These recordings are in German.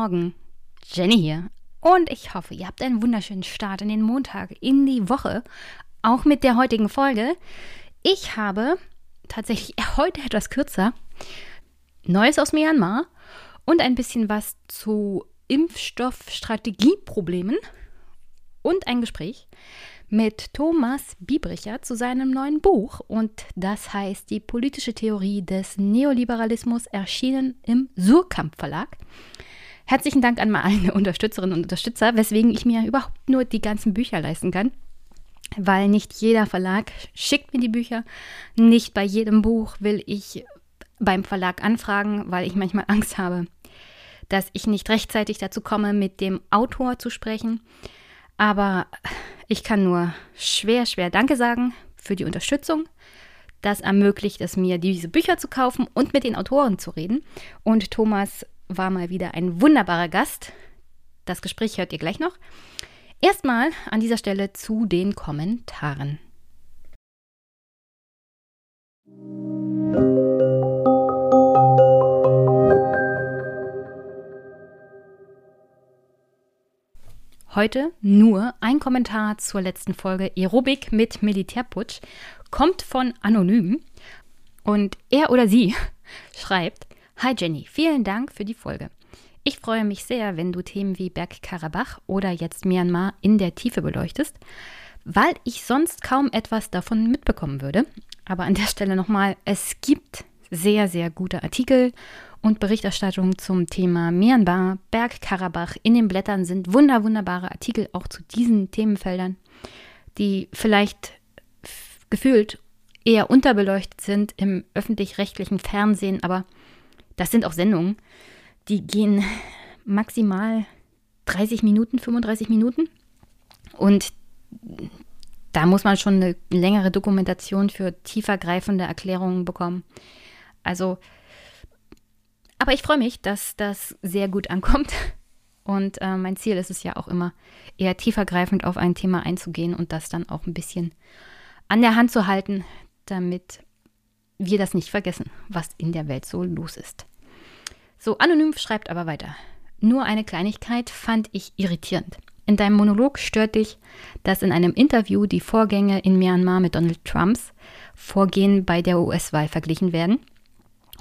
Morgen, Jenny hier. Und ich hoffe, ihr habt einen wunderschönen Start in den Montag, in die Woche, auch mit der heutigen Folge. Ich habe tatsächlich heute etwas kürzer Neues aus Myanmar und ein bisschen was zu Impfstoffstrategieproblemen und ein Gespräch mit Thomas Biebricher zu seinem neuen Buch und das heißt Die politische Theorie des Neoliberalismus erschienen im Surkamp Verlag. Herzlichen Dank an meine Unterstützerinnen und Unterstützer, weswegen ich mir überhaupt nur die ganzen Bücher leisten kann, weil nicht jeder Verlag schickt mir die Bücher, nicht bei jedem Buch will ich beim Verlag anfragen, weil ich manchmal Angst habe, dass ich nicht rechtzeitig dazu komme, mit dem Autor zu sprechen. Aber ich kann nur schwer, schwer Danke sagen für die Unterstützung. Das ermöglicht es mir, diese Bücher zu kaufen und mit den Autoren zu reden. Und Thomas war mal wieder ein wunderbarer Gast. Das Gespräch hört ihr gleich noch. Erstmal an dieser Stelle zu den Kommentaren. Heute nur ein Kommentar zur letzten Folge Aerobik mit Militärputsch kommt von Anonym und er oder sie schreibt: Hi Jenny, vielen Dank für die Folge. Ich freue mich sehr, wenn du Themen wie Bergkarabach oder jetzt Myanmar in der Tiefe beleuchtest, weil ich sonst kaum etwas davon mitbekommen würde. Aber an der Stelle nochmal, es gibt sehr, sehr gute Artikel und Berichterstattung zum Thema Myanmar, Bergkarabach. In den Blättern sind wunder, wunderbare Artikel auch zu diesen Themenfeldern, die vielleicht gefühlt eher unterbeleuchtet sind im öffentlich-rechtlichen Fernsehen, aber das sind auch Sendungen, die gehen maximal 30 Minuten, 35 Minuten. Und da muss man schon eine längere Dokumentation für tiefergreifende Erklärungen bekommen. Also aber ich freue mich, dass das sehr gut ankommt. Und äh, mein Ziel ist es ja auch immer, eher tiefergreifend auf ein Thema einzugehen und das dann auch ein bisschen an der Hand zu halten, damit wir das nicht vergessen, was in der Welt so los ist. So, Anonym schreibt aber weiter. Nur eine Kleinigkeit fand ich irritierend. In deinem Monolog stört dich, dass in einem Interview die Vorgänge in Myanmar mit Donald Trumps Vorgehen bei der US-Wahl verglichen werden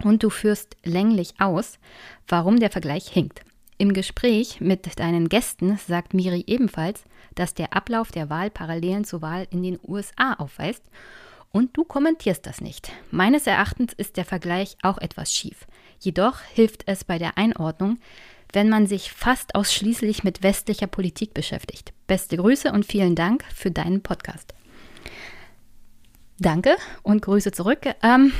und du führst länglich aus, warum der Vergleich hinkt. Im Gespräch mit deinen Gästen sagt Miri ebenfalls, dass der Ablauf der Wahl Parallelen zur Wahl in den USA aufweist und du kommentierst das nicht. Meines Erachtens ist der Vergleich auch etwas schief. Jedoch hilft es bei der Einordnung, wenn man sich fast ausschließlich mit westlicher Politik beschäftigt. Beste Grüße und vielen Dank für deinen Podcast. Danke und Grüße zurück. Ähm,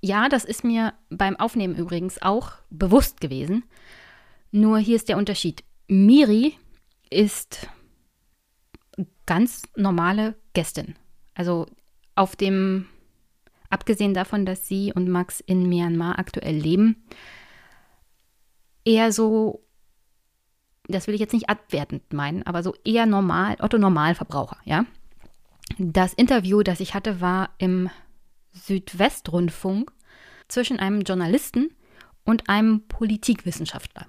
ja, das ist mir beim Aufnehmen übrigens auch bewusst gewesen. Nur hier ist der Unterschied. Miri ist ganz normale Gästin. Also auf dem, abgesehen davon, dass sie und Max in Myanmar aktuell leben, eher so, das will ich jetzt nicht abwertend meinen, aber so eher normal, Otto Normalverbraucher, ja. Das Interview, das ich hatte, war im Südwestrundfunk zwischen einem Journalisten und einem Politikwissenschaftler.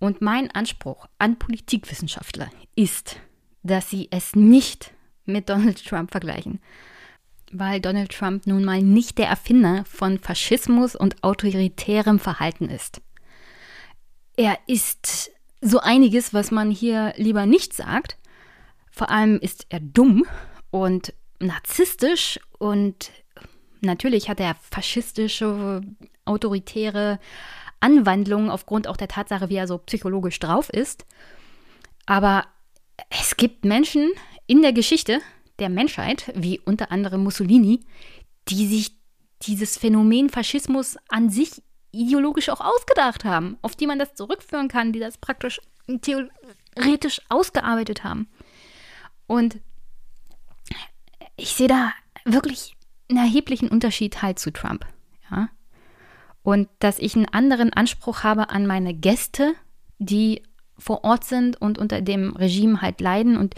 Und mein Anspruch an Politikwissenschaftler ist, dass sie es nicht mit Donald Trump vergleichen, weil Donald Trump nun mal nicht der Erfinder von Faschismus und autoritärem Verhalten ist. Er ist so einiges, was man hier lieber nicht sagt. Vor allem ist er dumm und narzisstisch und natürlich hat er faschistische, autoritäre Anwandlungen aufgrund auch der Tatsache, wie er so psychologisch drauf ist. Aber es gibt Menschen in der Geschichte der Menschheit, wie unter anderem Mussolini, die sich dieses Phänomen Faschismus an sich ideologisch auch ausgedacht haben, auf die man das zurückführen kann, die das praktisch theoretisch ausgearbeitet haben. Und ich sehe da wirklich einen erheblichen Unterschied halt zu Trump. Ja? Und dass ich einen anderen Anspruch habe an meine Gäste, die vor Ort sind und unter dem Regime halt leiden und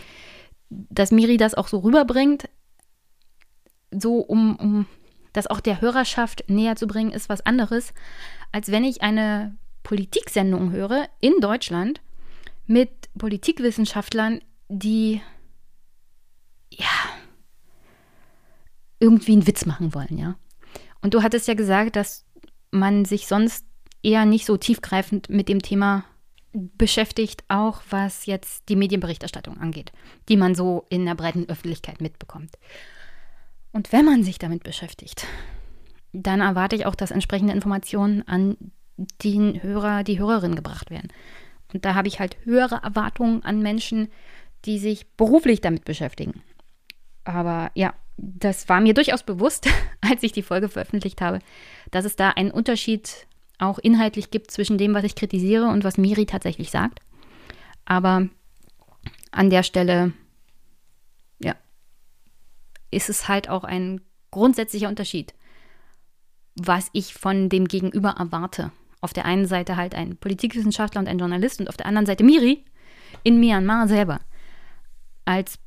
dass Miri das auch so rüberbringt, so um, um das auch der Hörerschaft näher zu bringen, ist was anderes, als wenn ich eine Politiksendungen höre in Deutschland mit Politikwissenschaftlern, die ja irgendwie einen Witz machen wollen, ja. Und du hattest ja gesagt, dass man sich sonst eher nicht so tiefgreifend mit dem Thema beschäftigt, auch was jetzt die Medienberichterstattung angeht, die man so in der breiten Öffentlichkeit mitbekommt. Und wenn man sich damit beschäftigt, dann erwarte ich auch, dass entsprechende Informationen an den Hörer, die Hörerin gebracht werden. Und da habe ich halt höhere Erwartungen an Menschen, die sich beruflich damit beschäftigen. Aber ja, das war mir durchaus bewusst, als ich die Folge veröffentlicht habe, dass es da einen Unterschied auch inhaltlich gibt zwischen dem, was ich kritisiere und was Miri tatsächlich sagt. Aber an der Stelle, ja, ist es halt auch ein grundsätzlicher Unterschied, was ich von dem Gegenüber erwarte. Auf der einen Seite halt ein Politikwissenschaftler und ein Journalist und auf der anderen Seite Miri in Myanmar selber als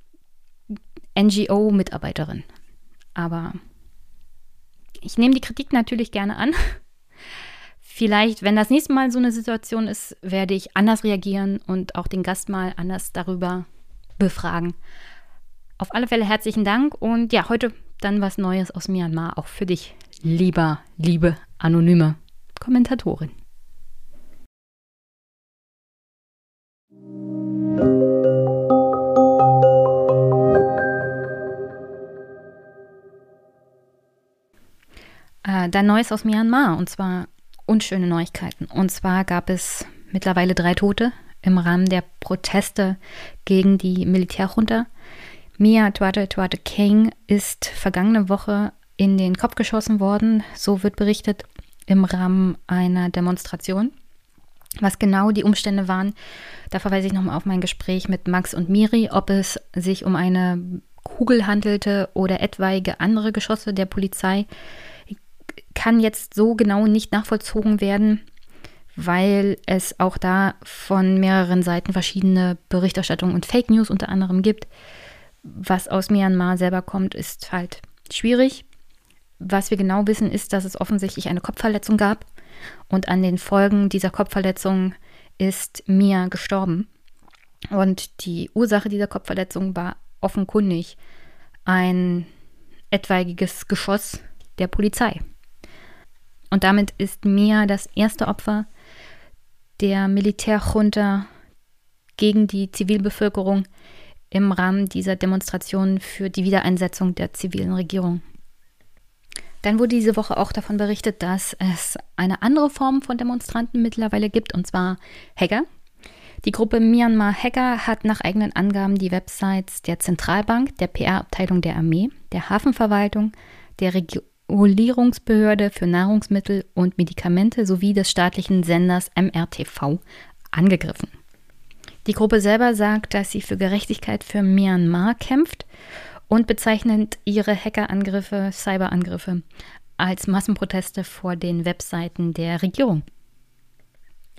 NGO-Mitarbeiterin. Aber ich nehme die Kritik natürlich gerne an. Vielleicht, wenn das nächste Mal so eine Situation ist, werde ich anders reagieren und auch den Gast mal anders darüber befragen. Auf alle Fälle herzlichen Dank und ja, heute dann was Neues aus Myanmar, auch für dich, lieber, liebe anonyme Kommentatorin. Äh, dann Neues aus Myanmar und zwar unschöne Neuigkeiten. Und zwar gab es mittlerweile drei Tote im Rahmen der Proteste gegen die Militärjunta. Mia Tuate Tuate King ist vergangene Woche in den Kopf geschossen worden, so wird berichtet, im Rahmen einer Demonstration. Was genau die Umstände waren, da verweise ich nochmal auf mein Gespräch mit Max und Miri, ob es sich um eine Kugel handelte oder etwaige andere Geschosse der Polizei kann jetzt so genau nicht nachvollzogen werden, weil es auch da von mehreren Seiten verschiedene Berichterstattungen und Fake News unter anderem gibt. Was aus Myanmar selber kommt, ist halt schwierig. Was wir genau wissen, ist, dass es offensichtlich eine Kopfverletzung gab und an den Folgen dieser Kopfverletzung ist Mia gestorben. Und die Ursache dieser Kopfverletzung war offenkundig ein etwaiges Geschoss der Polizei. Und damit ist Mia das erste Opfer der Militärjunta gegen die Zivilbevölkerung im Rahmen dieser Demonstration für die Wiedereinsetzung der zivilen Regierung. Dann wurde diese Woche auch davon berichtet, dass es eine andere Form von Demonstranten mittlerweile gibt, und zwar Hacker. Die Gruppe Myanmar Hacker hat nach eigenen Angaben die Websites der Zentralbank, der PR-Abteilung der Armee, der Hafenverwaltung, der Regierung Regulierungsbehörde für Nahrungsmittel und Medikamente sowie des staatlichen Senders MRTV angegriffen. Die Gruppe selber sagt, dass sie für Gerechtigkeit für Myanmar kämpft und bezeichnet ihre Hackerangriffe, Cyberangriffe als Massenproteste vor den Webseiten der Regierung.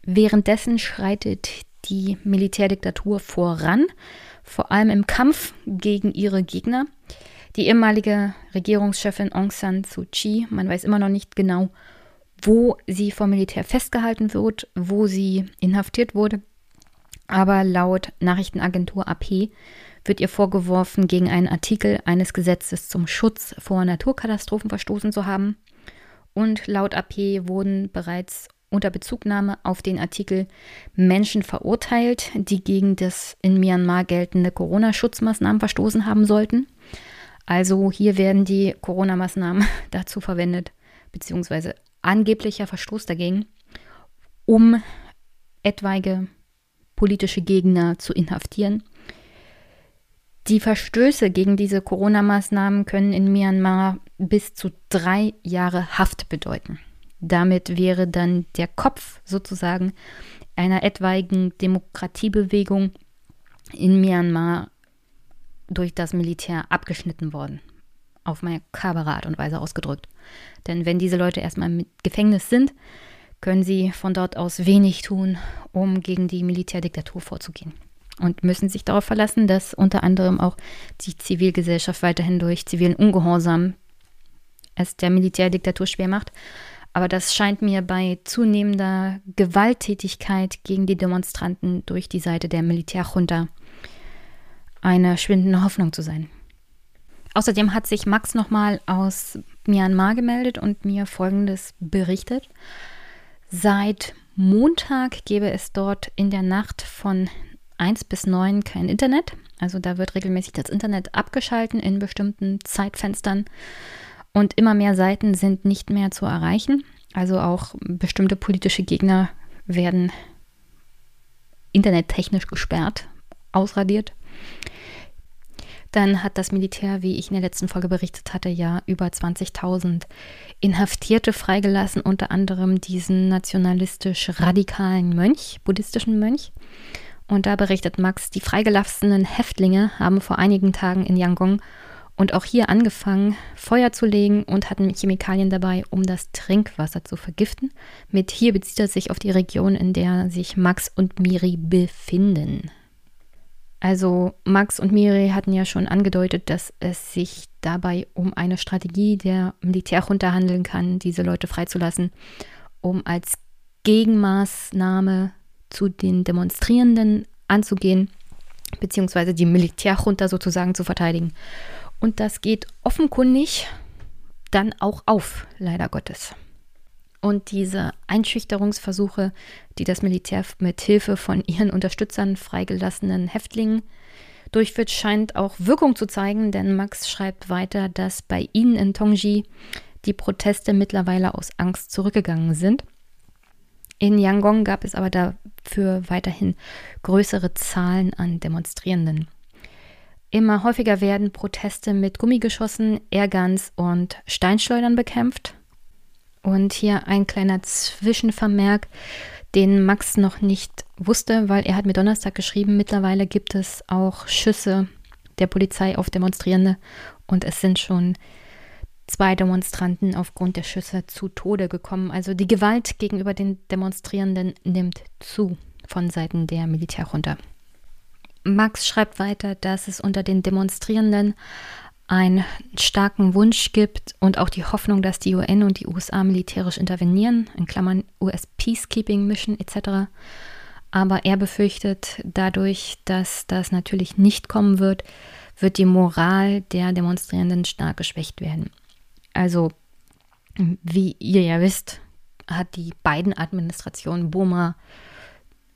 Währenddessen schreitet die Militärdiktatur voran, vor allem im Kampf gegen ihre Gegner. Die ehemalige Regierungschefin Aung San Suu Kyi, man weiß immer noch nicht genau, wo sie vom Militär festgehalten wird, wo sie inhaftiert wurde. Aber laut Nachrichtenagentur AP wird ihr vorgeworfen, gegen einen Artikel eines Gesetzes zum Schutz vor Naturkatastrophen verstoßen zu haben. Und laut AP wurden bereits unter Bezugnahme auf den Artikel Menschen verurteilt, die gegen das in Myanmar geltende Corona-Schutzmaßnahmen verstoßen haben sollten. Also hier werden die Corona-Maßnahmen dazu verwendet, beziehungsweise angeblicher Verstoß dagegen, um etwaige politische Gegner zu inhaftieren. Die Verstöße gegen diese Corona-Maßnahmen können in Myanmar bis zu drei Jahre Haft bedeuten. Damit wäre dann der Kopf sozusagen einer etwaigen Demokratiebewegung in Myanmar durch das Militär abgeschnitten worden. Auf makabere Art und Weise ausgedrückt. Denn wenn diese Leute erstmal im Gefängnis sind, können sie von dort aus wenig tun, um gegen die Militärdiktatur vorzugehen. Und müssen sich darauf verlassen, dass unter anderem auch die Zivilgesellschaft weiterhin durch zivilen Ungehorsam es der Militärdiktatur schwer macht. Aber das scheint mir bei zunehmender Gewalttätigkeit gegen die Demonstranten durch die Seite der Militärjunta eine schwindende Hoffnung zu sein. Außerdem hat sich Max nochmal aus Myanmar gemeldet und mir Folgendes berichtet. Seit Montag gäbe es dort in der Nacht von 1 bis 9 kein Internet. Also da wird regelmäßig das Internet abgeschalten in bestimmten Zeitfenstern. Und immer mehr Seiten sind nicht mehr zu erreichen. Also auch bestimmte politische Gegner werden internettechnisch gesperrt, ausradiert. Dann hat das Militär, wie ich in der letzten Folge berichtet hatte, ja über 20.000 Inhaftierte freigelassen, unter anderem diesen nationalistisch radikalen Mönch, buddhistischen Mönch. Und da berichtet Max, die freigelassenen Häftlinge haben vor einigen Tagen in Yangon und auch hier angefangen, Feuer zu legen und hatten Chemikalien dabei, um das Trinkwasser zu vergiften. Mit hier bezieht er sich auf die Region, in der sich Max und Miri befinden. Also Max und Miri hatten ja schon angedeutet, dass es sich dabei um eine Strategie der Militärjunta handeln kann, diese Leute freizulassen, um als Gegenmaßnahme zu den Demonstrierenden anzugehen, beziehungsweise die Militärjunta sozusagen zu verteidigen. Und das geht offenkundig dann auch auf, leider Gottes. Und diese Einschüchterungsversuche, die das Militär mit Hilfe von ihren Unterstützern freigelassenen Häftlingen durchführt, scheint auch Wirkung zu zeigen, denn Max schreibt weiter, dass bei ihnen in Tongji die Proteste mittlerweile aus Angst zurückgegangen sind. In Yangon gab es aber dafür weiterhin größere Zahlen an Demonstrierenden. Immer häufiger werden Proteste mit Gummigeschossen, Airguns und Steinschleudern bekämpft. Und hier ein kleiner Zwischenvermerk, den Max noch nicht wusste, weil er hat mir Donnerstag geschrieben, mittlerweile gibt es auch Schüsse der Polizei auf Demonstrierende und es sind schon zwei Demonstranten aufgrund der Schüsse zu Tode gekommen. Also die Gewalt gegenüber den Demonstrierenden nimmt zu von Seiten der Militärjunta. Max schreibt weiter, dass es unter den Demonstrierenden einen starken Wunsch gibt und auch die Hoffnung, dass die UN und die USA militärisch intervenieren, in Klammern US Peacekeeping Mission etc. Aber er befürchtet dadurch, dass das natürlich nicht kommen wird, wird die Moral der Demonstrierenden stark geschwächt werden. Also, wie ihr ja wisst, hat die beiden Administrationen Burma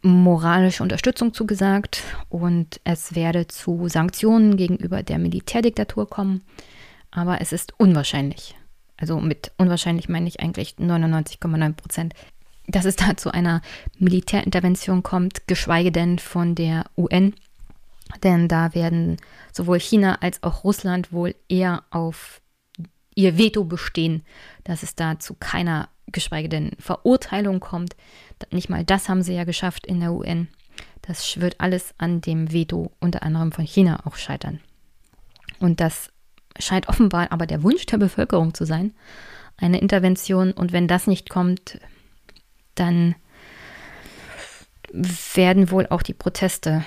moralische Unterstützung zugesagt und es werde zu Sanktionen gegenüber der Militärdiktatur kommen. Aber es ist unwahrscheinlich. Also mit unwahrscheinlich meine ich eigentlich 99,9 Prozent, dass es da zu einer Militärintervention kommt, geschweige denn von der UN. Denn da werden sowohl China als auch Russland wohl eher auf ihr Veto bestehen, dass es da zu keiner, geschweige denn Verurteilung kommt. Nicht mal das haben sie ja geschafft in der UN. Das wird alles an dem Veto unter anderem von China auch scheitern. Und das scheint offenbar aber der Wunsch der Bevölkerung zu sein, eine Intervention. Und wenn das nicht kommt, dann werden wohl auch die Proteste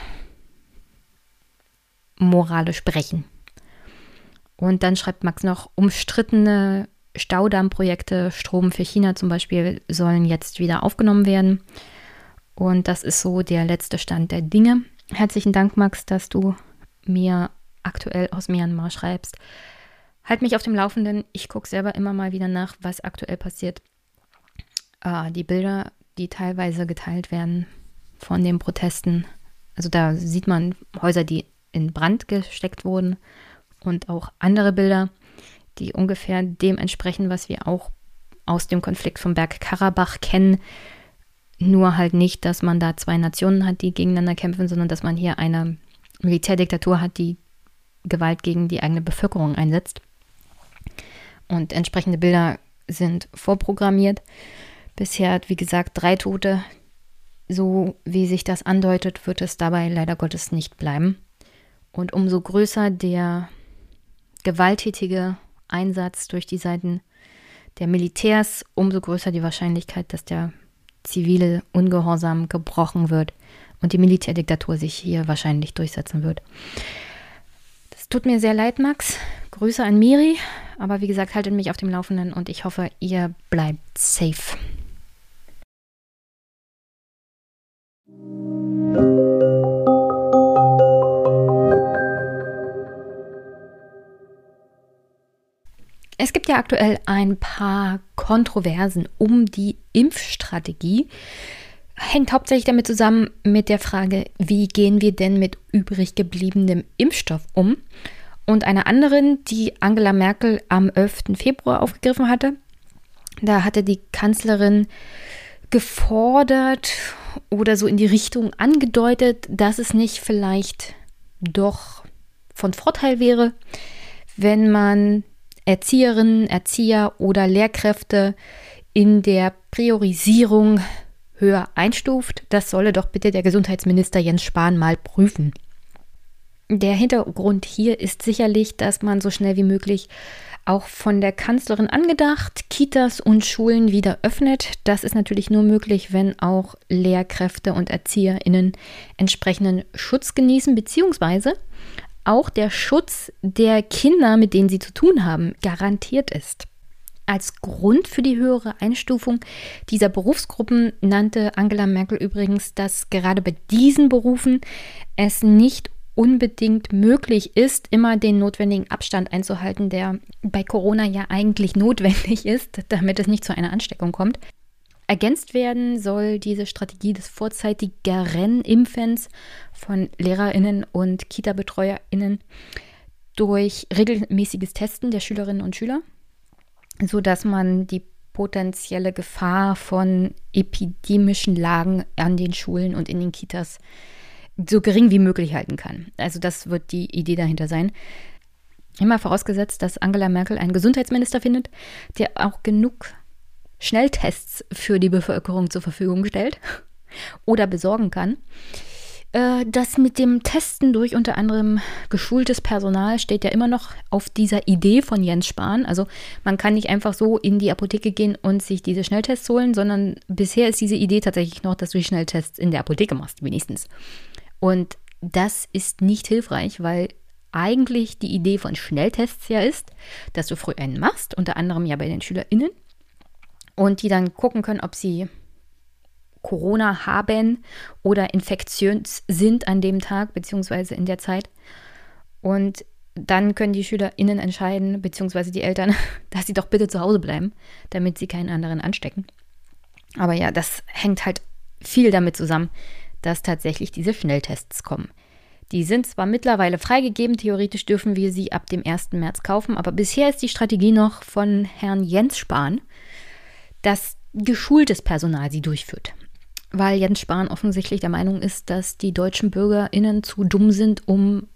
moralisch brechen. Und dann schreibt Max noch, umstrittene Staudammprojekte, Strom für China zum Beispiel, sollen jetzt wieder aufgenommen werden. Und das ist so der letzte Stand der Dinge. Herzlichen Dank, Max, dass du mir aktuell aus Myanmar schreibst. Halt mich auf dem Laufenden. Ich gucke selber immer mal wieder nach, was aktuell passiert. Ah, die Bilder, die teilweise geteilt werden von den Protesten. Also da sieht man Häuser, die in Brand gesteckt wurden und auch andere Bilder, die ungefähr dem entsprechen, was wir auch aus dem Konflikt vom Berg Karabach kennen. Nur halt nicht, dass man da zwei Nationen hat, die gegeneinander kämpfen, sondern dass man hier eine Militärdiktatur hat, die Gewalt gegen die eigene Bevölkerung einsetzt. Und entsprechende Bilder sind vorprogrammiert. Bisher hat, wie gesagt, drei Tote. So wie sich das andeutet, wird es dabei leider Gottes nicht bleiben. Und umso größer der gewalttätige Einsatz durch die Seiten der Militärs, umso größer die Wahrscheinlichkeit, dass der zivile Ungehorsam gebrochen wird und die Militärdiktatur sich hier wahrscheinlich durchsetzen wird. Das Es tut mir sehr leid, Max. Grüße an Miri. Aber wie gesagt, haltet mich auf dem Laufenden und ich hoffe, ihr bleibt safe. Es gibt ja aktuell ein paar Kontroversen um die Impfstrategie. Hängt hauptsächlich damit zusammen mit der Frage, wie gehen wir denn mit übrig gebliebenem Impfstoff um? Und einer anderen, die Angela Merkel am 11. Februar aufgegriffen hatte. Da hatte die Kanzlerin gefordert oder so in die Richtung angedeutet, dass es nicht vielleicht doch von Vorteil wäre, wenn man Erzieherinnen, Erzieher oder Lehrkräfte in der Priorisierung höher einstuft. Das solle doch bitte der Gesundheitsminister Jens Spahn mal prüfen. Der Hintergrund hier ist sicherlich, dass man so schnell wie möglich auch von der Kanzlerin angedacht, Kitas und Schulen wieder öffnet. Das ist natürlich nur möglich, wenn auch Lehrkräfte und ErzieherInnen entsprechenden Schutz genießen, beziehungsweise auch der Schutz der Kinder, mit denen sie zu tun haben, garantiert ist. Als Grund für die höhere Einstufung dieser Berufsgruppen nannte Angela Merkel übrigens, dass gerade bei diesen Berufen es nicht unbedingt möglich ist, immer den notwendigen Abstand einzuhalten, der bei Corona ja eigentlich notwendig ist, damit es nicht zu einer Ansteckung kommt. Ergänzt werden soll diese Strategie des vorzeitigeren Impfens von Lehrerinnen und Kita-Betreuerinnen durch regelmäßiges Testen der Schülerinnen und Schüler, sodass man die potenzielle Gefahr von epidemischen Lagen an den Schulen und in den Kitas so gering wie möglich halten kann. Also das wird die Idee dahinter sein. Immer vorausgesetzt, dass Angela Merkel einen Gesundheitsminister findet, der auch genug Schnelltests für die Bevölkerung zur Verfügung stellt oder besorgen kann. Äh, das mit dem Testen durch unter anderem geschultes Personal steht ja immer noch auf dieser Idee von Jens Spahn. Also man kann nicht einfach so in die Apotheke gehen und sich diese Schnelltests holen, sondern bisher ist diese Idee tatsächlich noch, dass du die Schnelltests in der Apotheke machst, wenigstens. Und das ist nicht hilfreich, weil eigentlich die Idee von Schnelltests ja ist, dass du früh einen machst, unter anderem ja bei den SchülerInnen und die dann gucken können, ob sie Corona haben oder infektiös sind an dem Tag beziehungsweise in der Zeit. Und dann können die SchülerInnen entscheiden, beziehungsweise die Eltern, dass sie doch bitte zu Hause bleiben, damit sie keinen anderen anstecken. Aber ja, das hängt halt viel damit zusammen, dass tatsächlich diese Schnelltests kommen. Die sind zwar mittlerweile freigegeben, theoretisch dürfen wir sie ab dem 1. März kaufen, aber bisher ist die Strategie noch von Herrn Jens Spahn, dass geschultes Personal sie durchführt. Weil Jens Spahn offensichtlich der Meinung ist, dass die deutschen BürgerInnen zu dumm sind, um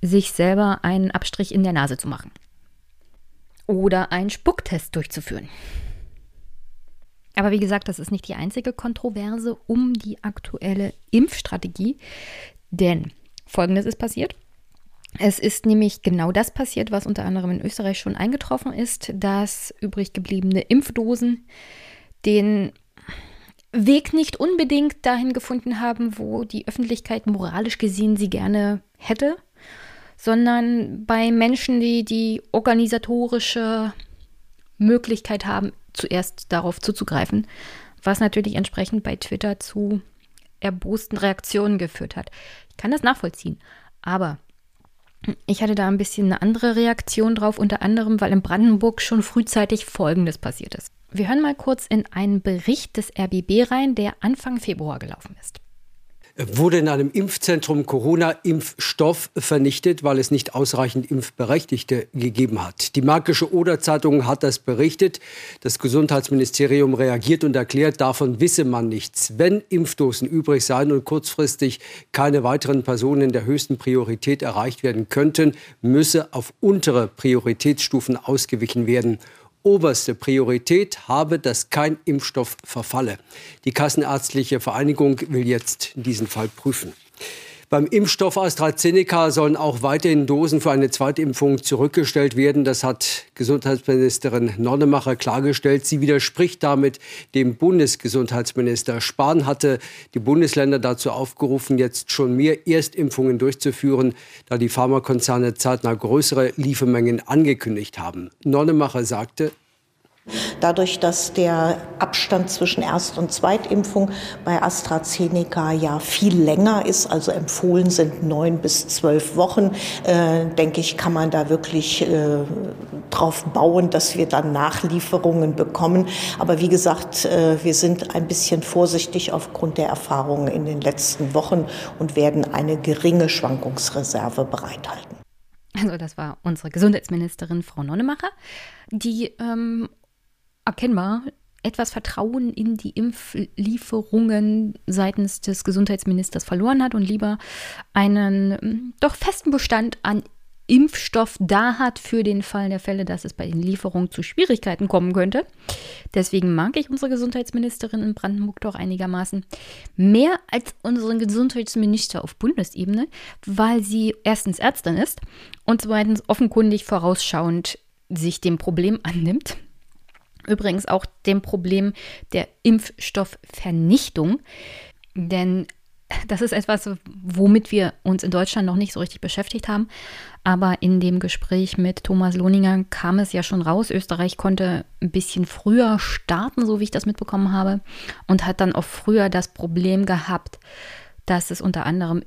sich selber einen Abstrich in der Nase zu machen. Oder einen Spucktest durchzuführen. Aber wie gesagt, das ist nicht die einzige Kontroverse um die aktuelle Impfstrategie. Denn Folgendes ist passiert. Es ist nämlich genau das passiert, was unter anderem in Österreich schon eingetroffen ist, dass übrig gebliebene Impfdosen den Weg nicht unbedingt dahin gefunden haben, wo die Öffentlichkeit moralisch gesehen sie gerne hätte, sondern bei Menschen, die die organisatorische Möglichkeit haben, zuerst darauf zuzugreifen, was natürlich entsprechend bei Twitter zu erbosten Reaktionen geführt hat. Ich kann das nachvollziehen, aber ich hatte da ein bisschen eine andere Reaktion drauf, unter anderem, weil in Brandenburg schon frühzeitig Folgendes passiert ist. Wir hören mal kurz in einen Bericht des RBB rein, der Anfang Februar gelaufen ist wurde in einem Impfzentrum Corona-Impfstoff vernichtet, weil es nicht ausreichend Impfberechtigte gegeben hat. Die Märkische Oder-Zeitung hat das berichtet. Das Gesundheitsministerium reagiert und erklärt, davon wisse man nichts. Wenn Impfdosen übrig seien und kurzfristig keine weiteren Personen in der höchsten Priorität erreicht werden könnten, müsse auf untere Prioritätsstufen ausgewichen werden oberste Priorität habe, dass kein Impfstoff verfalle. Die Kassenärztliche Vereinigung will jetzt diesen Fall prüfen. Beim Impfstoff AstraZeneca sollen auch weiterhin Dosen für eine Zweitimpfung zurückgestellt werden. Das hat Gesundheitsministerin Nonnemacher klargestellt. Sie widerspricht damit dem Bundesgesundheitsminister. Spahn hatte die Bundesländer dazu aufgerufen, jetzt schon mehr Erstimpfungen durchzuführen, da die Pharmakonzerne zeitnah größere Liefermengen angekündigt haben. Nonnemacher sagte, Dadurch, dass der Abstand zwischen Erst- und Zweitimpfung bei AstraZeneca ja viel länger ist, also empfohlen sind neun bis zwölf Wochen, äh, denke ich, kann man da wirklich äh, drauf bauen, dass wir dann Nachlieferungen bekommen. Aber wie gesagt, äh, wir sind ein bisschen vorsichtig aufgrund der Erfahrungen in den letzten Wochen und werden eine geringe Schwankungsreserve bereithalten. Also das war unsere Gesundheitsministerin Frau Nonnemacher, die ähm, erkennbar etwas Vertrauen in die Impflieferungen seitens des Gesundheitsministers verloren hat und lieber einen ähm, doch festen Bestand an Impfstoff da hat für den Fall der Fälle, dass es bei den Lieferungen zu Schwierigkeiten kommen könnte. Deswegen mag ich unsere Gesundheitsministerin in Brandenburg doch einigermaßen mehr als unseren Gesundheitsminister auf Bundesebene, weil sie erstens Ärztin ist und zweitens offenkundig vorausschauend sich dem Problem annimmt, Übrigens auch dem Problem der Impfstoffvernichtung. Denn das ist etwas, womit wir uns in Deutschland noch nicht so richtig beschäftigt haben. Aber in dem Gespräch mit Thomas Lohninger kam es ja schon raus. Österreich konnte ein bisschen früher starten, so wie ich das mitbekommen habe. Und hat dann auch früher das Problem gehabt, dass es unter anderem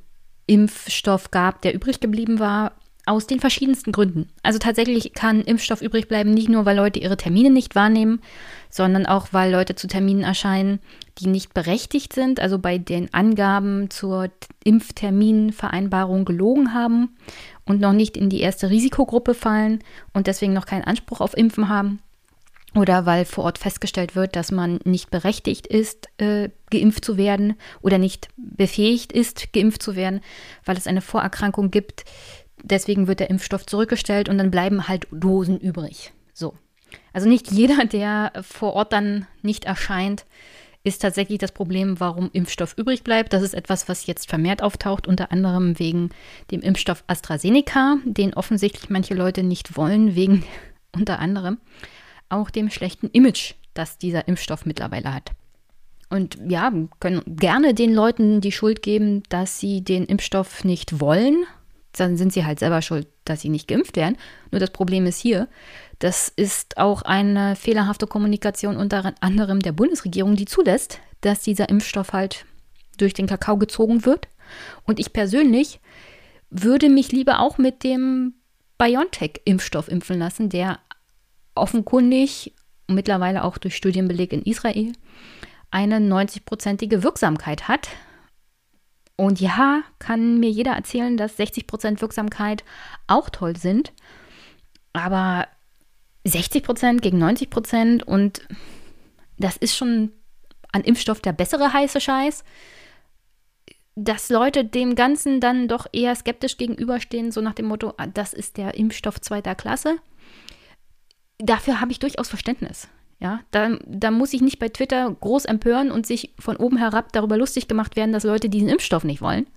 Impfstoff gab, der übrig geblieben war, aus den verschiedensten Gründen. Also tatsächlich kann Impfstoff übrig bleiben, nicht nur, weil Leute ihre Termine nicht wahrnehmen, sondern auch, weil Leute zu Terminen erscheinen, die nicht berechtigt sind, also bei den Angaben zur Impfterminvereinbarung gelogen haben und noch nicht in die erste Risikogruppe fallen und deswegen noch keinen Anspruch auf Impfen haben. Oder weil vor Ort festgestellt wird, dass man nicht berechtigt ist, äh, geimpft zu werden oder nicht befähigt ist, geimpft zu werden, weil es eine Vorerkrankung gibt, Deswegen wird der Impfstoff zurückgestellt und dann bleiben halt Dosen übrig. So. Also nicht jeder, der vor Ort dann nicht erscheint, ist tatsächlich das Problem, warum Impfstoff übrig bleibt. Das ist etwas, was jetzt vermehrt auftaucht, unter anderem wegen dem Impfstoff AstraZeneca, den offensichtlich manche Leute nicht wollen, wegen unter anderem auch dem schlechten Image, das dieser Impfstoff mittlerweile hat. Und ja, können gerne den Leuten die Schuld geben, dass sie den Impfstoff nicht wollen dann sind sie halt selber schuld, dass sie nicht geimpft werden. Nur das Problem ist hier, das ist auch eine fehlerhafte Kommunikation unter anderem der Bundesregierung, die zulässt, dass dieser Impfstoff halt durch den Kakao gezogen wird. Und ich persönlich würde mich lieber auch mit dem BioNTech-Impfstoff impfen lassen, der offenkundig mittlerweile auch durch Studienbeleg in Israel eine 90-prozentige Wirksamkeit hat. Und ja, kann mir jeder erzählen, dass 60% Wirksamkeit auch toll sind. Aber 60% gegen 90% und das ist schon an Impfstoff der bessere heiße Scheiß. Dass Leute dem Ganzen dann doch eher skeptisch gegenüberstehen, so nach dem Motto, ah, das ist der Impfstoff zweiter Klasse. Dafür habe ich durchaus Verständnis. Ja, da, da muss ich nicht bei Twitter groß empören und sich von oben herab darüber lustig gemacht werden, dass Leute diesen Impfstoff nicht wollen.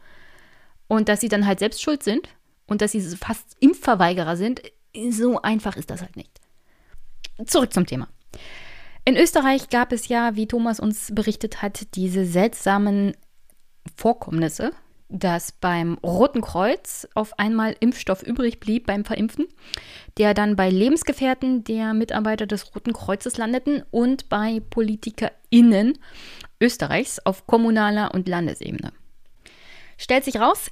Und dass sie dann halt selbst schuld sind und dass sie fast Impfverweigerer sind. So einfach ist das halt nicht. Zurück zum Thema. In Österreich gab es ja, wie Thomas uns berichtet hat, diese seltsamen Vorkommnisse, dass beim Roten Kreuz auf einmal Impfstoff übrig blieb beim Verimpfen, der dann bei Lebensgefährten der Mitarbeiter des Roten Kreuzes landeten und bei PolitikerInnen Österreichs auf kommunaler und Landesebene. Stellt sich raus,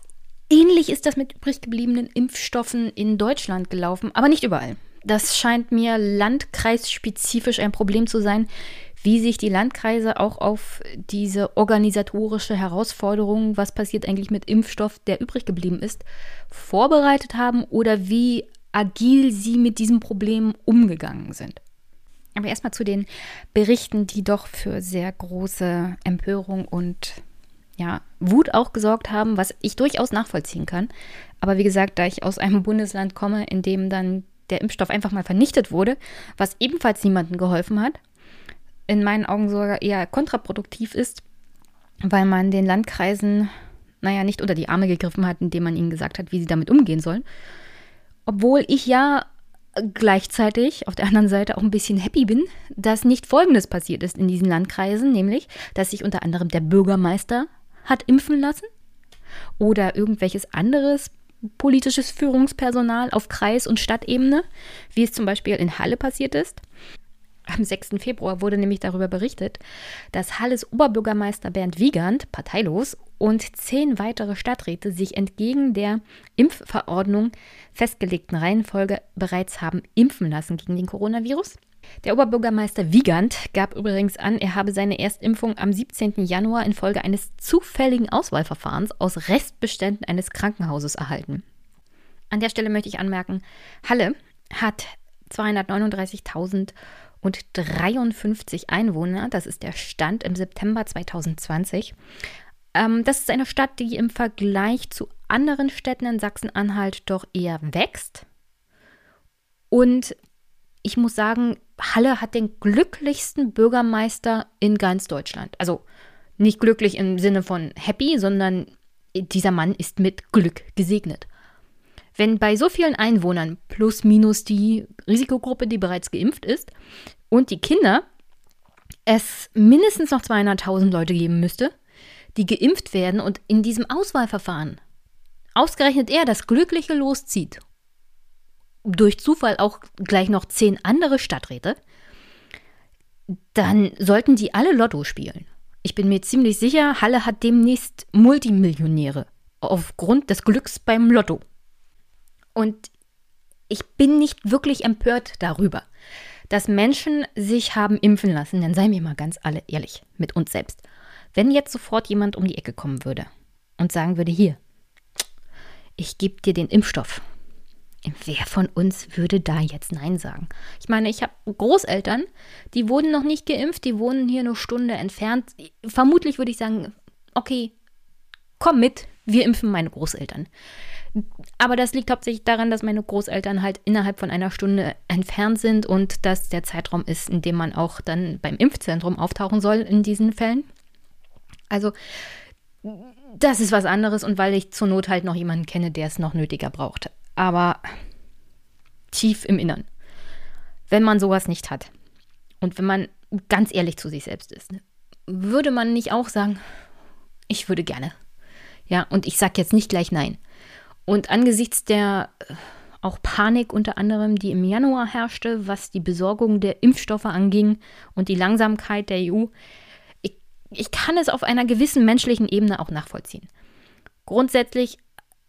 ähnlich ist das mit übrig gebliebenen Impfstoffen in Deutschland gelaufen, aber nicht überall. Das scheint mir landkreisspezifisch ein Problem zu sein, wie sich die Landkreise auch auf diese organisatorische Herausforderung, was passiert eigentlich mit Impfstoff, der übrig geblieben ist, vorbereitet haben oder wie agil sie mit diesem Problem umgegangen sind. Aber erstmal zu den Berichten, die doch für sehr große Empörung und ja, Wut auch gesorgt haben, was ich durchaus nachvollziehen kann. Aber wie gesagt, da ich aus einem Bundesland komme, in dem dann der Impfstoff einfach mal vernichtet wurde, was ebenfalls niemandem geholfen hat, in meinen Augen sogar eher kontraproduktiv ist, weil man den Landkreisen naja, nicht unter die Arme gegriffen hat, indem man ihnen gesagt hat, wie sie damit umgehen sollen. Obwohl ich ja gleichzeitig auf der anderen Seite auch ein bisschen happy bin, dass nicht Folgendes passiert ist in diesen Landkreisen, nämlich, dass sich unter anderem der Bürgermeister hat impfen lassen oder irgendwelches anderes politisches Führungspersonal auf Kreis- und Stadtebene, wie es zum Beispiel in Halle passiert ist. Am 6. Februar wurde nämlich darüber berichtet, dass Halles Oberbürgermeister Bernd Wiegand, parteilos, und zehn weitere Stadträte sich entgegen der Impfverordnung festgelegten Reihenfolge bereits haben impfen lassen gegen den Coronavirus. Der Oberbürgermeister Wiegand gab übrigens an, er habe seine Erstimpfung am 17. Januar infolge eines zufälligen Auswahlverfahrens aus Restbeständen eines Krankenhauses erhalten. An der Stelle möchte ich anmerken, Halle hat 239.053 Einwohner, das ist der Stand im September 2020. Ähm, das ist eine Stadt, die im Vergleich zu anderen Städten in Sachsen-Anhalt doch eher wächst. Und ich muss sagen, Halle hat den glücklichsten Bürgermeister in ganz Deutschland. Also nicht glücklich im Sinne von happy, sondern dieser Mann ist mit Glück gesegnet. Wenn bei so vielen Einwohnern plus minus die Risikogruppe, die bereits geimpft ist, und die Kinder es mindestens noch 200.000 Leute geben müsste, die geimpft werden und in diesem Auswahlverfahren ausgerechnet er das glückliche loszieht, durch Zufall auch gleich noch zehn andere Stadträte, dann sollten die alle Lotto spielen. Ich bin mir ziemlich sicher, Halle hat demnächst Multimillionäre aufgrund des Glücks beim Lotto. Und ich bin nicht wirklich empört darüber, dass Menschen sich haben impfen lassen, dann seien wir mal ganz alle ehrlich mit uns selbst. Wenn jetzt sofort jemand um die Ecke kommen würde und sagen würde, hier, ich gebe dir den Impfstoff, wer von uns würde da jetzt Nein sagen? Ich meine, ich habe Großeltern, die wurden noch nicht geimpft, die wohnen hier eine Stunde entfernt. Vermutlich würde ich sagen, okay, komm mit, wir impfen meine Großeltern. Aber das liegt hauptsächlich daran, dass meine Großeltern halt innerhalb von einer Stunde entfernt sind und dass der Zeitraum ist, in dem man auch dann beim Impfzentrum auftauchen soll in diesen Fällen. Also das ist was anderes und weil ich zur Not halt noch jemanden kenne, der es noch nötiger braucht. Aber tief im Innern, wenn man sowas nicht hat und wenn man ganz ehrlich zu sich selbst ist, würde man nicht auch sagen, ich würde gerne. Ja, und ich sage jetzt nicht gleich nein. Und angesichts der äh, auch Panik unter anderem, die im Januar herrschte, was die Besorgung der Impfstoffe anging und die Langsamkeit der EU, ich kann es auf einer gewissen menschlichen Ebene auch nachvollziehen. Grundsätzlich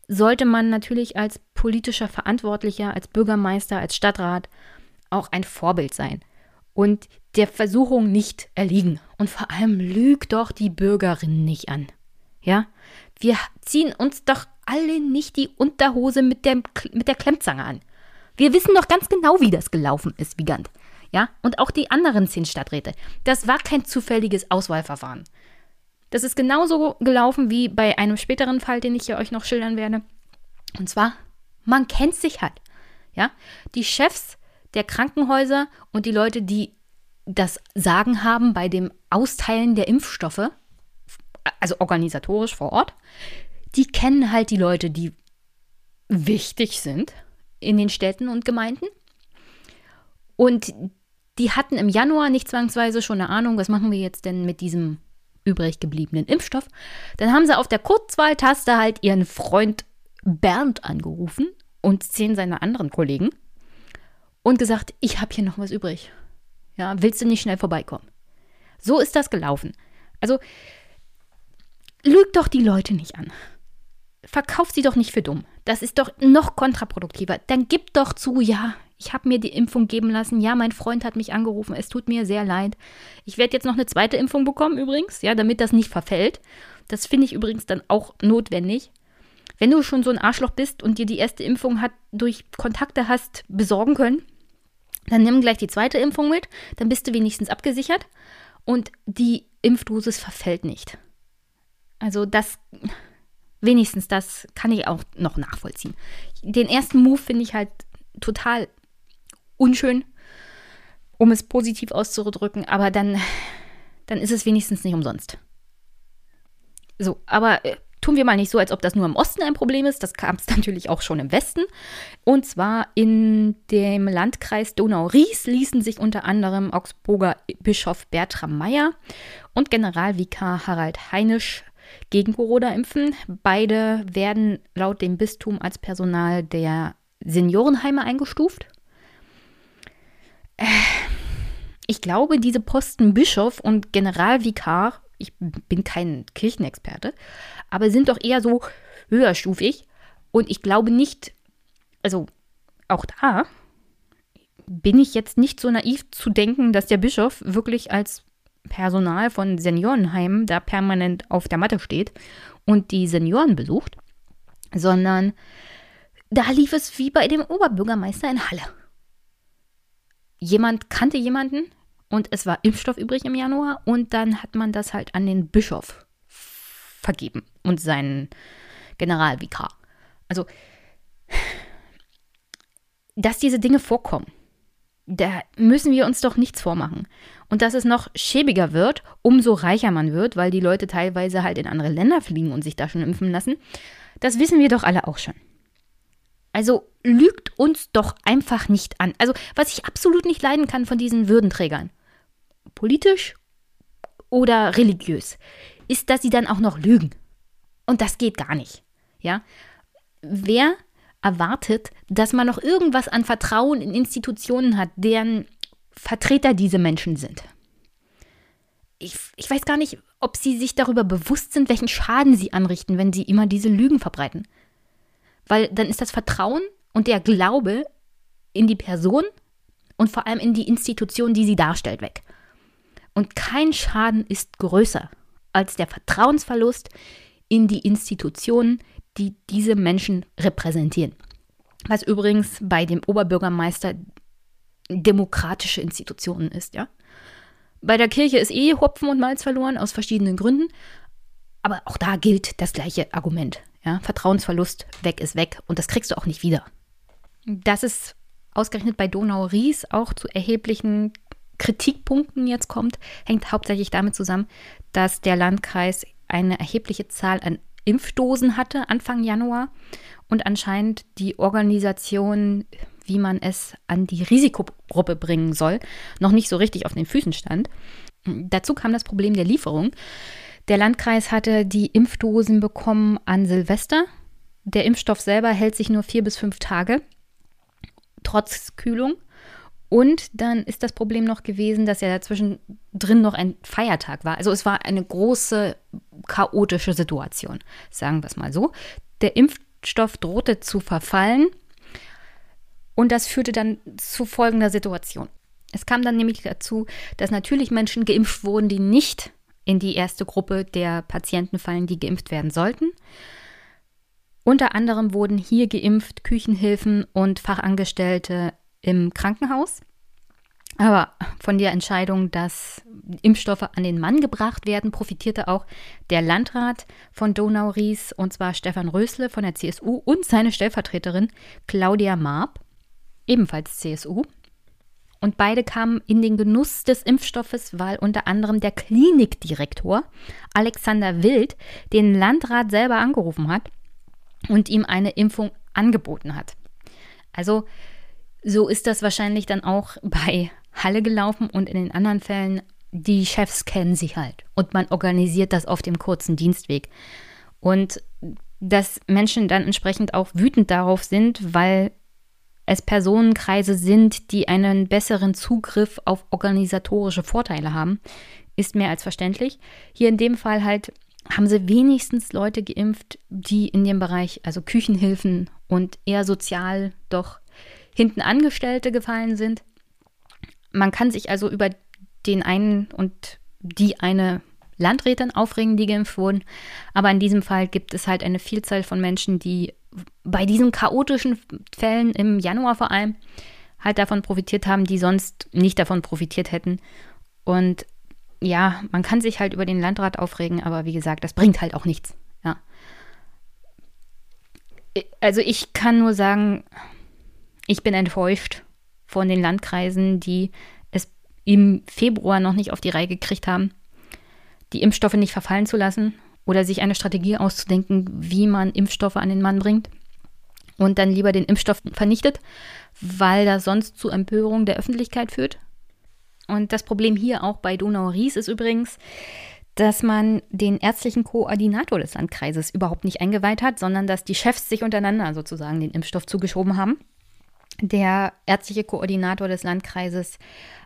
sollte man natürlich als politischer Verantwortlicher, als Bürgermeister, als Stadtrat auch ein Vorbild sein und der Versuchung nicht erliegen. Und vor allem lügt doch die Bürgerin nicht an. Ja? Wir ziehen uns doch alle nicht die Unterhose mit der, mit der Klemmzange an. Wir wissen doch ganz genau, wie das gelaufen ist, Vigant. Ja, und auch die anderen zehn Stadträte. Das war kein zufälliges Auswahlverfahren. Das ist genauso gelaufen wie bei einem späteren Fall, den ich hier euch noch schildern werde. Und zwar, man kennt sich halt. Ja, die Chefs der Krankenhäuser und die Leute, die das Sagen haben bei dem Austeilen der Impfstoffe, also organisatorisch vor Ort, die kennen halt die Leute, die wichtig sind in den Städten und Gemeinden. Und die hatten im Januar nicht zwangsweise schon eine Ahnung, was machen wir jetzt denn mit diesem übrig gebliebenen Impfstoff. Dann haben sie auf der Kurzwahltaste halt ihren Freund Bernd angerufen und zehn seiner anderen Kollegen und gesagt, ich habe hier noch was übrig. Ja, willst du nicht schnell vorbeikommen? So ist das gelaufen. Also lüg doch die Leute nicht an. Verkauf sie doch nicht für dumm. Das ist doch noch kontraproduktiver. Dann gib doch zu, ja, ich habe mir die Impfung geben lassen. Ja, mein Freund hat mich angerufen. Es tut mir sehr leid. Ich werde jetzt noch eine zweite Impfung bekommen übrigens, ja, damit das nicht verfällt. Das finde ich übrigens dann auch notwendig. Wenn du schon so ein Arschloch bist und dir die erste Impfung hat durch Kontakte hast besorgen können, dann nimm gleich die zweite Impfung mit, dann bist du wenigstens abgesichert und die Impfdosis verfällt nicht. Also das wenigstens das kann ich auch noch nachvollziehen. Den ersten Move finde ich halt total unschön, um es positiv auszudrücken, aber dann, dann ist es wenigstens nicht umsonst. So, aber äh, tun wir mal nicht so, als ob das nur im Osten ein Problem ist. Das kam es natürlich auch schon im Westen. Und zwar in dem Landkreis Donau-Ries ließen sich unter anderem Augsburger Bischof Bertram Meyer und Generalvikar Harald Heinisch gegen Corona impfen. Beide werden laut dem Bistum als Personal der Seniorenheime eingestuft. Äh, ich glaube, diese Posten Bischof und Generalvikar, ich bin kein Kirchenexperte, aber sind doch eher so höherstufig. Und ich glaube nicht, also auch da bin ich jetzt nicht so naiv zu denken, dass der Bischof wirklich als Personal von Seniorenheimen da permanent auf der Matte steht und die Senioren besucht, sondern da lief es wie bei dem Oberbürgermeister in Halle. Jemand kannte jemanden und es war Impfstoff übrig im Januar und dann hat man das halt an den Bischof vergeben und seinen Generalvikar. Also, dass diese Dinge vorkommen, da müssen wir uns doch nichts vormachen. Und dass es noch schäbiger wird, umso reicher man wird, weil die Leute teilweise halt in andere Länder fliegen und sich da schon impfen lassen, das wissen wir doch alle auch schon. Also lügt uns doch einfach nicht an. Also was ich absolut nicht leiden kann von diesen Würdenträgern, politisch oder religiös, ist, dass sie dann auch noch lügen. Und das geht gar nicht. Ja? Wer erwartet, dass man noch irgendwas an Vertrauen in Institutionen hat, deren Vertreter diese Menschen sind. Ich, ich weiß gar nicht, ob sie sich darüber bewusst sind, welchen Schaden sie anrichten, wenn sie immer diese Lügen verbreiten. Weil dann ist das Vertrauen und der Glaube in die Person und vor allem in die Institution, die sie darstellt, weg. Und kein Schaden ist größer als der Vertrauensverlust in die Institutionen, die diese Menschen repräsentieren. Was übrigens bei dem Oberbürgermeister demokratische Institutionen ist, ja. Bei der Kirche ist eh Hopfen und Malz verloren aus verschiedenen Gründen, aber auch da gilt das gleiche Argument. Ja? Vertrauensverlust, weg ist weg und das kriegst du auch nicht wieder. Dass es ausgerechnet bei Donau-Ries auch zu erheblichen Kritikpunkten jetzt kommt, hängt hauptsächlich damit zusammen, dass der Landkreis eine erhebliche Zahl an Impfdosen hatte Anfang Januar und anscheinend die Organisation, wie man es an die Risikogruppe bringen soll, noch nicht so richtig auf den Füßen stand. Dazu kam das Problem der Lieferung. Der Landkreis hatte die Impfdosen bekommen an Silvester. Der Impfstoff selber hält sich nur vier bis fünf Tage, trotz Kühlung. Und dann ist das Problem noch gewesen, dass ja dazwischen drin noch ein Feiertag war. Also es war eine große chaotische Situation, sagen wir es mal so. Der Impfstoff drohte zu verfallen und das führte dann zu folgender Situation. Es kam dann nämlich dazu, dass natürlich Menschen geimpft wurden, die nicht in die erste Gruppe der Patienten fallen, die geimpft werden sollten. Unter anderem wurden hier geimpft Küchenhilfen und Fachangestellte im Krankenhaus. Aber von der Entscheidung, dass Impfstoffe an den Mann gebracht werden, profitierte auch der Landrat von Donau-Ries, und zwar Stefan Rösle von der CSU und seine Stellvertreterin Claudia Marb, ebenfalls CSU. Und beide kamen in den Genuss des Impfstoffes, weil unter anderem der Klinikdirektor Alexander Wild den Landrat selber angerufen hat und ihm eine Impfung angeboten hat. Also so ist das wahrscheinlich dann auch bei Halle gelaufen und in den anderen Fällen, die Chefs kennen sich halt und man organisiert das auf dem kurzen Dienstweg. Und dass Menschen dann entsprechend auch wütend darauf sind, weil es Personenkreise sind, die einen besseren Zugriff auf organisatorische Vorteile haben, ist mehr als verständlich. Hier in dem Fall halt haben sie wenigstens Leute geimpft, die in dem Bereich, also Küchenhilfen und eher sozial doch hinten Angestellte gefallen sind. Man kann sich also über den einen und die eine Landrätin aufregen, die geimpft wurden. Aber in diesem Fall gibt es halt eine Vielzahl von Menschen, die bei diesen chaotischen Fällen im Januar vor allem halt davon profitiert haben, die sonst nicht davon profitiert hätten. Und ja, man kann sich halt über den Landrat aufregen, aber wie gesagt, das bringt halt auch nichts. Ja. Also ich kann nur sagen, ich bin enttäuscht von den Landkreisen, die es im Februar noch nicht auf die Reihe gekriegt haben, die Impfstoffe nicht verfallen zu lassen oder sich eine Strategie auszudenken, wie man Impfstoffe an den Mann bringt und dann lieber den Impfstoff vernichtet, weil das sonst zu Empörung der Öffentlichkeit führt. Und das Problem hier auch bei Donau-Ries ist übrigens, dass man den ärztlichen Koordinator des Landkreises überhaupt nicht eingeweiht hat, sondern dass die Chefs sich untereinander sozusagen den Impfstoff zugeschoben haben. Der ärztliche Koordinator des Landkreises,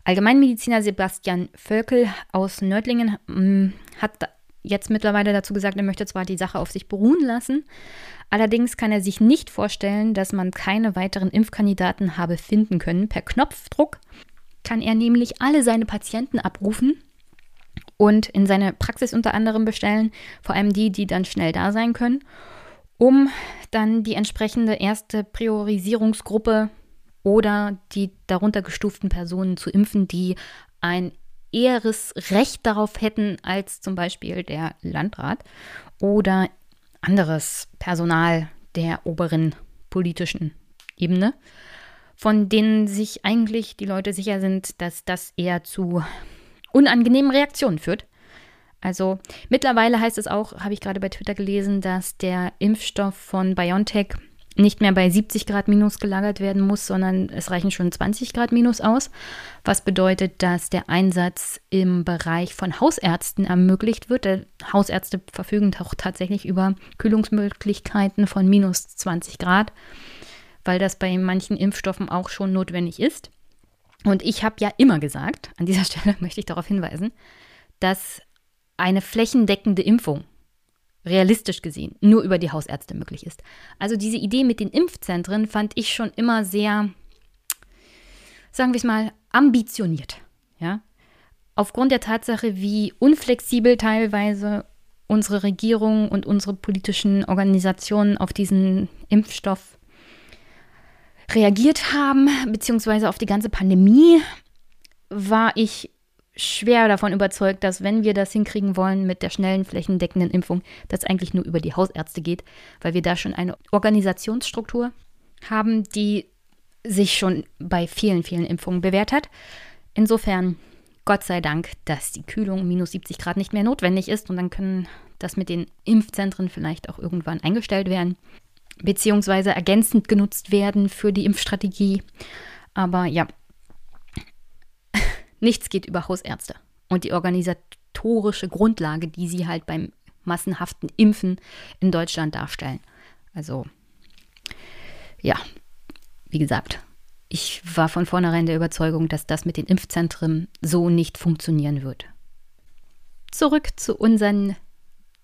Allgemeinmediziner Sebastian Völkel aus Nördlingen, mm, hat jetzt mittlerweile dazu gesagt, er möchte zwar die Sache auf sich beruhen lassen, allerdings kann er sich nicht vorstellen, dass man keine weiteren Impfkandidaten habe finden können. Per Knopfdruck kann er nämlich alle seine Patienten abrufen und in seine Praxis unter anderem bestellen, vor allem die, die dann schnell da sein können, um dann die entsprechende erste Priorisierungsgruppe oder die darunter gestuften Personen zu impfen, die ein eheres Recht darauf hätten als zum Beispiel der Landrat oder anderes Personal der oberen politischen Ebene, von denen sich eigentlich die Leute sicher sind, dass das eher zu unangenehmen Reaktionen führt. Also mittlerweile heißt es auch, habe ich gerade bei Twitter gelesen, dass der Impfstoff von BioNTech nicht mehr bei 70 Grad minus gelagert werden muss, sondern es reichen schon 20 Grad minus aus, was bedeutet, dass der Einsatz im Bereich von Hausärzten ermöglicht wird. Der Hausärzte verfügen auch tatsächlich über Kühlungsmöglichkeiten von minus 20 Grad, weil das bei manchen Impfstoffen auch schon notwendig ist. Und ich habe ja immer gesagt, an dieser Stelle möchte ich darauf hinweisen, dass eine flächendeckende Impfung realistisch gesehen nur über die Hausärzte möglich ist. Also diese Idee mit den Impfzentren fand ich schon immer sehr, sagen wir es mal, ambitioniert. Ja? Aufgrund der Tatsache, wie unflexibel teilweise unsere Regierung und unsere politischen Organisationen auf diesen Impfstoff reagiert haben, beziehungsweise auf die ganze Pandemie, war ich schwer davon überzeugt, dass wenn wir das hinkriegen wollen mit der schnellen flächendeckenden Impfung, das eigentlich nur über die Hausärzte geht, weil wir da schon eine Organisationsstruktur haben, die sich schon bei vielen, vielen Impfungen bewährt hat. Insofern, Gott sei Dank, dass die Kühlung minus 70 Grad nicht mehr notwendig ist und dann können das mit den Impfzentren vielleicht auch irgendwann eingestellt werden, beziehungsweise ergänzend genutzt werden für die Impfstrategie. Aber ja, Nichts geht über Hausärzte und die organisatorische Grundlage, die sie halt beim massenhaften Impfen in Deutschland darstellen. Also, ja, wie gesagt, ich war von vornherein der Überzeugung, dass das mit den Impfzentren so nicht funktionieren wird. Zurück zu unseren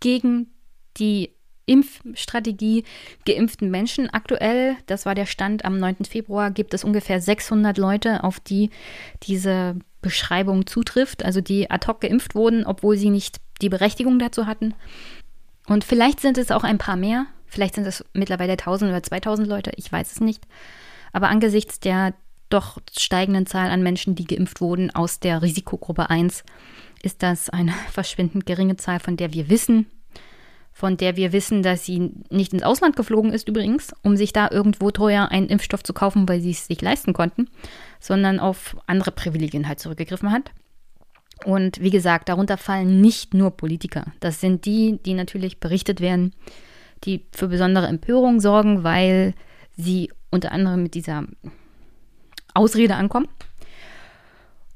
gegen die Impfstrategie geimpften Menschen. Aktuell, das war der Stand am 9. Februar, gibt es ungefähr 600 Leute, auf die diese Beschreibung zutrifft, also die ad hoc geimpft wurden, obwohl sie nicht die Berechtigung dazu hatten. Und vielleicht sind es auch ein paar mehr, vielleicht sind es mittlerweile 1000 oder 2000 Leute, ich weiß es nicht. Aber angesichts der doch steigenden Zahl an Menschen, die geimpft wurden aus der Risikogruppe 1, ist das eine verschwindend geringe Zahl, von der wir wissen, von der wir wissen, dass sie nicht ins Ausland geflogen ist übrigens, um sich da irgendwo teuer einen Impfstoff zu kaufen, weil sie es sich leisten konnten, sondern auf andere Privilegien halt zurückgegriffen hat. Und wie gesagt, darunter fallen nicht nur Politiker. Das sind die, die natürlich berichtet werden, die für besondere Empörung sorgen, weil sie unter anderem mit dieser Ausrede ankommen.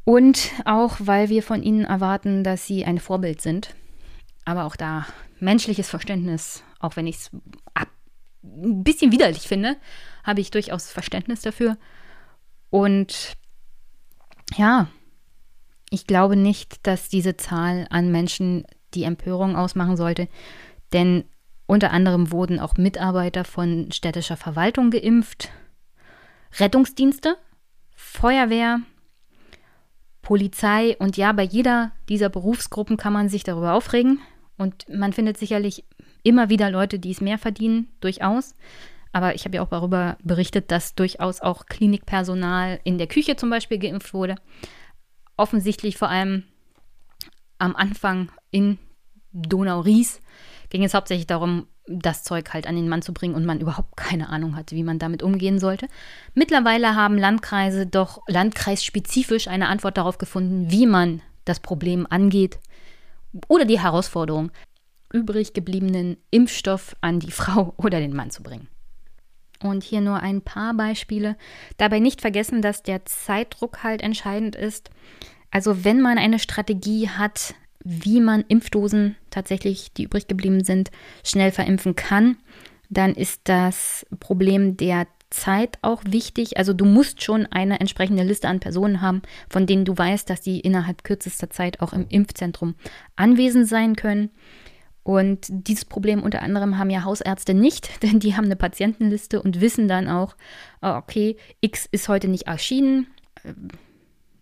Und auch, weil wir von ihnen erwarten, dass sie ein Vorbild sind. Aber auch da menschliches Verständnis, auch wenn ich es ein bisschen widerlich finde, habe ich durchaus Verständnis dafür. Und ja, ich glaube nicht, dass diese Zahl an Menschen die Empörung ausmachen sollte, denn unter anderem wurden auch Mitarbeiter von städtischer Verwaltung geimpft, Rettungsdienste, Feuerwehr, Polizei und ja, bei jeder dieser Berufsgruppen kann man sich darüber aufregen und man findet sicherlich immer wieder Leute, die es mehr verdienen, durchaus. Aber ich habe ja auch darüber berichtet, dass durchaus auch Klinikpersonal in der Küche zum Beispiel geimpft wurde. Offensichtlich vor allem am Anfang in Donau-Ries ging es hauptsächlich darum, das Zeug halt an den Mann zu bringen und man überhaupt keine Ahnung hatte, wie man damit umgehen sollte. Mittlerweile haben Landkreise doch landkreisspezifisch eine Antwort darauf gefunden, wie man das Problem angeht oder die Herausforderung. übrig gebliebenen Impfstoff an die Frau oder den Mann zu bringen. Und hier nur ein paar Beispiele. Dabei nicht vergessen, dass der Zeitdruck halt entscheidend ist. Also wenn man eine Strategie hat, wie man Impfdosen tatsächlich, die übrig geblieben sind, schnell verimpfen kann, dann ist das Problem der Zeit auch wichtig. Also du musst schon eine entsprechende Liste an Personen haben, von denen du weißt, dass die innerhalb kürzester Zeit auch im Impfzentrum anwesend sein können. Und dieses Problem unter anderem haben ja Hausärzte nicht, denn die haben eine Patientenliste und wissen dann auch, ah, okay, X ist heute nicht erschienen,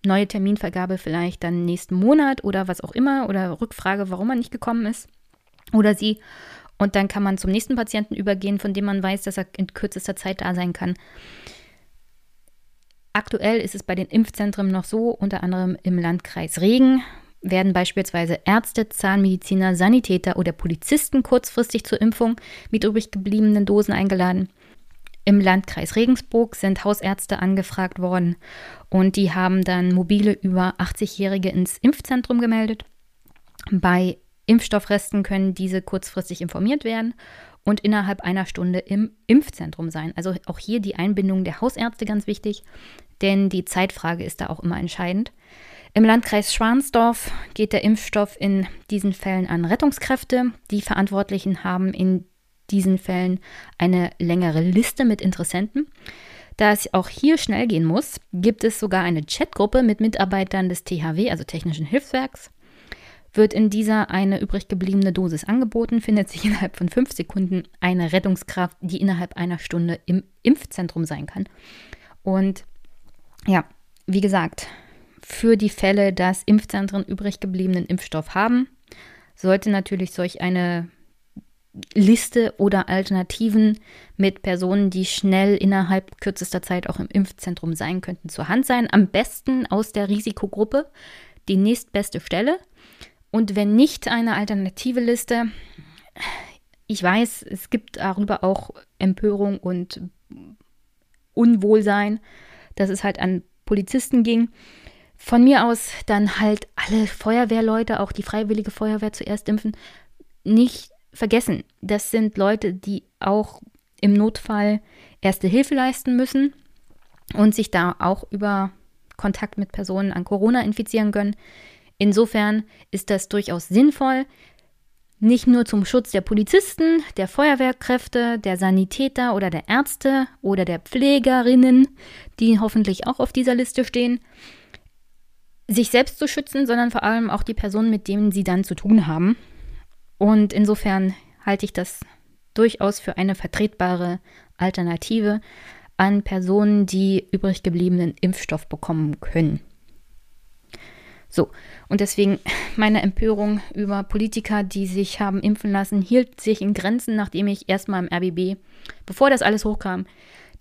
neue Terminvergabe vielleicht dann nächsten Monat oder was auch immer oder Rückfrage, warum er nicht gekommen ist oder sie. Und dann kann man zum nächsten Patienten übergehen, von dem man weiß, dass er in kürzester Zeit da sein kann. Aktuell ist es bei den Impfzentren noch so, unter anderem im Landkreis Regen werden beispielsweise Ärzte, Zahnmediziner, Sanitäter oder Polizisten kurzfristig zur Impfung mit übrig gebliebenen Dosen eingeladen. Im Landkreis Regensburg sind Hausärzte angefragt worden und die haben dann mobile über 80-Jährige ins Impfzentrum gemeldet. Bei Impfstoffresten können diese kurzfristig informiert werden und innerhalb einer Stunde im Impfzentrum sein. Also auch hier die Einbindung der Hausärzte ganz wichtig, denn die Zeitfrage ist da auch immer entscheidend. Im Landkreis Schwansdorf geht der Impfstoff in diesen Fällen an Rettungskräfte. Die Verantwortlichen haben in diesen Fällen eine längere Liste mit Interessenten. Da es auch hier schnell gehen muss, gibt es sogar eine Chatgruppe mit Mitarbeitern des THW, also Technischen Hilfswerks. Wird in dieser eine übrig gebliebene Dosis angeboten, findet sich innerhalb von fünf Sekunden eine Rettungskraft, die innerhalb einer Stunde im Impfzentrum sein kann. Und ja, wie gesagt, für die Fälle, dass Impfzentren übrig gebliebenen Impfstoff haben, sollte natürlich solch eine Liste oder Alternativen mit Personen, die schnell innerhalb kürzester Zeit auch im Impfzentrum sein könnten, zur Hand sein. Am besten aus der Risikogruppe die nächstbeste Stelle. Und wenn nicht eine alternative Liste, ich weiß, es gibt darüber auch Empörung und Unwohlsein, dass es halt an Polizisten ging. Von mir aus dann halt alle Feuerwehrleute, auch die freiwillige Feuerwehr zuerst impfen. Nicht vergessen, das sind Leute, die auch im Notfall erste Hilfe leisten müssen und sich da auch über Kontakt mit Personen an Corona infizieren können. Insofern ist das durchaus sinnvoll, nicht nur zum Schutz der Polizisten, der Feuerwehrkräfte, der Sanitäter oder der Ärzte oder der Pflegerinnen, die hoffentlich auch auf dieser Liste stehen, sich selbst zu schützen, sondern vor allem auch die Personen, mit denen sie dann zu tun haben. Und insofern halte ich das durchaus für eine vertretbare Alternative an Personen, die übrig gebliebenen Impfstoff bekommen können. So, und deswegen meine Empörung über Politiker, die sich haben impfen lassen, hielt sich in Grenzen, nachdem ich erstmal im RBB, bevor das alles hochkam,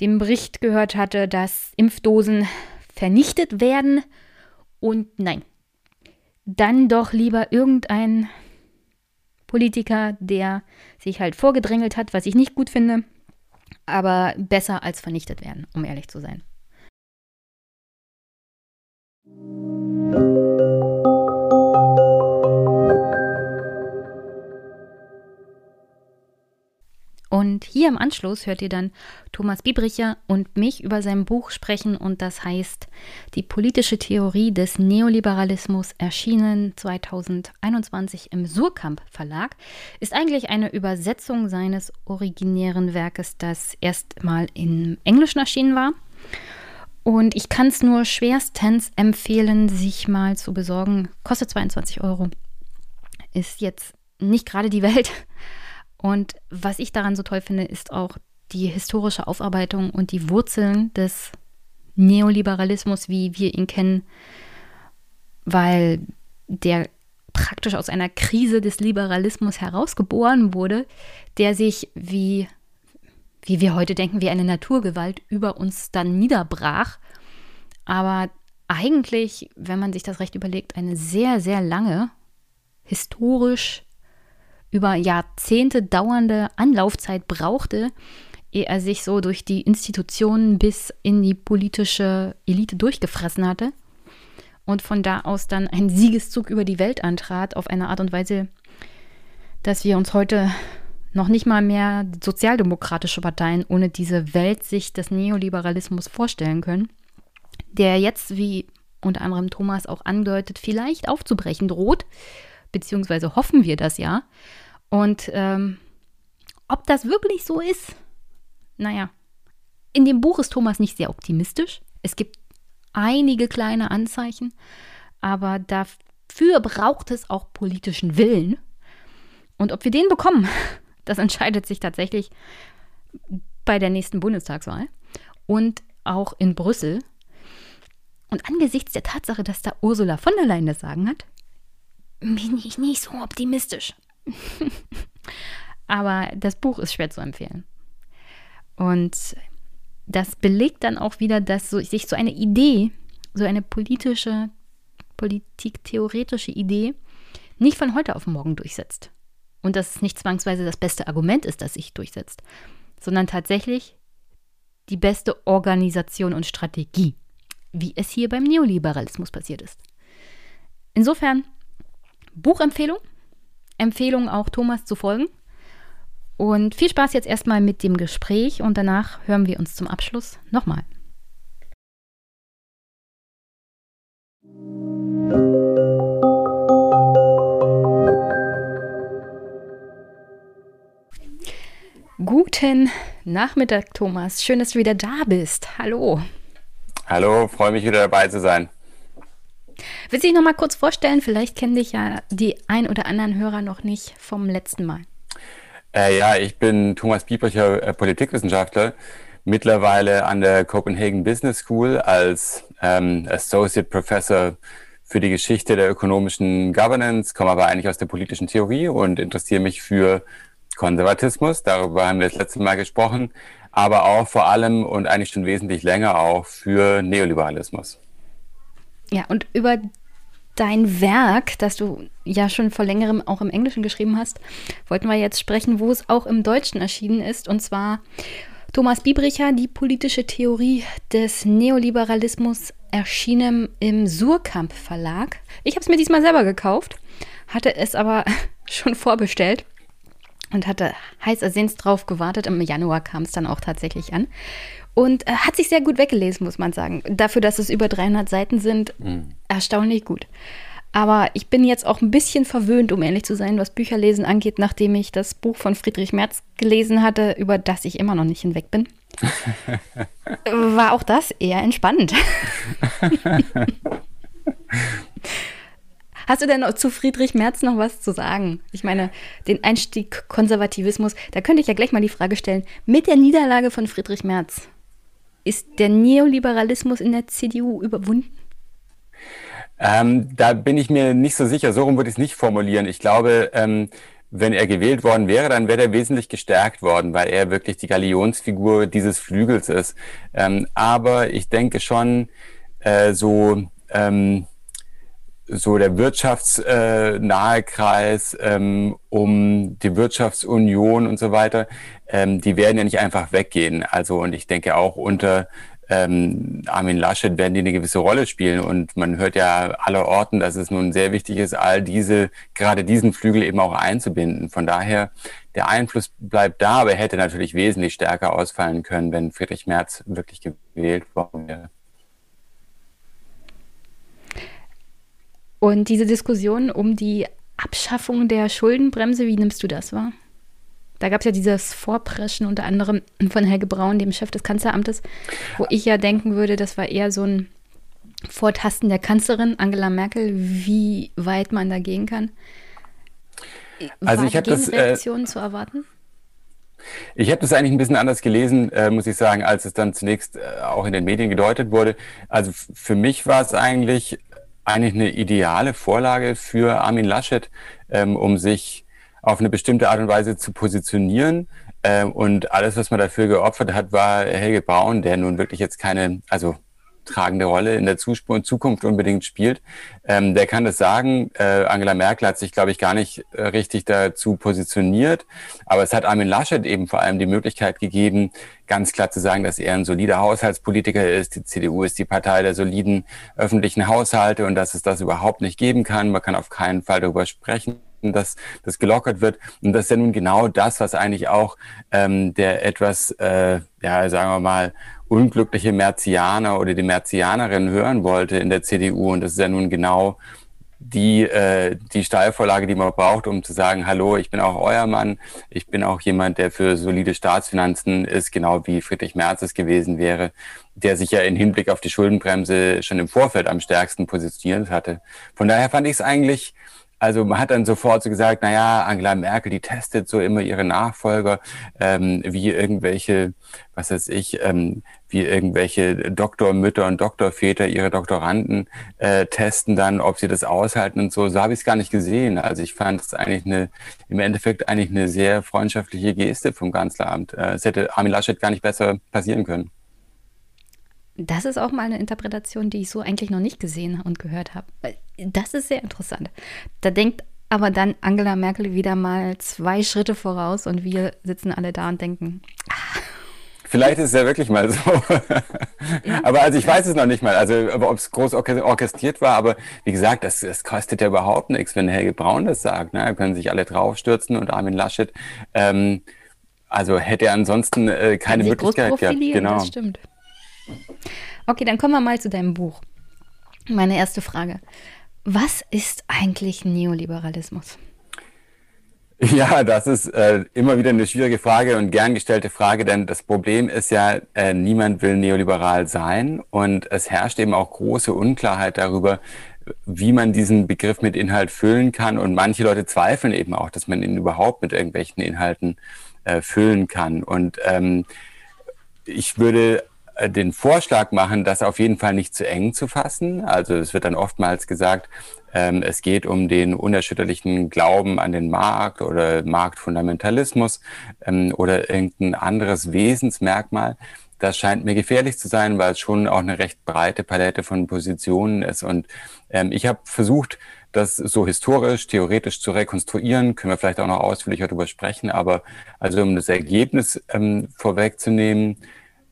den Bericht gehört hatte, dass Impfdosen vernichtet werden. Und nein, dann doch lieber irgendein Politiker, der sich halt vorgedrängelt hat, was ich nicht gut finde, aber besser als vernichtet werden, um ehrlich zu sein. Und hier im Anschluss hört ihr dann Thomas Biebricher und mich über sein Buch sprechen und das heißt Die politische Theorie des Neoliberalismus, erschienen 2021 im Surkamp Verlag, ist eigentlich eine Übersetzung seines originären Werkes, das erstmal im Englischen erschienen war. Und ich kann es nur schwerstens empfehlen, sich mal zu besorgen. Kostet 22 Euro. Ist jetzt nicht gerade die Welt, und was ich daran so toll finde, ist auch die historische Aufarbeitung und die Wurzeln des Neoliberalismus, wie wir ihn kennen, weil der praktisch aus einer Krise des Liberalismus herausgeboren wurde, der sich wie, wie wir heute denken, wie eine Naturgewalt über uns dann niederbrach. Aber eigentlich, wenn man sich das recht überlegt, eine sehr, sehr lange, historisch über Jahrzehnte dauernde Anlaufzeit brauchte, ehe er sich so durch die Institutionen bis in die politische Elite durchgefressen hatte und von da aus dann einen Siegeszug über die Welt antrat, auf eine Art und Weise, dass wir uns heute noch nicht mal mehr sozialdemokratische Parteien ohne diese Weltsicht des Neoliberalismus vorstellen können, der jetzt, wie unter anderem Thomas auch andeutet, vielleicht aufzubrechen droht, beziehungsweise hoffen wir das ja. Und ähm, ob das wirklich so ist, naja, in dem Buch ist Thomas nicht sehr optimistisch. Es gibt einige kleine Anzeichen, aber dafür braucht es auch politischen Willen. Und ob wir den bekommen, das entscheidet sich tatsächlich bei der nächsten Bundestagswahl und auch in Brüssel. Und angesichts der Tatsache, dass da Ursula von der Leyen das Sagen hat, bin ich nicht so optimistisch. Aber das Buch ist schwer zu empfehlen. Und das belegt dann auch wieder, dass so, sich so eine Idee, so eine politische, politiktheoretische Idee nicht von heute auf morgen durchsetzt. Und dass es nicht zwangsweise das beste Argument ist, das sich durchsetzt, sondern tatsächlich die beste Organisation und Strategie, wie es hier beim Neoliberalismus passiert ist. Insofern Buchempfehlung, Empfehlung auch Thomas zu folgen. Und viel Spaß jetzt erstmal mit dem Gespräch und danach hören wir uns zum Abschluss nochmal. Guten Nachmittag, Thomas. Schön, dass du wieder da bist. Hallo. Hallo, freue mich wieder dabei zu sein. Willst du dich noch mal kurz vorstellen? Vielleicht kennen dich ja die ein oder anderen Hörer noch nicht vom letzten Mal. Äh, ja, ich bin Thomas Biebricher, äh, Politikwissenschaftler, mittlerweile an der Copenhagen Business School als ähm, Associate Professor für die Geschichte der ökonomischen Governance, komme aber eigentlich aus der politischen Theorie und interessiere mich für Konservatismus, darüber haben wir das letzte Mal gesprochen, aber auch vor allem und eigentlich schon wesentlich länger auch für Neoliberalismus. Ja, und über dein Werk, das du ja schon vor längerem auch im Englischen geschrieben hast, wollten wir jetzt sprechen, wo es auch im Deutschen erschienen ist. Und zwar Thomas Biebricher, die politische Theorie des Neoliberalismus, erschienen im Surkamp Verlag. Ich habe es mir diesmal selber gekauft, hatte es aber schon vorbestellt und hatte heiß ersehnst drauf gewartet. Im Januar kam es dann auch tatsächlich an. Und äh, hat sich sehr gut weggelesen, muss man sagen. Dafür, dass es über 300 Seiten sind, mhm. erstaunlich gut. Aber ich bin jetzt auch ein bisschen verwöhnt, um ehrlich zu sein, was Bücherlesen angeht, nachdem ich das Buch von Friedrich Merz gelesen hatte, über das ich immer noch nicht hinweg bin. War auch das eher entspannt. Hast du denn zu Friedrich Merz noch was zu sagen? Ich meine, den Einstieg Konservativismus, da könnte ich ja gleich mal die Frage stellen, mit der Niederlage von Friedrich Merz, ist der Neoliberalismus in der CDU überwunden? Ähm, da bin ich mir nicht so sicher. So rum würde ich es nicht formulieren. Ich glaube, ähm, wenn er gewählt worden wäre, dann wäre er wesentlich gestärkt worden, weil er wirklich die Galionsfigur dieses Flügels ist. Ähm, aber ich denke schon, äh, so, ähm, so der wirtschaftsnahe äh, Kreis ähm, um die Wirtschaftsunion und so weiter, ähm, die werden ja nicht einfach weggehen. Also und ich denke auch unter ähm, Armin Laschet werden die eine gewisse Rolle spielen. Und man hört ja aller Orten, dass es nun sehr wichtig ist, all diese, gerade diesen Flügel eben auch einzubinden. Von daher, der Einfluss bleibt da, aber er hätte natürlich wesentlich stärker ausfallen können, wenn Friedrich Merz wirklich gewählt worden wäre. Und diese Diskussion um die Abschaffung der Schuldenbremse, wie nimmst du das wahr? Da gab es ja dieses Vorpreschen unter anderem von Helge Braun, dem Chef des Kanzleramtes, wo ich ja denken würde, das war eher so ein Vortasten der Kanzlerin Angela Merkel, wie weit man da gehen kann. War also ich habe das äh, zu erwarten. Ich habe das eigentlich ein bisschen anders gelesen, äh, muss ich sagen, als es dann zunächst äh, auch in den Medien gedeutet wurde. Also für mich war es eigentlich eigentlich eine ideale Vorlage für Armin Laschet, ähm, um sich auf eine bestimmte Art und Weise zu positionieren. Ähm, und alles, was man dafür geopfert hat, war Helge Braun, der nun wirklich jetzt keine, also tragende Rolle in der Zukunft unbedingt spielt. Ähm, der kann das sagen. Äh, Angela Merkel hat sich, glaube ich, gar nicht äh, richtig dazu positioniert. Aber es hat Armin Laschet eben vor allem die Möglichkeit gegeben, ganz klar zu sagen, dass er ein solider Haushaltspolitiker ist. Die CDU ist die Partei der soliden öffentlichen Haushalte und dass es das überhaupt nicht geben kann. Man kann auf keinen Fall darüber sprechen dass das gelockert wird. Und das ist ja nun genau das, was eigentlich auch ähm, der etwas, äh, ja, sagen wir mal, unglückliche Merzianer oder die Merzianerin hören wollte in der CDU. Und das ist ja nun genau die, äh, die Steilvorlage, die man braucht, um zu sagen, hallo, ich bin auch euer Mann, ich bin auch jemand, der für solide Staatsfinanzen ist, genau wie Friedrich Merz es gewesen wäre, der sich ja in Hinblick auf die Schuldenbremse schon im Vorfeld am stärksten positioniert hatte. Von daher fand ich es eigentlich also man hat dann sofort so gesagt, naja, Angela Merkel, die testet so immer ihre Nachfolger, ähm, wie irgendwelche, was weiß ich, ähm, wie irgendwelche Doktormütter und Doktorväter ihre Doktoranden äh, testen dann, ob sie das aushalten und so. So habe ich es gar nicht gesehen. Also ich fand es eigentlich eine, im Endeffekt eigentlich eine sehr freundschaftliche Geste vom Kanzleramt. Äh, es hätte Armin Laschet gar nicht besser passieren können. Das ist auch mal eine Interpretation, die ich so eigentlich noch nicht gesehen und gehört habe. Das ist sehr interessant. Da denkt aber dann Angela Merkel wieder mal zwei Schritte voraus und wir sitzen alle da und denken, ah. Vielleicht ist es ja wirklich mal so. Aber also ich weiß es noch nicht mal, also ob es groß orchestriert war, aber wie gesagt, das, das kostet ja überhaupt nichts, wenn Helge Braun das sagt. Ne? Da können sich alle draufstürzen und Armin Laschet. Ähm, also hätte er ansonsten äh, keine Möglichkeit gehabt. Genau. Das stimmt. Okay, dann kommen wir mal zu deinem Buch. Meine erste Frage. Was ist eigentlich Neoliberalismus? Ja, das ist äh, immer wieder eine schwierige Frage und gern gestellte Frage, denn das Problem ist ja, äh, niemand will neoliberal sein und es herrscht eben auch große Unklarheit darüber, wie man diesen Begriff mit Inhalt füllen kann und manche Leute zweifeln eben auch, dass man ihn überhaupt mit irgendwelchen Inhalten äh, füllen kann und ähm, ich würde äh, den Vorschlag machen, das auf jeden Fall nicht zu eng zu fassen. Also es wird dann oftmals gesagt, ähm, es geht um den unerschütterlichen Glauben an den Markt oder Marktfundamentalismus ähm, oder irgendein anderes Wesensmerkmal. Das scheint mir gefährlich zu sein, weil es schon auch eine recht breite Palette von Positionen ist. Und ähm, ich habe versucht, das so historisch, theoretisch zu rekonstruieren. Können wir vielleicht auch noch ausführlicher darüber sprechen. Aber also um das Ergebnis ähm, vorwegzunehmen,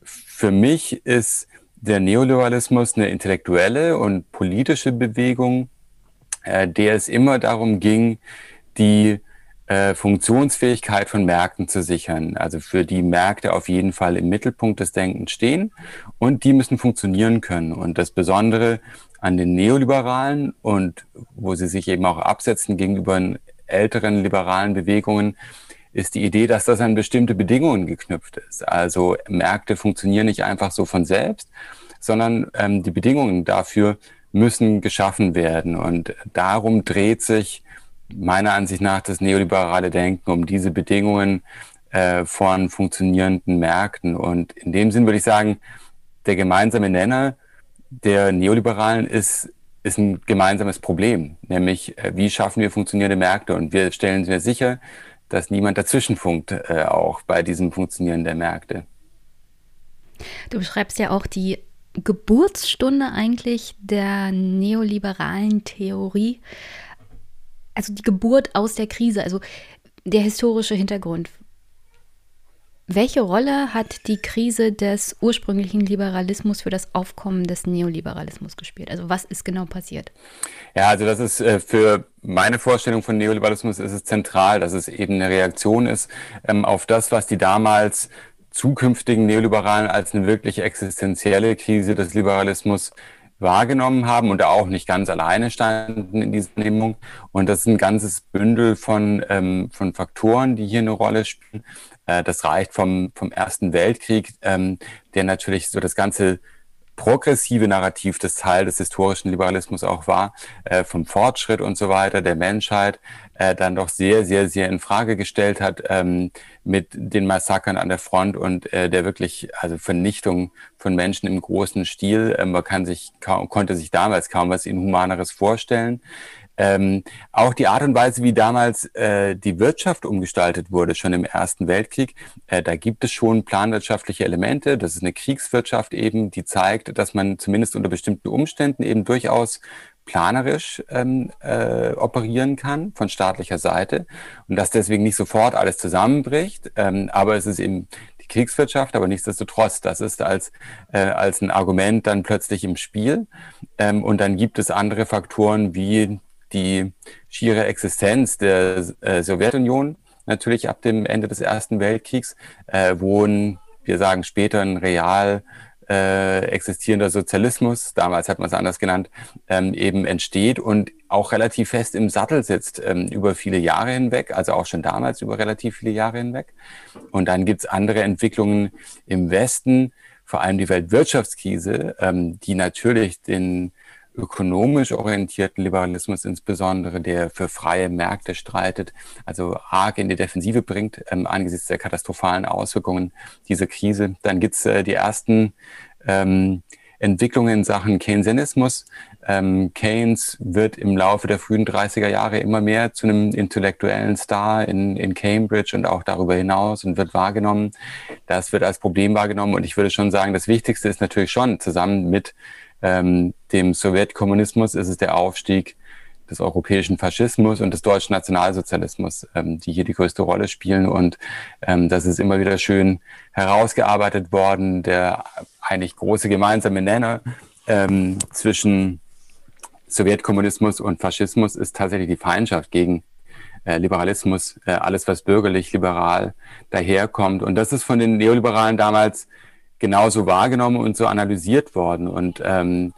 für mich ist der Neoliberalismus eine intellektuelle und politische Bewegung, äh, der es immer darum ging, die äh, Funktionsfähigkeit von Märkten zu sichern. Also für die Märkte auf jeden Fall im Mittelpunkt des Denkens stehen und die müssen funktionieren können. Und das Besondere an den Neoliberalen und wo sie sich eben auch absetzen gegenüber älteren liberalen Bewegungen, ist die Idee, dass das an bestimmte Bedingungen geknüpft ist. Also Märkte funktionieren nicht einfach so von selbst, sondern ähm, die Bedingungen dafür müssen geschaffen werden. Und darum dreht sich meiner Ansicht nach das neoliberale Denken um diese Bedingungen äh, von funktionierenden Märkten. Und in dem Sinn würde ich sagen, der gemeinsame Nenner der Neoliberalen ist, ist ein gemeinsames Problem, nämlich äh, wie schaffen wir funktionierende Märkte? Und wir stellen sehr sicher, dass niemand dazwischenfunkt, äh, auch bei diesem Funktionieren der Märkte. Du beschreibst ja auch die Geburtsstunde eigentlich der neoliberalen Theorie, also die Geburt aus der Krise, also der historische Hintergrund. Welche Rolle hat die Krise des ursprünglichen Liberalismus für das Aufkommen des Neoliberalismus gespielt? Also was ist genau passiert? Ja, also das ist äh, für meine Vorstellung von Neoliberalismus ist es zentral, dass es eben eine Reaktion ist ähm, auf das, was die damals zukünftigen Neoliberalen als eine wirklich existenzielle Krise des Liberalismus wahrgenommen haben und auch nicht ganz alleine standen in dieser Nehmung. Und das ist ein ganzes Bündel von, ähm, von Faktoren, die hier eine Rolle spielen. Äh, das reicht vom, vom Ersten Weltkrieg, ähm, der natürlich so das ganze progressive Narrativ des Teil des historischen Liberalismus auch war, äh, vom Fortschritt und so weiter der Menschheit, äh, dann doch sehr, sehr, sehr in Frage gestellt hat ähm, mit den Massakern an der Front und äh, der wirklich, also Vernichtung von Menschen im großen Stil. Äh, man kann sich kaum, konnte sich damals kaum was Inhumaneres vorstellen. Ähm, auch die Art und Weise, wie damals äh, die Wirtschaft umgestaltet wurde, schon im Ersten Weltkrieg, äh, da gibt es schon planwirtschaftliche Elemente. Das ist eine Kriegswirtschaft eben, die zeigt, dass man zumindest unter bestimmten Umständen eben durchaus planerisch ähm, äh, operieren kann von staatlicher Seite und dass deswegen nicht sofort alles zusammenbricht. Ähm, aber es ist eben die Kriegswirtschaft, aber nichtsdestotrotz, das ist als, äh, als ein Argument dann plötzlich im Spiel. Ähm, und dann gibt es andere Faktoren wie die schiere Existenz der äh, Sowjetunion, natürlich ab dem Ende des Ersten Weltkriegs, äh, wo ein, wir sagen später ein real äh, existierender Sozialismus, damals hat man es anders genannt, ähm, eben entsteht und auch relativ fest im Sattel sitzt ähm, über viele Jahre hinweg, also auch schon damals über relativ viele Jahre hinweg. Und dann gibt's andere Entwicklungen im Westen, vor allem die Weltwirtschaftskrise, ähm, die natürlich den ökonomisch orientierten Liberalismus insbesondere, der für freie Märkte streitet, also arg in die Defensive bringt ähm, angesichts der katastrophalen Auswirkungen dieser Krise. Dann gibt's äh, die ersten ähm, Entwicklungen in Sachen Keynesianismus. Ähm, Keynes wird im Laufe der frühen 30er Jahre immer mehr zu einem intellektuellen Star in, in Cambridge und auch darüber hinaus und wird wahrgenommen. Das wird als Problem wahrgenommen und ich würde schon sagen, das Wichtigste ist natürlich schon zusammen mit ähm, dem Sowjetkommunismus ist es der Aufstieg des europäischen Faschismus und des deutschen Nationalsozialismus, ähm, die hier die größte Rolle spielen. Und ähm, das ist immer wieder schön herausgearbeitet worden, der eigentlich große gemeinsame Nenner ähm, zwischen Sowjetkommunismus und Faschismus ist tatsächlich die Feindschaft gegen äh, Liberalismus, äh, alles was bürgerlich, liberal daherkommt. Und das ist von den Neoliberalen damals genauso wahrgenommen und so analysiert worden. Und ähm,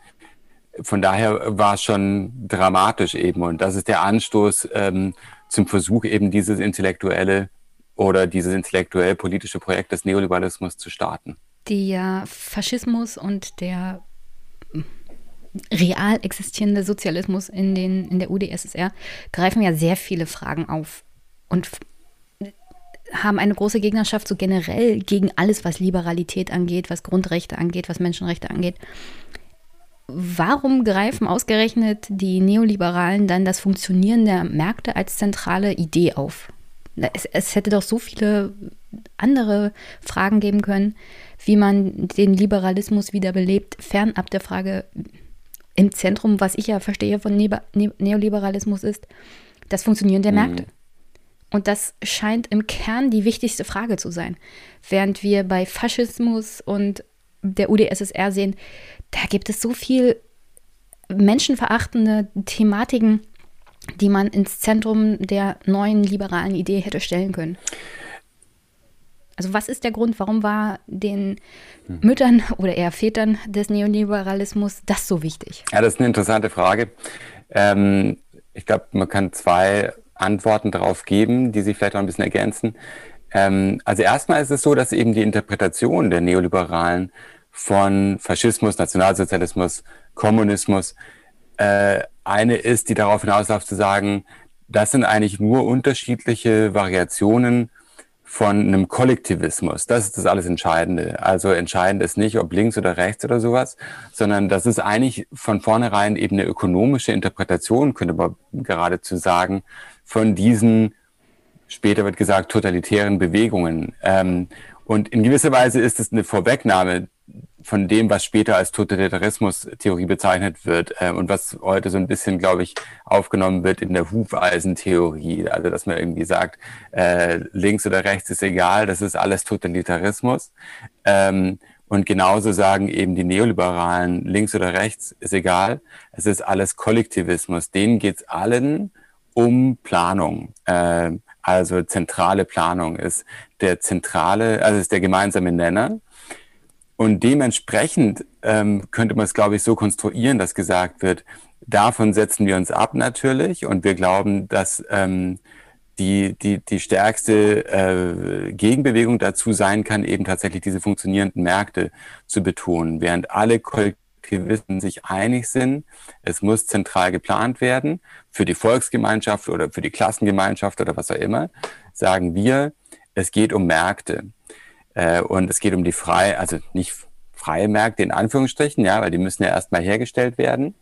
von daher war es schon dramatisch eben. Und das ist der Anstoß ähm, zum Versuch, eben dieses intellektuelle oder dieses intellektuell-politische Projekt des Neoliberalismus zu starten. Der Faschismus und der real existierende Sozialismus in, den, in der UdSSR greifen ja sehr viele Fragen auf und haben eine große Gegnerschaft so generell gegen alles, was Liberalität angeht, was Grundrechte angeht, was Menschenrechte angeht. Warum greifen ausgerechnet die Neoliberalen dann das Funktionieren der Märkte als zentrale Idee auf? Es, es hätte doch so viele andere Fragen geben können, wie man den Liberalismus wiederbelebt, fernab der Frage im Zentrum, was ich ja verstehe von ne Neoliberalismus ist, das Funktionieren der mhm. Und das scheint im Kern die wichtigste Frage zu sein. Während wir bei Faschismus und der UdSSR sehen, da gibt es so viel menschenverachtende Thematiken, die man ins Zentrum der neuen liberalen Idee hätte stellen können. Also was ist der Grund, warum war den hm. Müttern oder eher Vätern des Neoliberalismus das so wichtig? Ja, das ist eine interessante Frage. Ähm, ich glaube, man kann zwei Antworten darauf geben, die sich vielleicht auch ein bisschen ergänzen. Ähm, also erstmal ist es so, dass eben die Interpretation der Neoliberalen von Faschismus, Nationalsozialismus, Kommunismus äh, eine ist, die darauf hinausläuft zu sagen, das sind eigentlich nur unterschiedliche Variationen von einem Kollektivismus. Das ist das alles Entscheidende. Also entscheidend ist nicht, ob links oder rechts oder sowas, sondern das ist eigentlich von vornherein eben eine ökonomische Interpretation, könnte man geradezu sagen, von diesen, später wird gesagt, totalitären Bewegungen. Ähm, und in gewisser Weise ist es eine Vorwegnahme von dem, was später als Totalitarismus-Theorie bezeichnet wird äh, und was heute so ein bisschen, glaube ich, aufgenommen wird in der Hufeisentheorie. Also, dass man irgendwie sagt, äh, links oder rechts ist egal, das ist alles Totalitarismus. Ähm, und genauso sagen eben die Neoliberalen, links oder rechts ist egal, es ist alles Kollektivismus. Denen geht's allen um Planung. Äh, also zentrale Planung ist der zentrale, also ist der gemeinsame Nenner. Und dementsprechend ähm, könnte man es, glaube ich, so konstruieren, dass gesagt wird, davon setzen wir uns ab natürlich und wir glauben, dass ähm, die, die, die stärkste äh, Gegenbewegung dazu sein kann, eben tatsächlich diese funktionierenden Märkte zu betonen, während alle Kollektivisten sich einig sind, es muss zentral geplant werden für die Volksgemeinschaft oder für die Klassengemeinschaft oder was auch immer, sagen wir, es geht um Märkte. Äh, und es geht um die freie, also nicht freie Märkte in Anführungsstrichen, ja, weil die müssen ja erstmal hergestellt werden.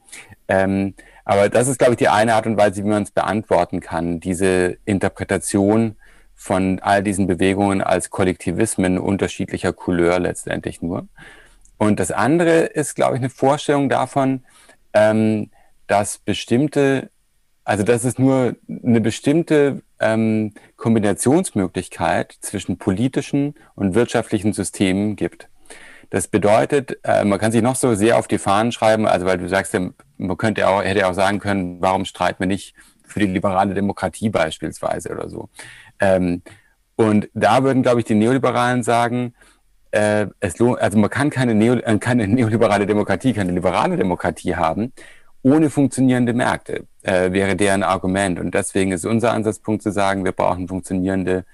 Ähm, aber das ist, glaube ich, die eine Art und Weise, wie man es beantworten kann, diese Interpretation von all diesen Bewegungen als Kollektivismen unterschiedlicher Couleur letztendlich nur. Und das andere ist, glaube ich, eine Vorstellung davon, ähm, dass bestimmte, also dass es nur eine bestimmte ähm, Kombinationsmöglichkeit zwischen politischen und wirtschaftlichen Systemen gibt. Das bedeutet, äh, man kann sich noch so sehr auf die Fahnen schreiben, also weil du sagst, man könnte auch, hätte auch sagen können, warum streiten wir nicht für die liberale Demokratie beispielsweise oder so. Ähm, und da würden, glaube ich, die Neoliberalen sagen, äh, es lohnt, also man kann keine, Neo, äh, keine neoliberale Demokratie, keine liberale Demokratie haben, ohne funktionierende Märkte, äh, wäre deren Argument. Und deswegen ist unser Ansatzpunkt zu sagen, wir brauchen funktionierende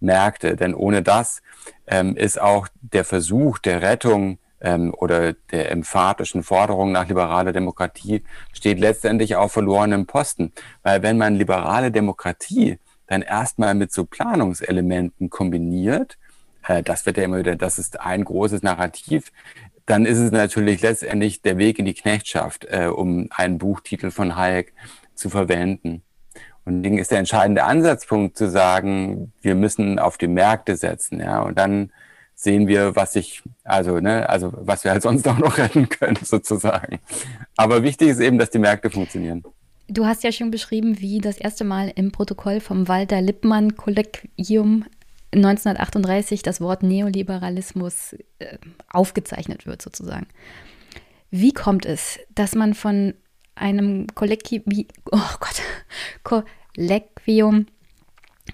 Märkte. Denn ohne das ähm, ist auch der Versuch der Rettung ähm, oder der emphatischen Forderung nach liberaler Demokratie steht letztendlich auf verlorenem Posten. Weil wenn man liberale Demokratie dann erstmal mit so Planungselementen kombiniert, äh, das wird ja immer wieder, das ist ein großes Narrativ, dann ist es natürlich letztendlich der Weg in die Knechtschaft, äh, um einen Buchtitel von Hayek zu verwenden. Und deswegen ist der entscheidende Ansatzpunkt zu sagen, wir müssen auf die Märkte setzen, ja, und dann sehen wir, was ich, also, ne, also was wir halt sonst auch noch retten können, sozusagen. Aber wichtig ist eben, dass die Märkte funktionieren. Du hast ja schon beschrieben, wie das erste Mal im Protokoll vom Walter Lippmann Kollegium 1938 das Wort Neoliberalismus äh, aufgezeichnet wird, sozusagen. Wie kommt es, dass man von einem Kollegium, oh Gott, Kollegium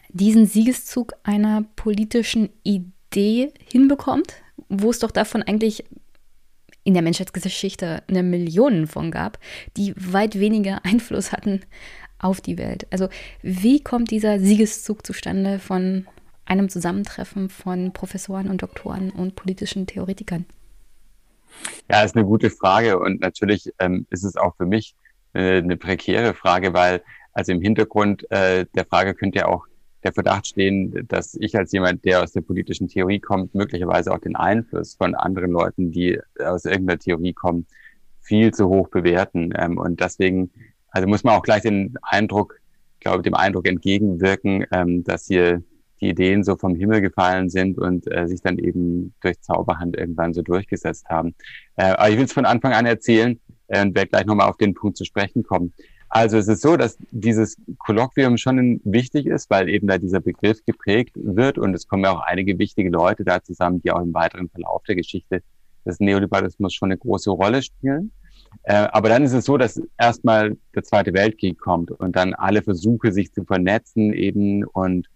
diesen Siegeszug einer politischen Idee hinbekommt, wo es doch davon eigentlich in der Menschheitsgeschichte eine Millionen von gab, die weit weniger Einfluss hatten auf die Welt. Also wie kommt dieser Siegeszug zustande von einem Zusammentreffen von Professoren und Doktoren und politischen Theoretikern? Ja, ist eine gute Frage und natürlich ähm, ist es auch für mich äh, eine prekäre Frage, weil also im Hintergrund äh, der Frage könnte ja auch der Verdacht stehen, dass ich als jemand, der aus der politischen Theorie kommt, möglicherweise auch den Einfluss von anderen Leuten, die aus irgendeiner Theorie kommen, viel zu hoch bewerten. Ähm, und deswegen, also muss man auch gleich den Eindruck, glaube dem Eindruck entgegenwirken, ähm, dass hier die Ideen so vom Himmel gefallen sind und äh, sich dann eben durch Zauberhand irgendwann so durchgesetzt haben. Äh, aber ich will es von Anfang an erzählen äh, und werde gleich nochmal auf den Punkt zu sprechen kommen. Also es ist so, dass dieses Kolloquium schon wichtig ist, weil eben da dieser Begriff geprägt wird und es kommen ja auch einige wichtige Leute da zusammen, die auch im weiteren Verlauf der Geschichte des Neoliberalismus schon eine große Rolle spielen. Äh, aber dann ist es so, dass erstmal der Zweite Weltkrieg kommt und dann alle Versuche, sich zu vernetzen eben und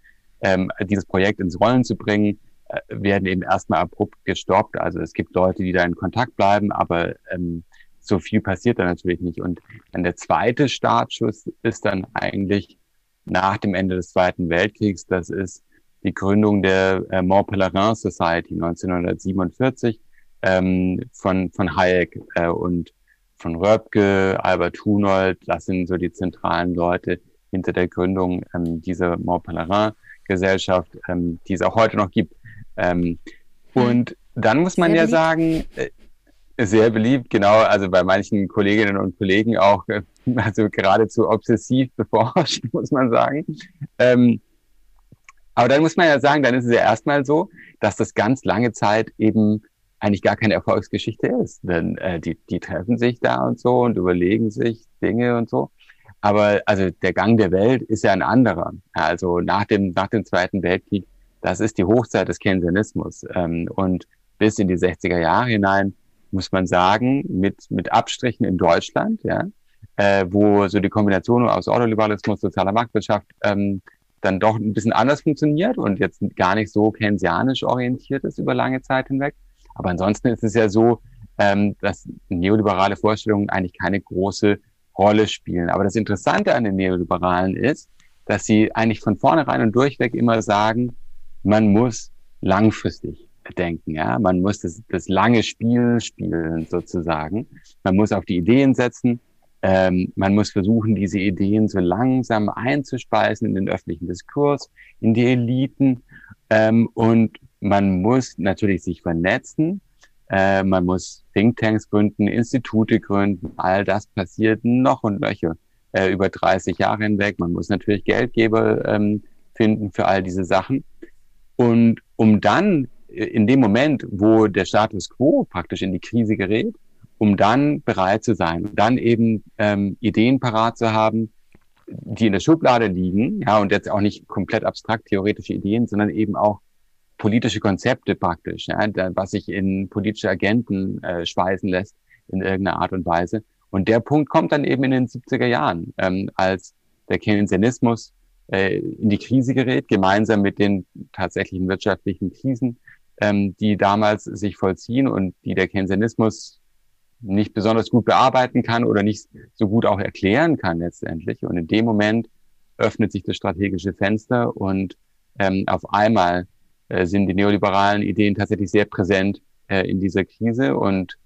ähm, dieses Projekt ins Rollen zu bringen, äh, werden eben erstmal abrupt gestoppt. Also es gibt Leute, die da in Kontakt bleiben, aber ähm, so viel passiert da natürlich nicht. Und dann der zweite Startschuss ist dann eigentlich nach dem Ende des Zweiten Weltkriegs. Das ist die Gründung der äh, Mont Pelerin Society 1947 ähm, von, von Hayek äh, und von Röpke, Albert Hunold. Das sind so die zentralen Leute hinter der Gründung ähm, dieser Mont Pelerin Gesellschaft, ähm, die es auch heute noch gibt. Ähm, und dann muss man Sehr ja sagen, äh, sehr beliebt, genau, also bei manchen Kolleginnen und Kollegen auch, äh, also geradezu obsessiv beforscht, muss man sagen. Ähm, aber dann muss man ja sagen, dann ist es ja erstmal so, dass das ganz lange Zeit eben eigentlich gar keine Erfolgsgeschichte ist. Denn äh, die, die treffen sich da und so und überlegen sich Dinge und so. Aber also der Gang der Welt ist ja ein anderer. Also nach dem, nach dem Zweiten Weltkrieg, das ist die Hochzeit des Keynesianismus. Ähm, und bis in die 60er Jahre hinein muss man sagen, mit, mit Abstrichen in Deutschland, ja, äh, wo so die Kombination aus Ordoliberalismus, sozialer Marktwirtschaft ähm, dann doch ein bisschen anders funktioniert und jetzt gar nicht so keynesianisch orientiert ist über lange Zeit hinweg. Aber ansonsten ist es ja so, ähm, dass neoliberale Vorstellungen eigentlich keine große Rolle spielen. Aber das Interessante an den Neoliberalen ist, dass sie eigentlich von vornherein und durchweg immer sagen, man muss langfristig denken. Ja, man muss das, das lange Spiel spielen sozusagen. Man muss auf die Ideen setzen. Ähm, man muss versuchen, diese Ideen so langsam einzuspeisen in den öffentlichen Diskurs, in die Eliten. Ähm, und man muss natürlich sich vernetzen. Äh, man muss Thinktanks gründen, Institute gründen. All das passiert noch und nöcher äh, über 30 Jahre hinweg. Man muss natürlich Geldgeber ähm, finden für all diese Sachen. Und um dann in dem Moment, wo der Status quo praktisch in die Krise gerät, um dann bereit zu sein, dann eben ähm, Ideen parat zu haben, die in der Schublade liegen, ja, und jetzt auch nicht komplett abstrakt theoretische Ideen, sondern eben auch politische Konzepte praktisch, ja, was sich in politische Agenten äh, schweißen lässt in irgendeiner Art und Weise. Und der Punkt kommt dann eben in den 70er Jahren, ähm, als der Keynesianismus äh, in die Krise gerät, gemeinsam mit den tatsächlichen wirtschaftlichen Krisen, ähm, die damals sich vollziehen und die der Keynesianismus nicht besonders gut bearbeiten kann oder nicht so gut auch erklären kann letztendlich. Und in dem Moment öffnet sich das strategische Fenster und ähm, auf einmal sind die neoliberalen Ideen tatsächlich sehr präsent äh, in dieser Krise und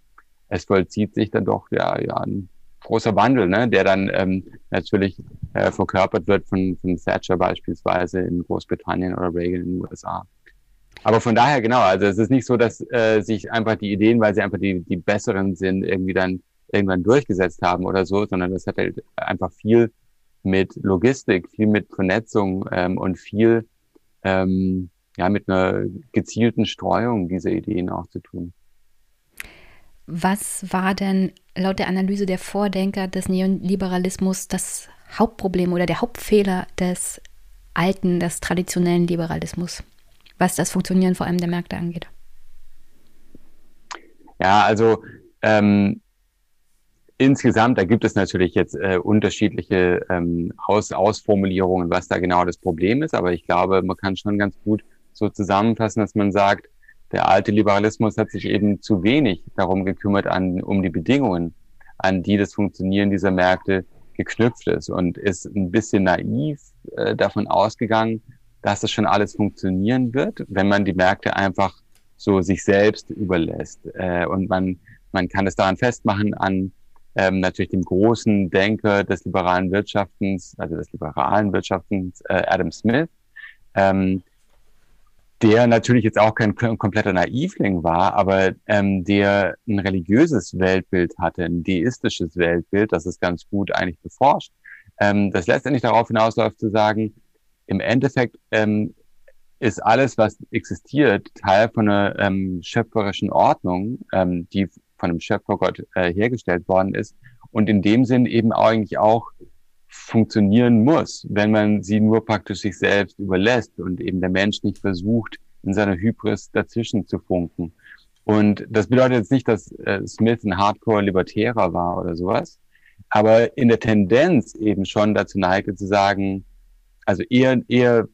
es vollzieht sich dann doch ja, ja ein großer Wandel, ne, der dann ähm, natürlich äh, verkörpert wird von, von Thatcher beispielsweise in Großbritannien oder Reagan in den USA. Aber von daher, genau, also es ist nicht so, dass äh, sich einfach die Ideen, weil sie einfach die, die besseren sind, irgendwie dann irgendwann durchgesetzt haben oder so, sondern das hat halt einfach viel mit Logistik, viel mit Vernetzung ähm, und viel ähm, ja mit einer gezielten Streuung dieser Ideen auch zu tun. Was war denn laut der Analyse der Vordenker des Neoliberalismus das Hauptproblem oder der Hauptfehler des alten, des traditionellen Liberalismus, was das Funktionieren vor allem der Märkte angeht? Ja, also ähm, insgesamt, da gibt es natürlich jetzt äh, unterschiedliche ähm, Aus Ausformulierungen, was da genau das Problem ist, aber ich glaube, man kann schon ganz gut so zusammenfassen, dass man sagt, der alte Liberalismus hat sich eben zu wenig darum gekümmert, an, um die Bedingungen, an die das Funktionieren dieser Märkte geknüpft ist und ist ein bisschen naiv äh, davon ausgegangen, dass das schon alles funktionieren wird, wenn man die Märkte einfach so sich selbst überlässt. Äh, und man, man kann es daran festmachen an ähm, natürlich dem großen Denker des liberalen Wirtschaftens, also des liberalen Wirtschaftens, äh, Adam Smith, ähm, der natürlich jetzt auch kein kompletter Naivling war, aber ähm, der ein religiöses Weltbild hatte, ein deistisches Weltbild, das ist ganz gut eigentlich beforscht, ähm, das letztendlich darauf hinausläuft zu sagen, im Endeffekt ähm, ist alles, was existiert, Teil von einer ähm, schöpferischen Ordnung, ähm, die von einem Schöpfergott äh, hergestellt worden ist. Und in dem Sinn eben eigentlich auch funktionieren muss, wenn man sie nur praktisch sich selbst überlässt und eben der Mensch nicht versucht, in seiner Hybris dazwischen zu funken. Und das bedeutet jetzt nicht, dass äh, Smith ein Hardcore-Libertärer war oder sowas, aber in der Tendenz eben schon dazu neigte zu sagen, also eher, eher,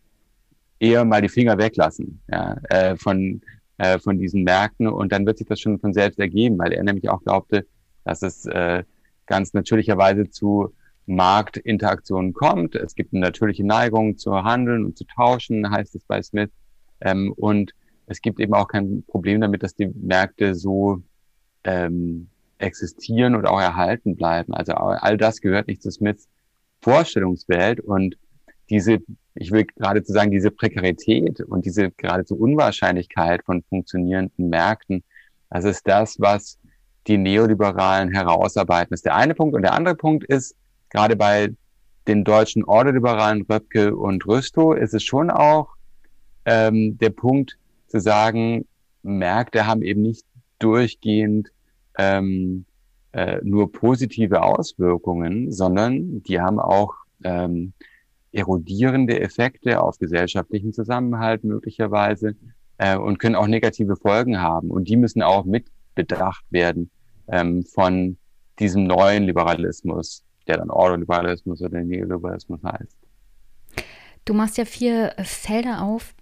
eher mal die Finger weglassen ja, äh, von, äh, von diesen Märkten und dann wird sich das schon von selbst ergeben, weil er nämlich auch glaubte, dass es äh, ganz natürlicherweise zu Marktinteraktionen kommt. Es gibt eine natürliche Neigung zu handeln und zu tauschen, heißt es bei Smith. Ähm, und es gibt eben auch kein Problem damit, dass die Märkte so ähm, existieren und auch erhalten bleiben. Also all das gehört nicht zu Smiths Vorstellungswelt und diese, ich will geradezu sagen, diese Prekarität und diese geradezu Unwahrscheinlichkeit von funktionierenden Märkten, das ist das, was die Neoliberalen herausarbeiten. Das ist der eine Punkt. Und der andere Punkt ist, gerade bei den deutschen Ordoliberalen Röpke und Rüstow ist es schon auch ähm, der Punkt zu sagen, Märkte haben eben nicht durchgehend ähm, äh, nur positive Auswirkungen, sondern die haben auch ähm, erodierende Effekte auf gesellschaftlichen Zusammenhalt möglicherweise äh, und können auch negative Folgen haben. Und die müssen auch mitbedacht werden ähm, von diesem neuen Liberalismus, der dann Ordoliberalismus oder Neoliberalismus heißt. Du machst ja vier Felder auf,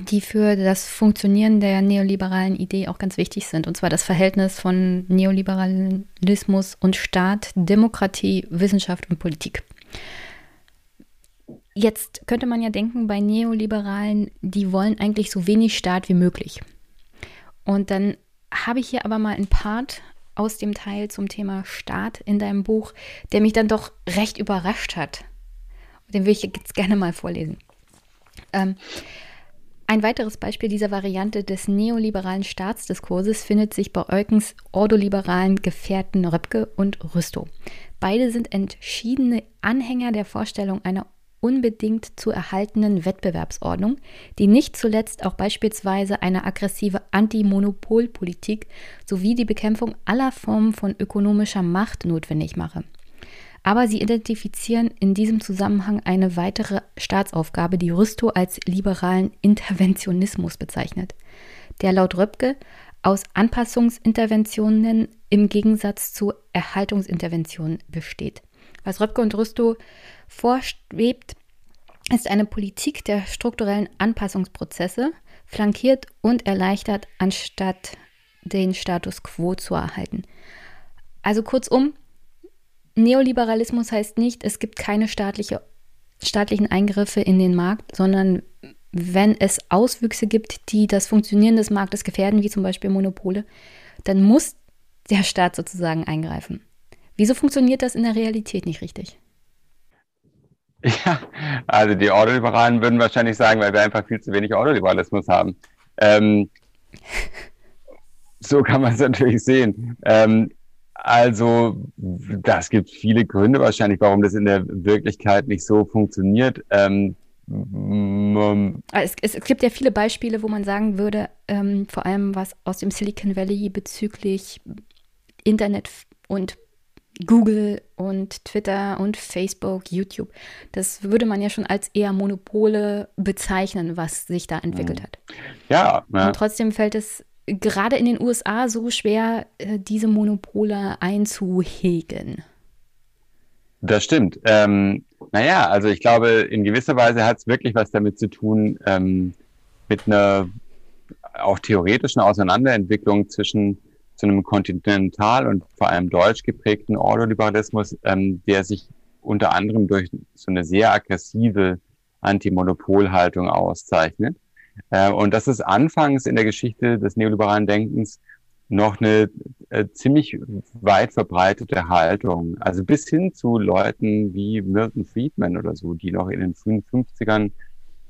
die für das Funktionieren der neoliberalen Idee auch ganz wichtig sind. Und zwar das Verhältnis von Neoliberalismus und Staat, Demokratie, Wissenschaft und Politik. Jetzt könnte man ja denken, bei Neoliberalen, die wollen eigentlich so wenig Staat wie möglich. Und dann habe ich hier aber mal ein Part aus dem Teil zum Thema Staat in deinem Buch, der mich dann doch recht überrascht hat. Den will ich jetzt gerne mal vorlesen. Ähm, ein weiteres Beispiel dieser Variante des neoliberalen Staatsdiskurses findet sich bei Eukens ordoliberalen Gefährten Röpke und Rüstow. Beide sind entschiedene Anhänger der Vorstellung einer unbedingt zu erhaltenen Wettbewerbsordnung, die nicht zuletzt auch beispielsweise eine aggressive Antimonopolpolitik sowie die Bekämpfung aller Formen von ökonomischer Macht notwendig mache. Aber sie identifizieren in diesem Zusammenhang eine weitere Staatsaufgabe, die Rüstow als liberalen Interventionismus bezeichnet, der laut Röpke aus Anpassungsinterventionen im Gegensatz zu Erhaltungsinterventionen besteht. Was Röpke und Rüstow vorschwebt, ist eine Politik der strukturellen Anpassungsprozesse, flankiert und erleichtert, anstatt den Status quo zu erhalten. Also kurzum, Neoliberalismus heißt nicht, es gibt keine staatliche, staatlichen Eingriffe in den Markt, sondern wenn es Auswüchse gibt, die das Funktionieren des Marktes gefährden, wie zum Beispiel Monopole, dann muss der Staat sozusagen eingreifen. Wieso funktioniert das in der Realität nicht richtig? Ja, also die Ordoliberalen würden wahrscheinlich sagen, weil wir einfach viel zu wenig Ordoliberalismus haben. Ähm, so kann man es natürlich sehen. Ähm, also, das gibt viele Gründe wahrscheinlich, warum das in der Wirklichkeit nicht so funktioniert. Ähm, es, es, es, gibt ja viele Beispiele, wo man sagen würde, ähm, vor allem was aus dem Silicon Valley bezüglich Internet und Google und Twitter und Facebook, YouTube. Das würde man ja schon als eher Monopole bezeichnen, was sich da entwickelt hat. Ja. ja. Und trotzdem fällt es gerade in den USA so schwer, äh, diese Monopole einzuhegen. Das stimmt. Ähm, naja, also ich glaube, in gewisser Weise hat es wirklich was damit zu tun, ähm, mit einer auch theoretischen Auseinanderentwicklung zwischen zu einem kontinental und vor allem deutsch geprägten Ordoliberalismus, ähm, der sich unter anderem durch so eine sehr aggressive Antimonopolhaltung auszeichnet. Äh, und das ist anfangs in der Geschichte des neoliberalen Denkens noch eine äh, ziemlich weit verbreitete Haltung. Also bis hin zu Leuten wie Milton Friedman oder so, die noch in den frühen 50ern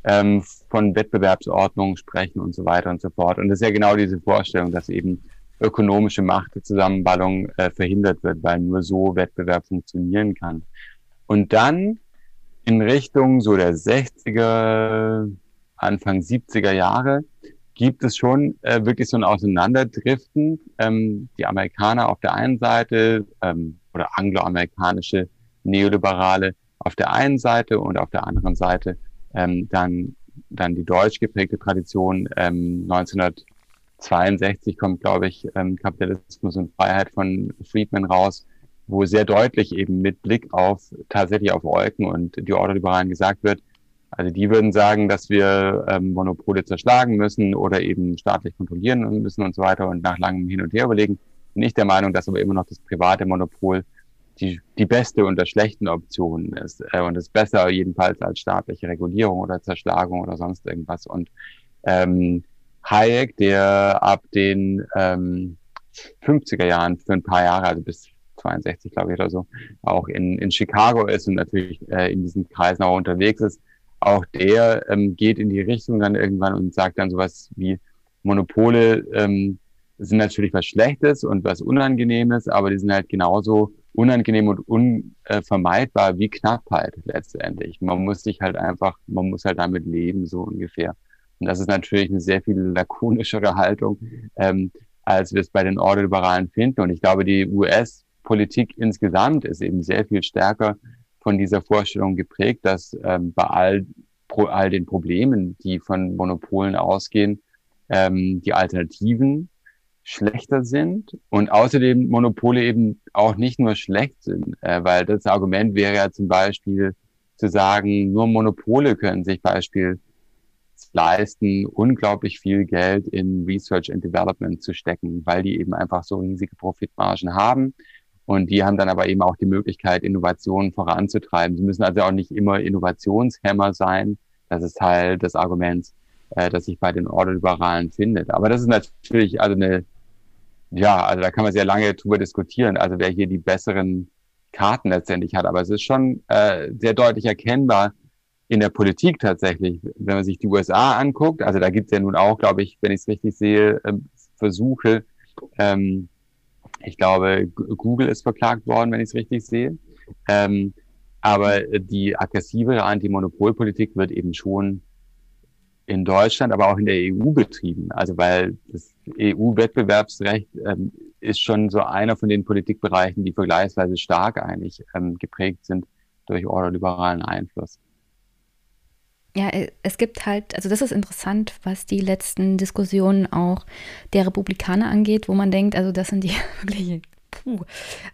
ähm, von Wettbewerbsordnungen sprechen und so weiter und so fort. Und das ist ja genau diese Vorstellung, dass eben ökonomische Machtzusammenballung äh, verhindert wird, weil nur so Wettbewerb funktionieren kann. Und dann in Richtung so der 60er, Anfang 70er Jahre gibt es schon äh, wirklich so ein Auseinanderdriften. Ähm, die Amerikaner auf der einen Seite ähm, oder angloamerikanische Neoliberale auf der einen Seite und auf der anderen Seite ähm, dann, dann die deutsch geprägte Tradition. Ähm, 1962 kommt, glaube ich, ähm, Kapitalismus und Freiheit von Friedman raus, wo sehr deutlich eben mit Blick auf tatsächlich auf Eucken und die Ordoliberalen gesagt wird, also die würden sagen, dass wir ähm, Monopole zerschlagen müssen oder eben staatlich kontrollieren müssen und so weiter und nach langem Hin und Her überlegen. Bin ich der Meinung, dass aber immer noch das private Monopol die, die beste unter schlechten Optionen ist äh, und ist besser jedenfalls als staatliche Regulierung oder Zerschlagung oder sonst irgendwas. Und ähm, Hayek, der ab den ähm, 50er Jahren für ein paar Jahre, also bis 62 glaube ich oder so, auch in, in Chicago ist und natürlich äh, in diesen Kreisen auch unterwegs ist, auch der ähm, geht in die Richtung dann irgendwann und sagt dann sowas wie Monopole ähm, sind natürlich was Schlechtes und was Unangenehmes, aber die sind halt genauso unangenehm und unvermeidbar wie Knappheit letztendlich. Man muss sich halt einfach, man muss halt damit leben, so ungefähr. Und das ist natürlich eine sehr viel lakonischere Haltung, ähm, als wir es bei den Ordoliberalen finden. Und ich glaube, die US-Politik insgesamt ist eben sehr viel stärker von dieser Vorstellung geprägt, dass ähm, bei all, pro, all den Problemen, die von Monopolen ausgehen, ähm, die Alternativen schlechter sind und außerdem Monopole eben auch nicht nur schlecht sind, äh, weil das Argument wäre ja zum Beispiel zu sagen, nur Monopole können sich Beispiel leisten, unglaublich viel Geld in Research and Development zu stecken, weil die eben einfach so riesige Profitmargen haben und die haben dann aber eben auch die Möglichkeit, Innovationen voranzutreiben. Sie müssen also auch nicht immer Innovationshämmer sein. Das ist Teil des Arguments, äh, das sich bei den Ordoliberalen findet. Aber das ist natürlich also eine, ja, also da kann man sehr lange drüber diskutieren, also wer hier die besseren Karten letztendlich hat. Aber es ist schon äh, sehr deutlich erkennbar in der Politik tatsächlich, wenn man sich die USA anguckt. Also da gibt es ja nun auch, glaube ich, wenn ich es richtig sehe, äh, Versuche, ähm, ich glaube, Google ist verklagt worden, wenn ich es richtig sehe. Ähm, aber die aggressivere Antimonopolpolitik wird eben schon in Deutschland, aber auch in der EU betrieben. Also weil das EU-Wettbewerbsrecht ähm, ist schon so einer von den Politikbereichen, die vergleichsweise stark eigentlich ähm, geprägt sind durch ordoliberalen Einfluss. Ja, äh, es gibt halt, also das ist interessant, was die letzten Diskussionen auch der Republikaner angeht, wo man denkt, also das sind die wirklich, puh,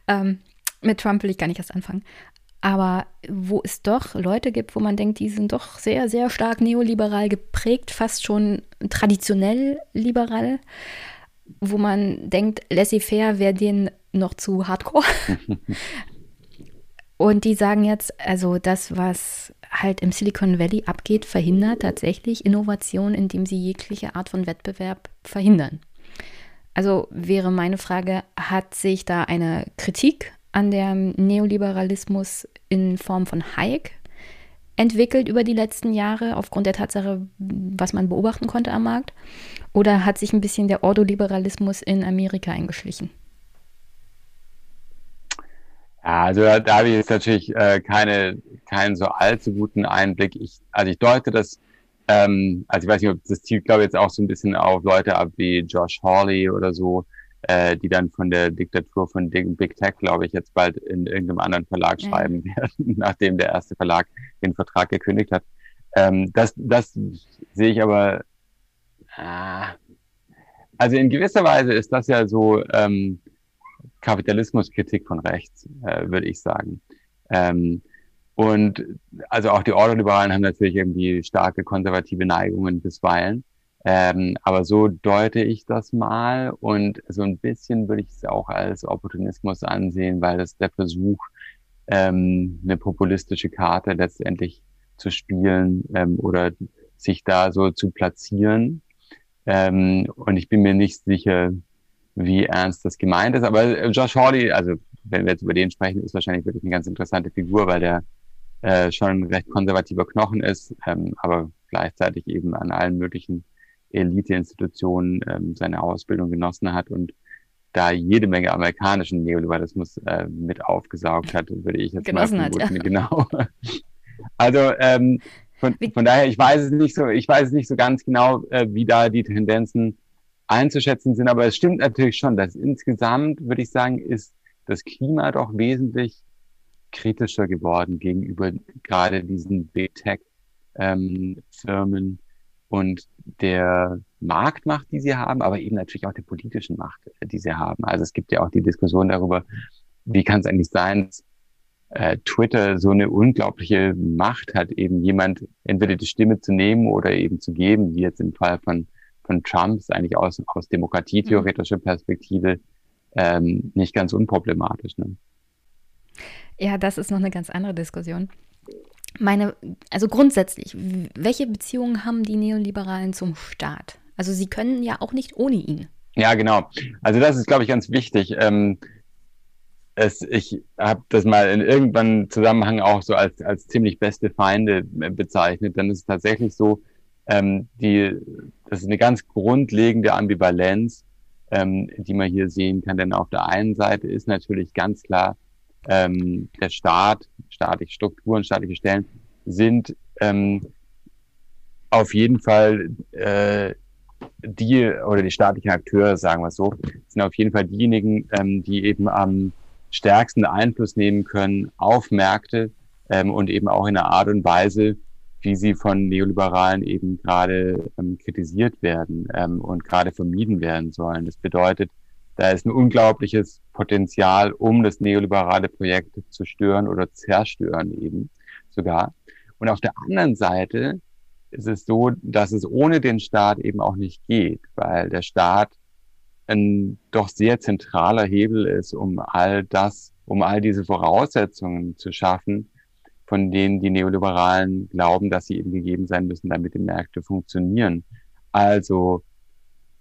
ähm, mit Trump will ich gar nicht erst anfangen. Aber wo es doch Leute gibt, wo man denkt, die sind doch sehr, sehr stark neoliberal geprägt, fast schon traditionell liberal, wo man denkt, laissez-faire wäre denen noch zu hardcore. Und die sagen jetzt, also das, was halt im Silicon Valley abgeht, verhindert tatsächlich Innovation, indem sie jegliche Art von Wettbewerb verhindern. Also wäre meine Frage, hat sich da eine Kritik an dem Neoliberalismus in Form von Hayek entwickelt über die letzten Jahre aufgrund der Tatsache, was man beobachten konnte am Markt? Oder hat sich ein bisschen der Ordoliberalismus in Amerika eingeschlichen? Ja, also da, da habe ich jetzt natürlich äh, keine, keinen so allzu guten Einblick. Ich, also ich deute das, ähm, also ich weiß nicht, ob das zielt, glaube ich, jetzt auch so ein bisschen auf Leute ab wie Josh Hawley oder so, äh, die dann von der Diktatur von Big Tech, glaube ich, jetzt bald in irgendeinem anderen Verlag schreiben werden, nachdem der erste Verlag den Vertrag gekündigt hat. Ähm, das, das sehe ich aber, äh, also in gewisser Weise ist das ja so, ähm, Kapitalismuskritik von rechts, äh, würde ich sagen. Ähm, und also auch die Ordoliberalen haben natürlich irgendwie starke konservative Neigungen bisweilen. Ähm, aber so deute ich das mal und so ein bisschen würde ich es auch als Opportunismus ansehen, weil das der Versuch, ähm, eine populistische Karte letztendlich zu spielen ähm, oder sich da so zu platzieren. Ähm, und ich bin mir nicht sicher, wie ernst das gemeint ist. Aber äh, Josh Hawley, also wenn wir jetzt über den sprechen, ist wahrscheinlich wirklich eine ganz interessante Figur, weil der äh, schon ein recht konservativer Knochen ist, ähm, aber gleichzeitig eben an allen möglichen Elite-Institutionen ähm, seine Ausbildung genossen hat und da jede Menge amerikanischen Neoliberalismus äh, mit aufgesaugt hat, würde ich jetzt genossen mal vermuten. Hat, ja. Genau. Also ähm, von, von daher, ich weiß es nicht so, ich weiß es nicht so ganz genau, äh, wie da die Tendenzen einzuschätzen sind. Aber es stimmt natürlich schon, dass insgesamt, würde ich sagen, ist das Klima doch wesentlich kritischer geworden gegenüber gerade diesen Big Tech ähm, Firmen und der Marktmacht, die sie haben, aber eben natürlich auch der politischen Macht, die sie haben. Also es gibt ja auch die Diskussion darüber, wie kann es eigentlich sein, dass äh, Twitter so eine unglaubliche Macht hat, eben jemand entweder die Stimme zu nehmen oder eben zu geben, wie jetzt im Fall von von Trump ist eigentlich aus, aus demokratietheoretischer mhm. Perspektive ähm, nicht ganz unproblematisch. Ne? Ja, das ist noch eine ganz andere Diskussion. Meine, also grundsätzlich, welche Beziehungen haben die Neoliberalen zum Staat? Also sie können ja auch nicht ohne ihn. Ja, genau. Also das ist, glaube ich, ganz wichtig. Ähm, es, ich habe das mal in irgendwann Zusammenhang auch so als, als ziemlich beste Feinde äh, bezeichnet. Dann ist es tatsächlich so, ähm, die, das ist eine ganz grundlegende Ambivalenz, ähm, die man hier sehen kann. Denn auf der einen Seite ist natürlich ganz klar, ähm, der Staat, staatliche Strukturen, staatliche Stellen sind ähm, auf jeden Fall äh, die oder die staatlichen Akteure, sagen wir es so, sind auf jeden Fall diejenigen, ähm, die eben am stärksten Einfluss nehmen können auf Märkte ähm, und eben auch in einer Art und Weise, wie sie von Neoliberalen eben gerade ähm, kritisiert werden ähm, und gerade vermieden werden sollen. Das bedeutet, da ist ein unglaubliches Potenzial, um das neoliberale Projekt zu stören oder zerstören eben sogar. Und auf der anderen Seite ist es so, dass es ohne den Staat eben auch nicht geht, weil der Staat ein doch sehr zentraler Hebel ist, um all das, um all diese Voraussetzungen zu schaffen, von denen die Neoliberalen glauben, dass sie eben gegeben sein müssen, damit die Märkte funktionieren. Also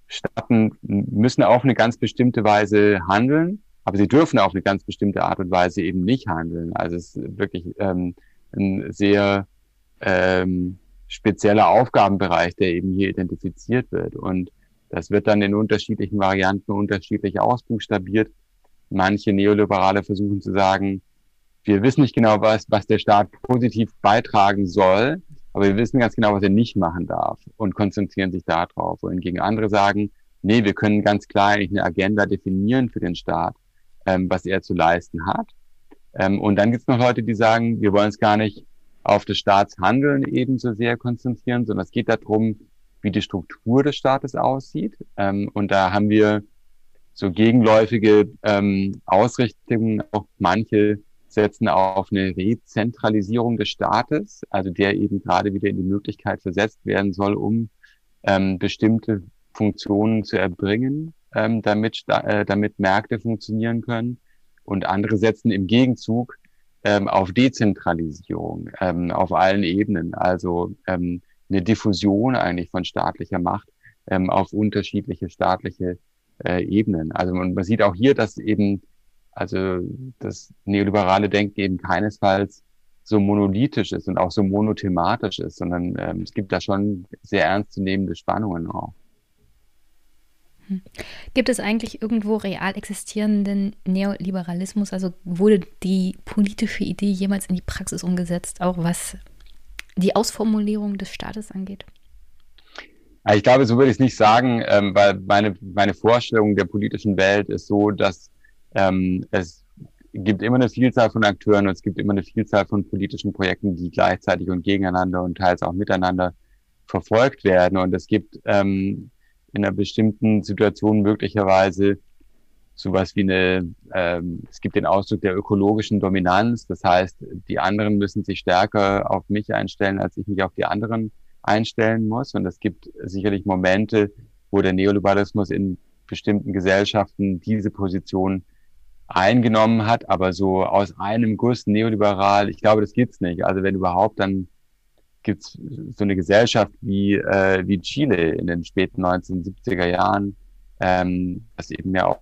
Staaten müssen auf eine ganz bestimmte Weise handeln, aber sie dürfen auf eine ganz bestimmte Art und Weise eben nicht handeln. Also es ist wirklich ähm, ein sehr ähm, spezieller Aufgabenbereich, der eben hier identifiziert wird. Und das wird dann in unterschiedlichen Varianten unterschiedlich ausbuchstabiert. Manche Neoliberale versuchen zu sagen, wir wissen nicht genau, was, was der Staat positiv beitragen soll, aber wir wissen ganz genau, was er nicht machen darf und konzentrieren sich darauf. Wohingegen andere sagen, nee, wir können ganz klar eigentlich eine Agenda definieren für den Staat, ähm, was er zu leisten hat. Ähm, und dann gibt es noch Leute, die sagen, wir wollen es gar nicht auf das Staatshandeln ebenso sehr konzentrieren, sondern es geht darum, wie die Struktur des Staates aussieht. Ähm, und da haben wir so gegenläufige ähm, Ausrichtungen. Auch manche setzen auf eine Rezentralisierung des Staates, also der eben gerade wieder in die Möglichkeit versetzt werden soll, um ähm, bestimmte Funktionen zu erbringen, ähm, damit, äh, damit Märkte funktionieren können. Und andere setzen im Gegenzug ähm, auf Dezentralisierung ähm, auf allen Ebenen, also ähm, eine Diffusion eigentlich von staatlicher Macht ähm, auf unterschiedliche staatliche äh, Ebenen. Also man, man sieht auch hier, dass eben also das neoliberale Denken eben keinesfalls so monolithisch ist und auch so monothematisch ist, sondern ähm, es gibt da schon sehr ernstzunehmende Spannungen auch. Hm. Gibt es eigentlich irgendwo real existierenden Neoliberalismus? Also wurde die politische Idee jemals in die Praxis umgesetzt, auch was die Ausformulierung des Staates angeht? Ich glaube, so würde ich es nicht sagen, ähm, weil meine, meine Vorstellung der politischen Welt ist so, dass ähm, es gibt immer eine Vielzahl von Akteuren und es gibt immer eine Vielzahl von politischen Projekten, die gleichzeitig und gegeneinander und teils auch miteinander verfolgt werden. Und es gibt ähm, in einer bestimmten Situation möglicherweise sowas wie eine, ähm, es gibt den Ausdruck der ökologischen Dominanz. Das heißt, die anderen müssen sich stärker auf mich einstellen, als ich mich auf die anderen einstellen muss. Und es gibt sicherlich Momente, wo der Neoliberalismus in bestimmten Gesellschaften diese Position eingenommen hat, aber so aus einem Guss neoliberal, ich glaube, das gibt's nicht. Also wenn überhaupt, dann gibt's so eine Gesellschaft wie, äh, wie Chile in den späten 1970er Jahren, ähm, das eben ja auch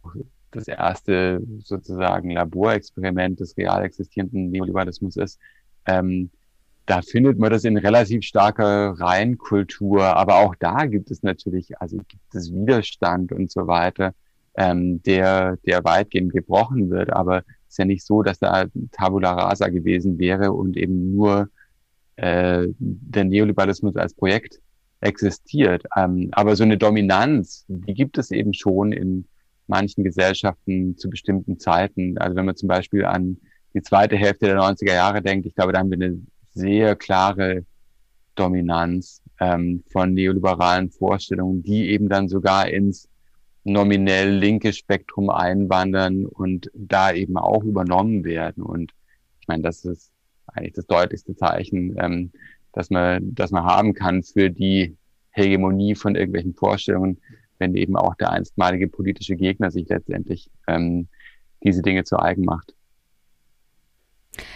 das erste sozusagen Laborexperiment des real existierenden Neoliberalismus ist. Ähm, da findet man das in relativ starker Reinkultur, aber auch da gibt es natürlich, also gibt es Widerstand und so weiter ähm, der, der weitgehend gebrochen wird. Aber es ist ja nicht so, dass da Tabula Rasa gewesen wäre und eben nur äh, der Neoliberalismus als Projekt existiert. Ähm, aber so eine Dominanz, die gibt es eben schon in manchen Gesellschaften zu bestimmten Zeiten. Also wenn man zum Beispiel an die zweite Hälfte der 90er Jahre denkt, ich glaube, da haben wir eine sehr klare Dominanz ähm, von neoliberalen Vorstellungen, die eben dann sogar ins nominell linke Spektrum einwandern und da eben auch übernommen werden. Und ich meine, das ist eigentlich das deutlichste Zeichen, ähm, dass man, dass man haben kann für die Hegemonie von irgendwelchen Vorstellungen, wenn eben auch der einstmalige politische Gegner sich letztendlich ähm, diese Dinge zu eigen macht.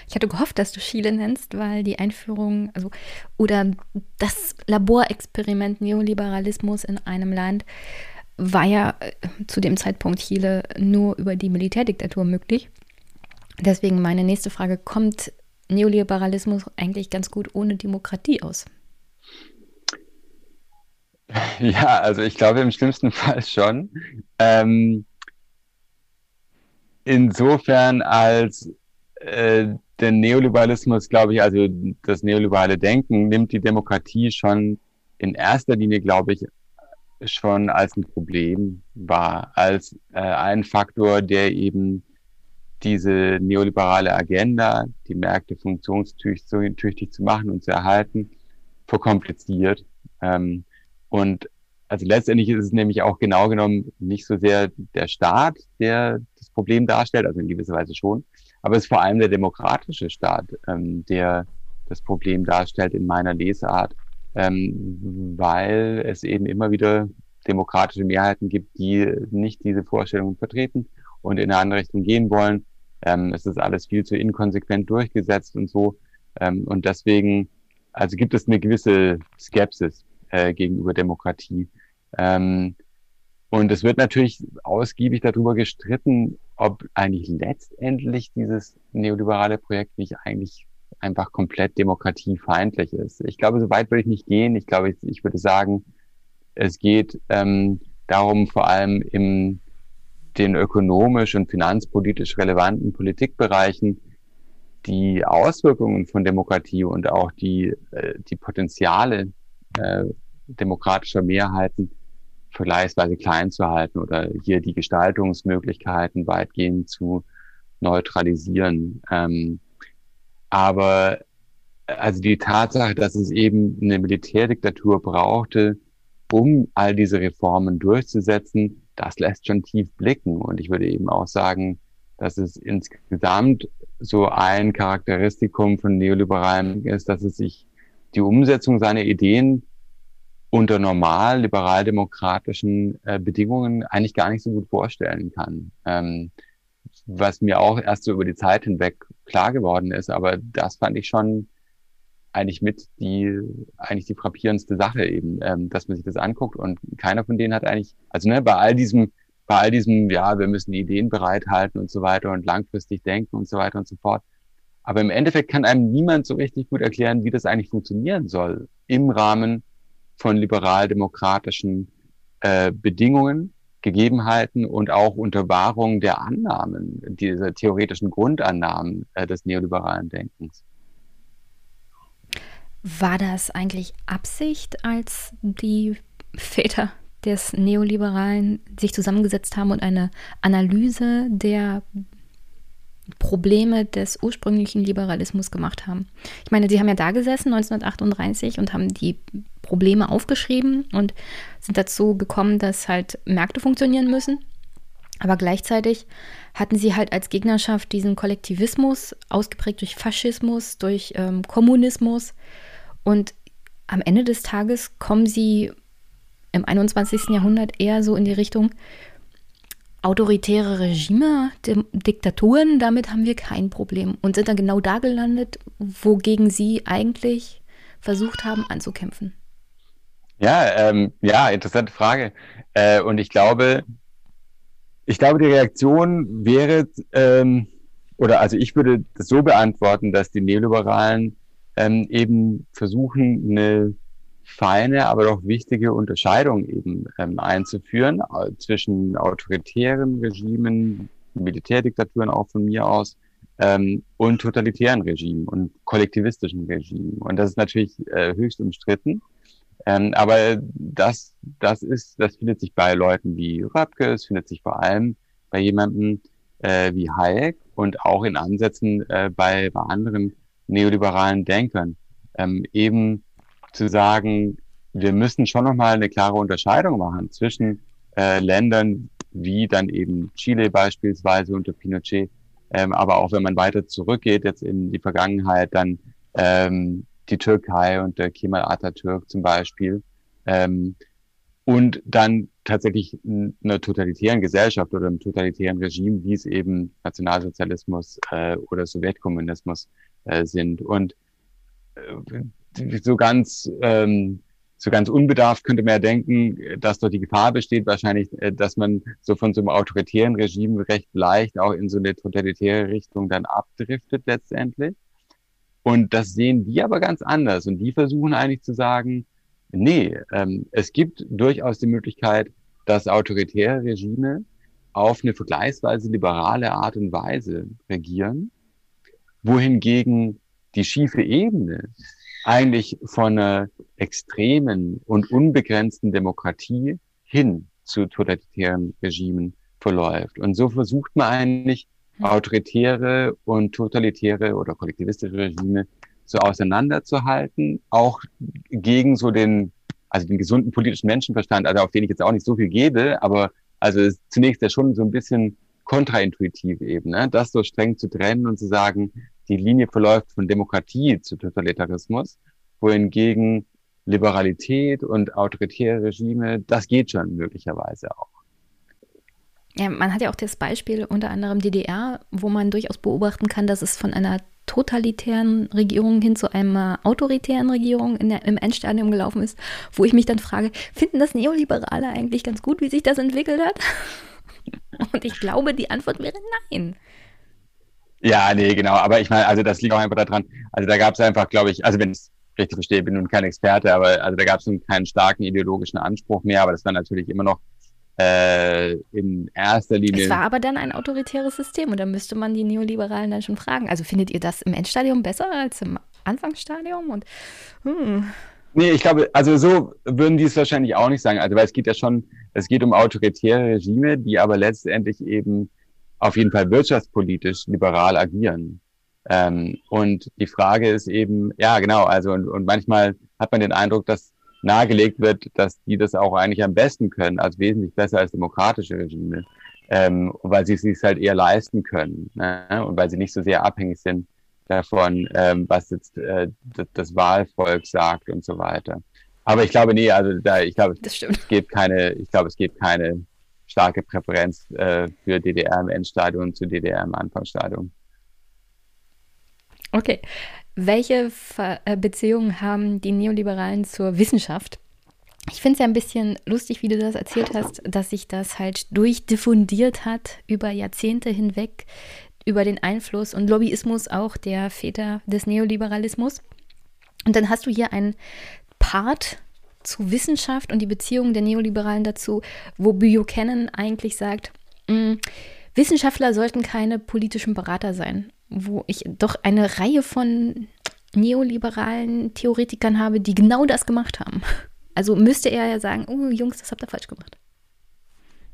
Ich hatte gehofft, dass du Chile nennst, weil die Einführung, also oder das Laborexperiment Neoliberalismus in einem Land war ja äh, zu dem Zeitpunkt Chile nur über die Militärdiktatur möglich. Deswegen meine nächste Frage, kommt Neoliberalismus eigentlich ganz gut ohne Demokratie aus? Ja, also ich glaube im schlimmsten Fall schon. Ähm, insofern als äh, der Neoliberalismus, glaube ich, also das neoliberale Denken nimmt die Demokratie schon in erster Linie, glaube ich, schon als ein Problem war, als äh, ein Faktor, der eben diese neoliberale Agenda, die Märkte funktionstüchtig zu machen und zu erhalten, verkompliziert. Ähm, und also letztendlich ist es nämlich auch genau genommen nicht so sehr der Staat, der das Problem darstellt, also in gewisser Weise schon, aber es ist vor allem der demokratische Staat, ähm, der das Problem darstellt in meiner Lesart ähm, weil es eben immer wieder demokratische Mehrheiten gibt, die nicht diese Vorstellungen vertreten und in eine andere Richtung gehen wollen. Ähm, es ist alles viel zu inkonsequent durchgesetzt und so. Ähm, und deswegen, also gibt es eine gewisse Skepsis äh, gegenüber Demokratie. Ähm, und es wird natürlich ausgiebig darüber gestritten, ob eigentlich letztendlich dieses neoliberale Projekt nicht eigentlich einfach komplett demokratiefeindlich ist. Ich glaube, so weit würde ich nicht gehen. Ich glaube, ich, ich würde sagen, es geht ähm, darum, vor allem in den ökonomisch und finanzpolitisch relevanten Politikbereichen die Auswirkungen von Demokratie und auch die, äh, die Potenziale äh, demokratischer Mehrheiten vergleichsweise klein zu halten oder hier die Gestaltungsmöglichkeiten weitgehend zu neutralisieren. Ähm, aber also die Tatsache, dass es eben eine Militärdiktatur brauchte, um all diese Reformen durchzusetzen, das lässt schon tief blicken. Und ich würde eben auch sagen, dass es insgesamt so ein Charakteristikum von Neoliberalen ist, dass es sich die Umsetzung seiner Ideen unter normal liberaldemokratischen äh, Bedingungen eigentlich gar nicht so gut vorstellen kann. Ähm, was mir auch erst so über die Zeit hinweg klar geworden ist, aber das fand ich schon eigentlich mit die eigentlich die frappierendste Sache eben, ähm, dass man sich das anguckt und keiner von denen hat eigentlich, also ne, bei all diesem, bei all diesem, ja, wir müssen Ideen bereithalten und so weiter und langfristig denken und so weiter und so fort. Aber im Endeffekt kann einem niemand so richtig gut erklären, wie das eigentlich funktionieren soll im Rahmen von liberal-demokratischen äh, Bedingungen, Gegebenheiten und auch unter Wahrung der Annahmen, dieser theoretischen Grundannahmen äh, des neoliberalen Denkens. War das eigentlich Absicht, als die Väter des Neoliberalen sich zusammengesetzt haben und eine Analyse der Probleme des ursprünglichen Liberalismus gemacht haben. Ich meine, sie haben ja da gesessen 1938 und haben die Probleme aufgeschrieben und sind dazu gekommen, dass halt Märkte funktionieren müssen. Aber gleichzeitig hatten sie halt als Gegnerschaft diesen Kollektivismus, ausgeprägt durch Faschismus, durch ähm, Kommunismus. Und am Ende des Tages kommen sie im 21. Jahrhundert eher so in die Richtung, autoritäre Regime, Diktaturen, damit haben wir kein Problem und sind dann genau da gelandet, wogegen sie eigentlich versucht haben anzukämpfen. Ja, ähm, ja, interessante Frage. Äh, und ich glaube, ich glaube, die Reaktion wäre, ähm, oder also ich würde das so beantworten, dass die Neoliberalen ähm, eben versuchen, eine feine, aber doch wichtige Unterscheidung eben ähm, einzuführen äh, zwischen autoritären Regimen, Militärdiktaturen auch von mir aus, ähm, und totalitären Regimen und kollektivistischen Regimen. Und das ist natürlich äh, höchst umstritten. Ähm, aber das, das ist, das findet sich bei Leuten wie Röpke, es findet sich vor allem bei jemandem äh, wie Hayek und auch in Ansätzen äh, bei, bei anderen neoliberalen Denkern. Ähm, eben zu sagen, wir müssen schon nochmal eine klare Unterscheidung machen zwischen äh, Ländern wie dann eben Chile beispielsweise unter Pinochet, ähm, aber auch wenn man weiter zurückgeht jetzt in die Vergangenheit, dann ähm, die Türkei unter Kemal Atatürk zum Beispiel ähm, und dann tatsächlich in einer totalitären Gesellschaft oder einem totalitären Regime, wie es eben Nationalsozialismus äh, oder Sowjetkommunismus äh, sind. Und äh, so ganz ähm, so ganz unbedarft könnte man ja denken, dass dort die Gefahr besteht, wahrscheinlich, äh, dass man so von so einem autoritären Regime recht leicht auch in so eine totalitäre Richtung dann abdriftet letztendlich. Und das sehen die aber ganz anders. Und die versuchen eigentlich zu sagen, nee, ähm, es gibt durchaus die Möglichkeit, dass autoritäre Regime auf eine vergleichsweise liberale Art und Weise regieren, wohingegen die schiefe Ebene eigentlich von einer extremen und unbegrenzten Demokratie hin zu totalitären Regimen verläuft. Und so versucht man eigentlich hm. autoritäre und totalitäre oder kollektivistische Regime so auseinanderzuhalten, auch gegen so den, also den gesunden politischen Menschenverstand, also auf den ich jetzt auch nicht so viel gebe, aber also ist zunächst ja schon so ein bisschen kontraintuitiv eben, ne? das so streng zu trennen und zu sagen, die Linie verläuft von Demokratie zu Totalitarismus, wohingegen Liberalität und autoritäre Regime, das geht schon möglicherweise auch. Ja, man hat ja auch das Beispiel unter anderem DDR, wo man durchaus beobachten kann, dass es von einer totalitären Regierung hin zu einer autoritären Regierung der, im Endstadium gelaufen ist, wo ich mich dann frage, finden das Neoliberale eigentlich ganz gut, wie sich das entwickelt hat? Und ich glaube, die Antwort wäre nein. Ja, nee, genau. Aber ich meine, also das liegt auch einfach daran. Also da gab es einfach, glaube ich, also wenn ich es richtig verstehe, bin nun kein Experte, aber also da gab es keinen starken ideologischen Anspruch mehr, aber das war natürlich immer noch äh, in erster Linie. Es war aber dann ein autoritäres System und da müsste man die Neoliberalen dann schon fragen. Also findet ihr das im Endstadium besser als im Anfangsstadium? Und hm. Nee, ich glaube, also so würden die es wahrscheinlich auch nicht sagen. Also weil es geht ja schon, Es geht um autoritäre Regime, die aber letztendlich eben auf jeden Fall wirtschaftspolitisch liberal agieren. Ähm, und die Frage ist eben, ja genau, also und, und manchmal hat man den Eindruck, dass nahegelegt wird, dass die das auch eigentlich am besten können, also wesentlich besser als demokratische Regime, ähm, weil sie es sich halt eher leisten können ne? und weil sie nicht so sehr abhängig sind davon, ähm, was jetzt äh, das Wahlvolk sagt und so weiter. Aber ich glaube, nee, also da, ich glaube, es gibt keine, ich glaube, es gibt keine starke Präferenz äh, für DDR im Endstadium zu DDR im Anfangsstadium. Okay. Welche äh, Beziehungen haben die Neoliberalen zur Wissenschaft? Ich finde es ja ein bisschen lustig, wie du das erzählt hast, dass sich das halt durchdiffundiert hat über Jahrzehnte hinweg, über den Einfluss und Lobbyismus auch der Väter des Neoliberalismus. Und dann hast du hier einen Part zu Wissenschaft und die Beziehungen der Neoliberalen dazu, wo Buchanan eigentlich sagt, mh, mm, Wissenschaftler sollten keine politischen Berater sein, wo ich doch eine Reihe von neoliberalen Theoretikern habe, die genau das gemacht haben. Also müsste er ja sagen, oh Jungs, das habt ihr falsch gemacht.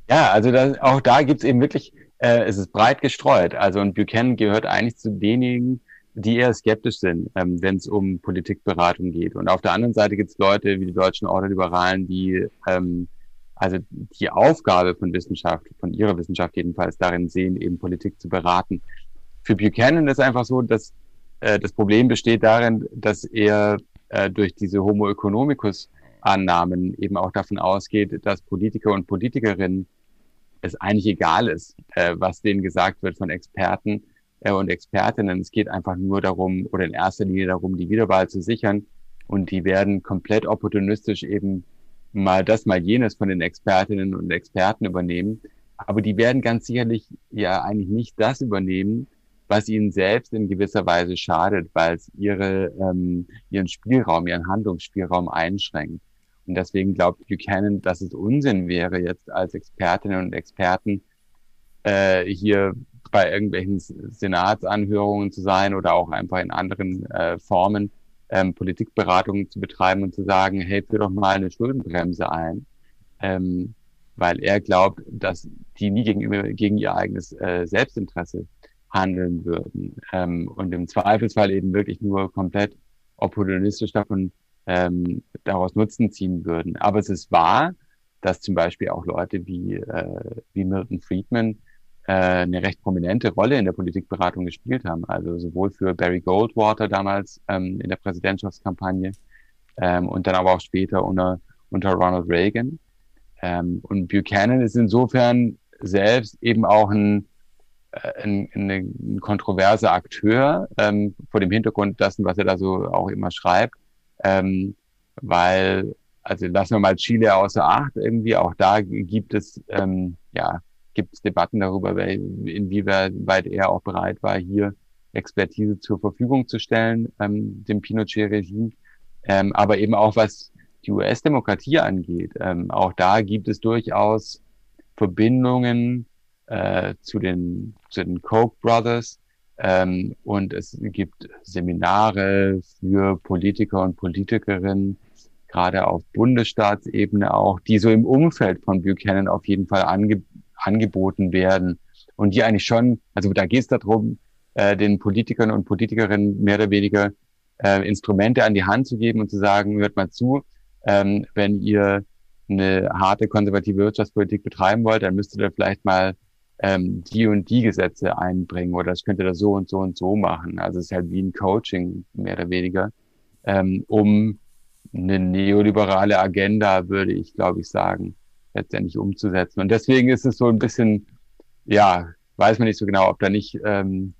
Ja, also das, auch da gibt es eben wirklich, äh, es ist breit gestreut. Also und Buchanan gehört eigentlich zu denjenigen, die eher skeptisch sind, ähm, wenn es um Politikberatung geht. Und auf der anderen Seite gibt es Leute wie die deutschen Ordoliberalen, die ähm, also die Aufgabe von Wissenschaft, von ihrer Wissenschaft jedenfalls darin sehen, eben Politik zu beraten. Für Buchanan ist einfach so, dass äh, das Problem besteht darin, dass er äh, durch diese Homo economicus Annahmen eben auch davon ausgeht, dass Politiker und Politikerinnen es eigentlich egal ist, äh, was denen gesagt wird von Experten, äh, und Expertinnen. Es geht einfach nur darum, oder in erster Linie darum, die Wiederwahl zu sichern. Und die werden komplett opportunistisch eben mal das, mal jenes von den Expertinnen und Experten übernehmen. Aber die werden ganz sicherlich ja eigentlich nicht das übernehmen, was ihnen selbst in gewisser Weise schadet, weil es ihre, ähm, ihren Spielraum, ihren Handlungsspielraum einschränkt. Und deswegen glaubt Buchanan, dass es Unsinn wäre, jetzt als Expertinnen und Experten äh, hier bei irgendwelchen Senatsanhörungen zu sein oder auch einfach in anderen äh, Formen ähm, Politikberatungen zu betreiben und zu sagen, hey, führ doch mal eine Schuldenbremse ein. Ähm, weil er glaubt, dass die nie gegenüber, gegen ihr eigenes äh, Selbstinteresse handeln würden ähm, und im Zweifelsfall eben wirklich nur komplett opportunistisch davon ähm, daraus Nutzen ziehen würden. Aber es ist wahr, dass zum Beispiel auch Leute wie, äh, wie Milton Friedman eine recht prominente Rolle in der Politikberatung gespielt haben. Also sowohl für Barry Goldwater damals ähm, in der Präsidentschaftskampagne ähm, und dann aber auch später unter, unter Ronald Reagan. Ähm, und Buchanan ist insofern selbst eben auch ein, äh, ein, ein kontroverser Akteur ähm, vor dem Hintergrund dessen, was er da so auch immer schreibt, ähm, weil also lassen wir mal Chile außer Acht irgendwie. Auch da gibt es ähm, ja gibt es Debatten darüber, inwieweit er auch bereit war, hier Expertise zur Verfügung zu stellen, ähm, dem Pinochet-Regime. Ähm, aber eben auch was die US-Demokratie angeht. Ähm, auch da gibt es durchaus Verbindungen äh, zu den, zu den Koch Brothers. Ähm, und es gibt Seminare für Politiker und Politikerinnen, gerade auf Bundesstaatsebene auch, die so im Umfeld von Buchanan auf jeden Fall ange angeboten werden. Und die eigentlich schon, also da geht es darum, äh, den Politikern und Politikerinnen mehr oder weniger äh, Instrumente an die Hand zu geben und zu sagen, hört mal zu, ähm, wenn ihr eine harte konservative Wirtschaftspolitik betreiben wollt, dann müsst ihr vielleicht mal ähm, die und die Gesetze einbringen oder das könnt ihr da so und so und so machen. Also es ist halt wie ein Coaching, mehr oder weniger, ähm, um eine neoliberale Agenda, würde ich, glaube ich, sagen, letztendlich umzusetzen. Und deswegen ist es so ein bisschen, ja, weiß man nicht so genau, ob da nicht, ähm,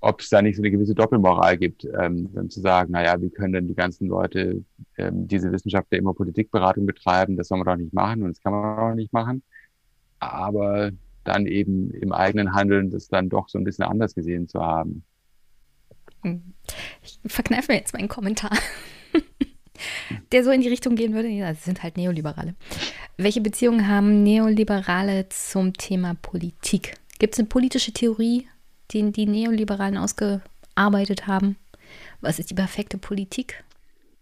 ob es da nicht so eine gewisse Doppelmoral gibt, ähm, dann zu sagen, naja, wie können denn die ganzen Leute ähm, diese Wissenschaftler immer Politikberatung betreiben, das soll man doch nicht machen und das kann man auch nicht machen. Aber dann eben im eigenen Handeln das dann doch so ein bisschen anders gesehen zu haben. Ich verkneife mir jetzt meinen Kommentar, der so in die Richtung gehen würde. Das sind halt Neoliberale. Welche Beziehungen haben Neoliberale zum Thema Politik? Gibt es eine politische Theorie, die die Neoliberalen ausgearbeitet haben? Was ist die perfekte Politik?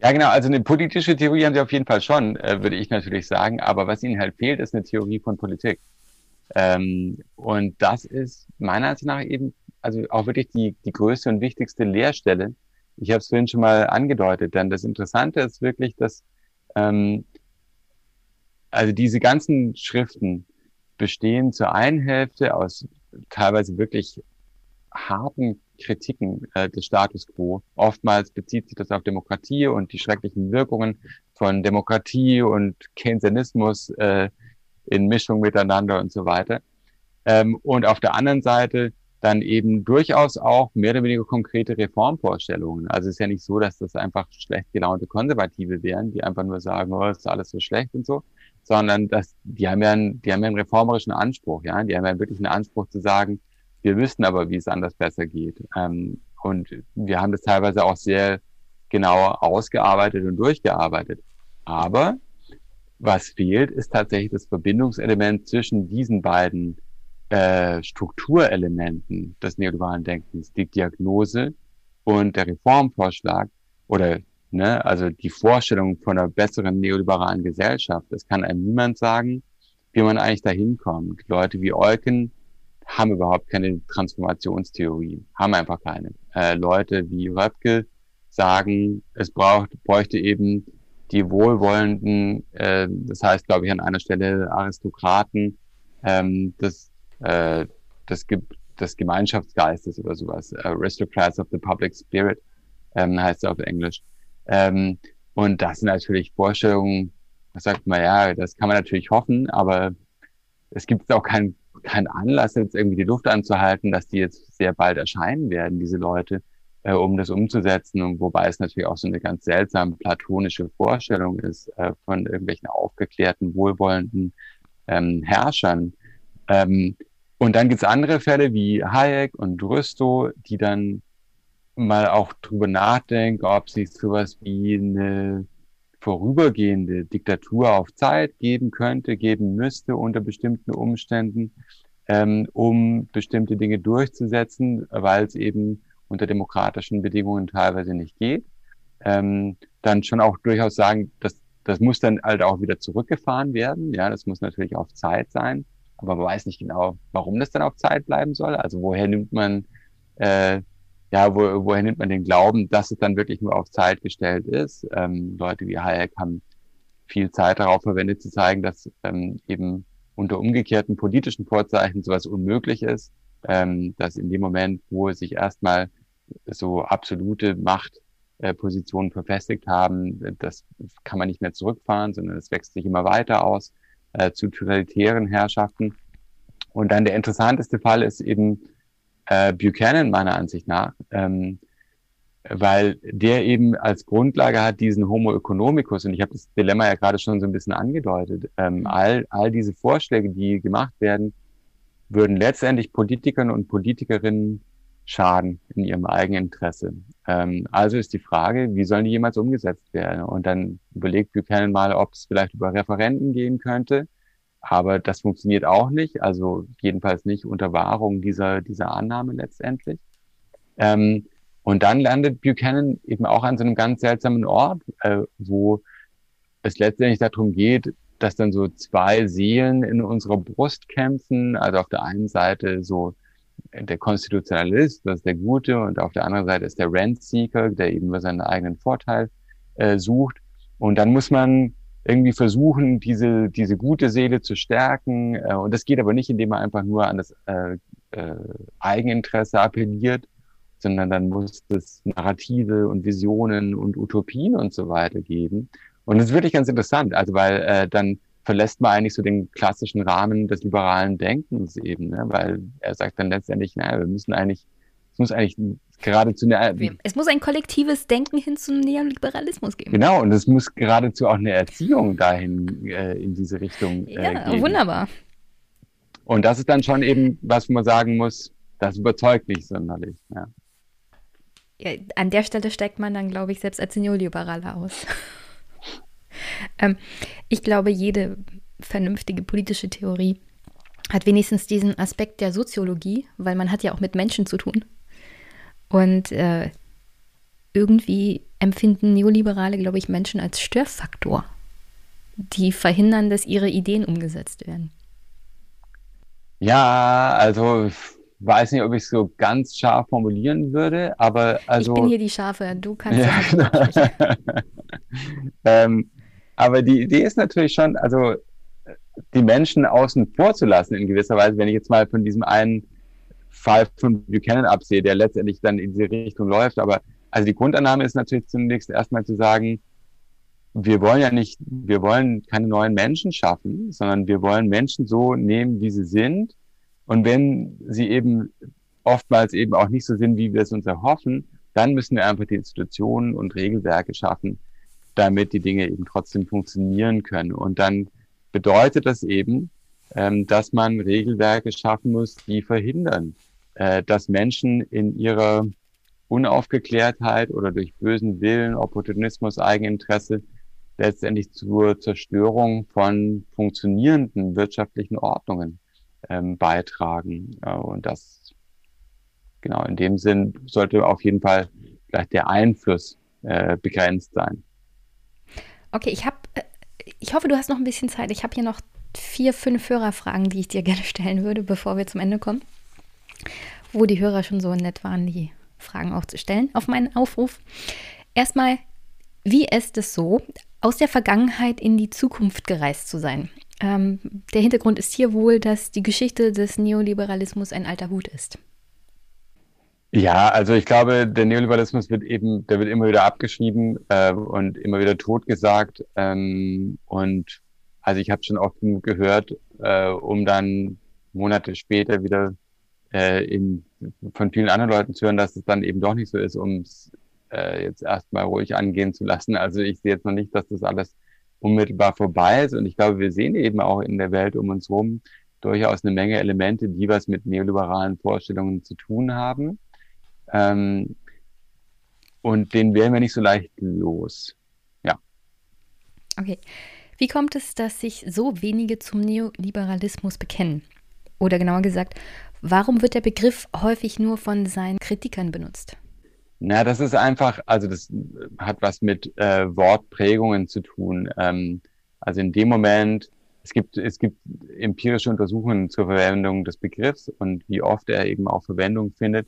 Ja, genau. Also eine politische Theorie haben sie auf jeden Fall schon, äh, würde ich natürlich sagen. Aber was ihnen halt fehlt, ist eine Theorie von Politik. Ähm, und das ist meiner Ansicht nach eben, also auch wirklich die, die größte und wichtigste Lehrstelle. Ich habe es vorhin schon mal angedeutet, denn das Interessante ist wirklich, dass ähm, also diese ganzen Schriften bestehen zur einen Hälfte aus teilweise wirklich harten Kritiken äh, des Status quo. Oftmals bezieht sich das auf Demokratie und die schrecklichen Wirkungen von Demokratie und Keynesianismus äh, in Mischung miteinander und so weiter. Ähm, und auf der anderen Seite dann eben durchaus auch mehr oder weniger konkrete Reformvorstellungen. Also es ist ja nicht so, dass das einfach schlecht gelaunte Konservative wären, die einfach nur sagen, oh, ist alles so schlecht und so, sondern dass die haben ja einen, die haben ja einen reformerischen Anspruch, ja, die haben ja wirklich einen Anspruch zu sagen, wir wissen aber, wie es anders besser geht. Ähm, und wir haben das teilweise auch sehr genau ausgearbeitet und durchgearbeitet. Aber was fehlt, ist tatsächlich das Verbindungselement zwischen diesen beiden äh, Strukturelementen des neoliberalen Denkens, die Diagnose und der Reformvorschlag oder ne, also die Vorstellung von einer besseren neoliberalen Gesellschaft. Das kann einem niemand sagen, wie man eigentlich dahin kommt. Leute wie Eucken haben überhaupt keine Transformationstheorie, haben einfach keine. Äh, Leute wie Röpke sagen, es braucht, bräuchte eben die wohlwollenden, äh, das heißt, glaube ich, an einer Stelle Aristokraten ähm, des, äh, des, Ge Gemeinschaftsgeistes oder sowas. Aristocrats of the Public Spirit ähm, heißt es auf Englisch. Ähm, und das sind natürlich Vorstellungen, was sagt man, ja, das kann man natürlich hoffen, aber es gibt auch keinen kein Anlass, jetzt irgendwie die Luft anzuhalten, dass die jetzt sehr bald erscheinen werden, diese Leute, äh, um das umzusetzen. Und wobei es natürlich auch so eine ganz seltsame platonische Vorstellung ist äh, von irgendwelchen aufgeklärten, wohlwollenden ähm, Herrschern. Ähm, und dann gibt's andere Fälle wie Hayek und Rüstow, die dann mal auch drüber nachdenken, ob sich sowas wie eine vorübergehende Diktatur auf Zeit geben könnte, geben müsste unter bestimmten Umständen, ähm, um bestimmte Dinge durchzusetzen, weil es eben unter demokratischen Bedingungen teilweise nicht geht. Ähm, dann schon auch durchaus sagen, dass das muss dann halt auch wieder zurückgefahren werden. Ja, das muss natürlich auf Zeit sein, aber man weiß nicht genau, warum das dann auf Zeit bleiben soll. Also woher nimmt man äh, ja, wo, woher nimmt man den Glauben, dass es dann wirklich nur auf Zeit gestellt ist? Ähm, Leute wie Hayek haben viel Zeit darauf verwendet, zu zeigen, dass ähm, eben unter umgekehrten politischen Vorzeichen sowas unmöglich ist, ähm, dass in dem Moment, wo sich erstmal so absolute Machtpositionen äh, verfestigt haben, das kann man nicht mehr zurückfahren, sondern es wächst sich immer weiter aus äh, zu totalitären Herrschaften. Und dann der interessanteste Fall ist eben äh, Buchanan meiner Ansicht nach, ähm, weil der eben als Grundlage hat diesen Homo economicus und ich habe das Dilemma ja gerade schon so ein bisschen angedeutet. Ähm, mhm. all, all diese Vorschläge, die gemacht werden, würden letztendlich Politikern und Politikerinnen schaden in ihrem eigenen Interesse. Ähm, also ist die Frage, wie sollen die jemals umgesetzt werden? Und dann überlegt Buchanan mal, ob es vielleicht über Referenten gehen könnte aber das funktioniert auch nicht, also jedenfalls nicht unter Wahrung dieser, dieser Annahme letztendlich. Ähm, und dann landet Buchanan eben auch an so einem ganz seltsamen Ort, äh, wo es letztendlich darum geht, dass dann so zwei Seelen in unserer Brust kämpfen. Also auf der einen Seite so der Konstitutionalist, das ist der Gute, und auf der anderen Seite ist der Rent-Seeker, der eben nur seinen eigenen Vorteil äh, sucht. Und dann muss man irgendwie versuchen, diese, diese gute Seele zu stärken. Äh, und das geht aber nicht, indem man einfach nur an das äh, äh, Eigeninteresse appelliert, sondern dann muss es Narrative und Visionen und Utopien und so weiter geben. Und das ist wirklich ganz interessant, also weil äh, dann verlässt man eigentlich so den klassischen Rahmen des liberalen Denkens eben, ne? weil er sagt dann letztendlich, naja, wir müssen eigentlich, es muss eigentlich geradezu eine. Es muss ein kollektives Denken hin zum Neoliberalismus geben. Genau, und es muss geradezu auch eine Erziehung dahin äh, in diese Richtung äh, ja, geben. wunderbar. Und das ist dann schon eben, was man sagen muss, das überzeugt nicht sonderlich. Ja. Ja, an der Stelle steigt man dann, glaube ich, selbst als Neoliberaler aus. Ähm, ich glaube, jede vernünftige politische Theorie hat wenigstens diesen Aspekt der Soziologie, weil man hat ja auch mit Menschen zu tun. Und äh, irgendwie empfinden Neoliberale, glaube ich, Menschen als Störfaktor, die verhindern, dass ihre Ideen umgesetzt werden. Ja, also ich weiß nicht, ob ich es so ganz scharf formulieren würde, aber also. Ich bin hier die Schafe, du kannst ja, ja ähm, Aber die Idee ist natürlich schon, also die Menschen außen vor zu lassen in gewisser Weise, wenn ich jetzt mal von diesem einen Fall von Buchanan absehe, der letztendlich dann in diese Richtung läuft. Aber also die Grundannahme ist natürlich zunächst erstmal zu sagen, wir wollen ja nicht, wir wollen keine neuen Menschen schaffen, sondern wir wollen Menschen so nehmen, wie sie sind. Und wenn sie eben oftmals eben auch nicht so sind, wie wir es uns erhoffen, dann müssen wir einfach die Institutionen und Regelwerke schaffen, damit die Dinge eben trotzdem funktionieren können. Und dann bedeutet das eben, ähm, dass man Regelwerke schaffen muss, die verhindern, äh, dass Menschen in ihrer Unaufgeklärtheit oder durch bösen Willen, Opportunismus, Eigeninteresse letztendlich zur Zerstörung von funktionierenden wirtschaftlichen Ordnungen ähm, beitragen. Äh, und das, genau, in dem Sinn sollte auf jeden Fall vielleicht der Einfluss äh, begrenzt sein. Okay, ich habe, äh, ich hoffe, du hast noch ein bisschen Zeit. Ich habe hier noch vier, fünf Hörerfragen, die ich dir gerne stellen würde, bevor wir zum Ende kommen. Wo die Hörer schon so nett waren, die Fragen auch zu stellen auf meinen Aufruf. Erstmal, wie ist es so, aus der Vergangenheit in die Zukunft gereist zu sein? Ähm, der Hintergrund ist hier wohl, dass die Geschichte des Neoliberalismus ein alter Hut ist. Ja, also ich glaube, der Neoliberalismus wird eben, der wird immer wieder abgeschrieben äh, und immer wieder totgesagt. Ähm, und also ich habe schon oft gehört, äh, um dann Monate später wieder äh, in, von vielen anderen Leuten zu hören, dass es dann eben doch nicht so ist, um äh, jetzt erstmal ruhig angehen zu lassen. Also ich sehe jetzt noch nicht, dass das alles unmittelbar vorbei ist. Und ich glaube, wir sehen eben auch in der Welt um uns herum durchaus eine Menge Elemente, die was mit neoliberalen Vorstellungen zu tun haben. Ähm, und den werden wir nicht so leicht los. Ja. Okay. Wie kommt es, dass sich so wenige zum Neoliberalismus bekennen? Oder genauer gesagt, warum wird der Begriff häufig nur von seinen Kritikern benutzt? Na, das ist einfach, also das hat was mit äh, Wortprägungen zu tun. Ähm, also in dem Moment, es gibt, es gibt empirische Untersuchungen zur Verwendung des Begriffs und wie oft er eben auch Verwendung findet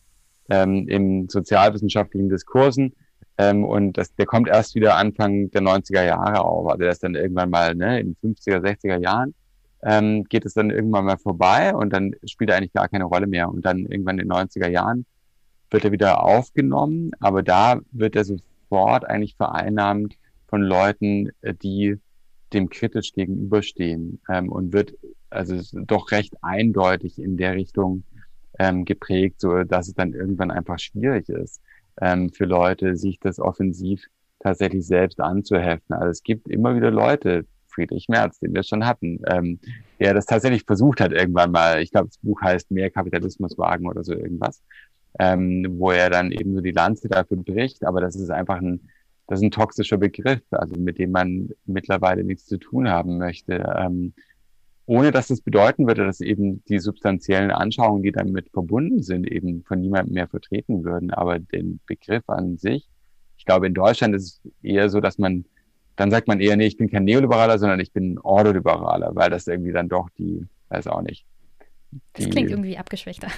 ähm, im sozialwissenschaftlichen Diskursen. Ähm, und das, der kommt erst wieder Anfang der 90er Jahre auf. Also der ist dann irgendwann mal ne, in 50er, 60er Jahren ähm, geht es dann irgendwann mal vorbei und dann spielt er eigentlich gar keine Rolle mehr. Und dann irgendwann in den 90er Jahren wird er wieder aufgenommen, aber da wird er sofort eigentlich vereinnahmt von Leuten, äh, die dem kritisch gegenüberstehen ähm, und wird also doch recht eindeutig in der Richtung ähm, geprägt, so dass es dann irgendwann einfach schwierig ist ähm, für Leute, sich das offensiv tatsächlich selbst anzuheften. Also es gibt immer wieder Leute, Friedrich Merz, den wir schon hatten, ähm, der das tatsächlich versucht hat irgendwann mal. Ich glaube, das Buch heißt Mehr Kapitalismus wagen oder so irgendwas, ähm, wo er dann eben so die Lanze dafür bricht. Aber das ist einfach ein, das ist ein toxischer Begriff, also mit dem man mittlerweile nichts zu tun haben möchte. Ähm, ohne dass das bedeuten würde, dass eben die substanziellen Anschauungen, die damit verbunden sind, eben von niemandem mehr vertreten würden. Aber den Begriff an sich, ich glaube, in Deutschland ist es eher so, dass man, dann sagt man eher, nee, ich bin kein Neoliberaler, sondern ich bin Ordoliberaler, weil das irgendwie dann doch die, weiß auch nicht. Die, das klingt irgendwie abgeschwächter.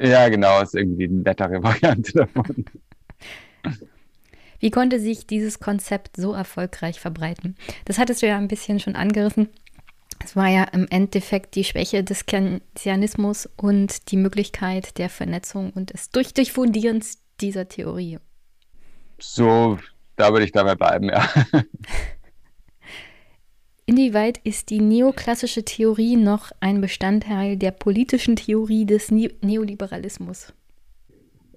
Ja, genau, ist irgendwie die nettere Variante davon. Wie konnte sich dieses Konzept so erfolgreich verbreiten? Das hattest du ja ein bisschen schon angerissen. Es war ja im Endeffekt die Schwäche des Keynesianismus und die Möglichkeit der Vernetzung und des Durch Durchfundierens dieser Theorie. So, da würde ich dabei bleiben, ja. Inwieweit ist die neoklassische Theorie noch ein Bestandteil der politischen Theorie des ne Neoliberalismus?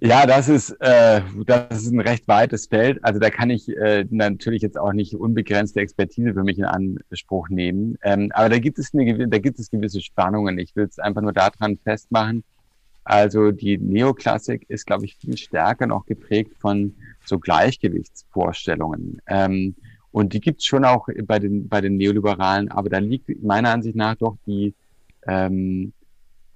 Ja, das ist, äh, das ist ein recht weites Feld. Also da kann ich äh, natürlich jetzt auch nicht unbegrenzte Expertise für mich in Anspruch nehmen. Ähm, aber da gibt es eine, da gibt es gewisse Spannungen. Ich will es einfach nur daran festmachen. Also die Neoklassik ist, glaube ich, viel stärker noch geprägt von so Gleichgewichtsvorstellungen. Ähm, und die gibt es schon auch bei den, bei den Neoliberalen, aber da liegt meiner Ansicht nach doch die, ähm,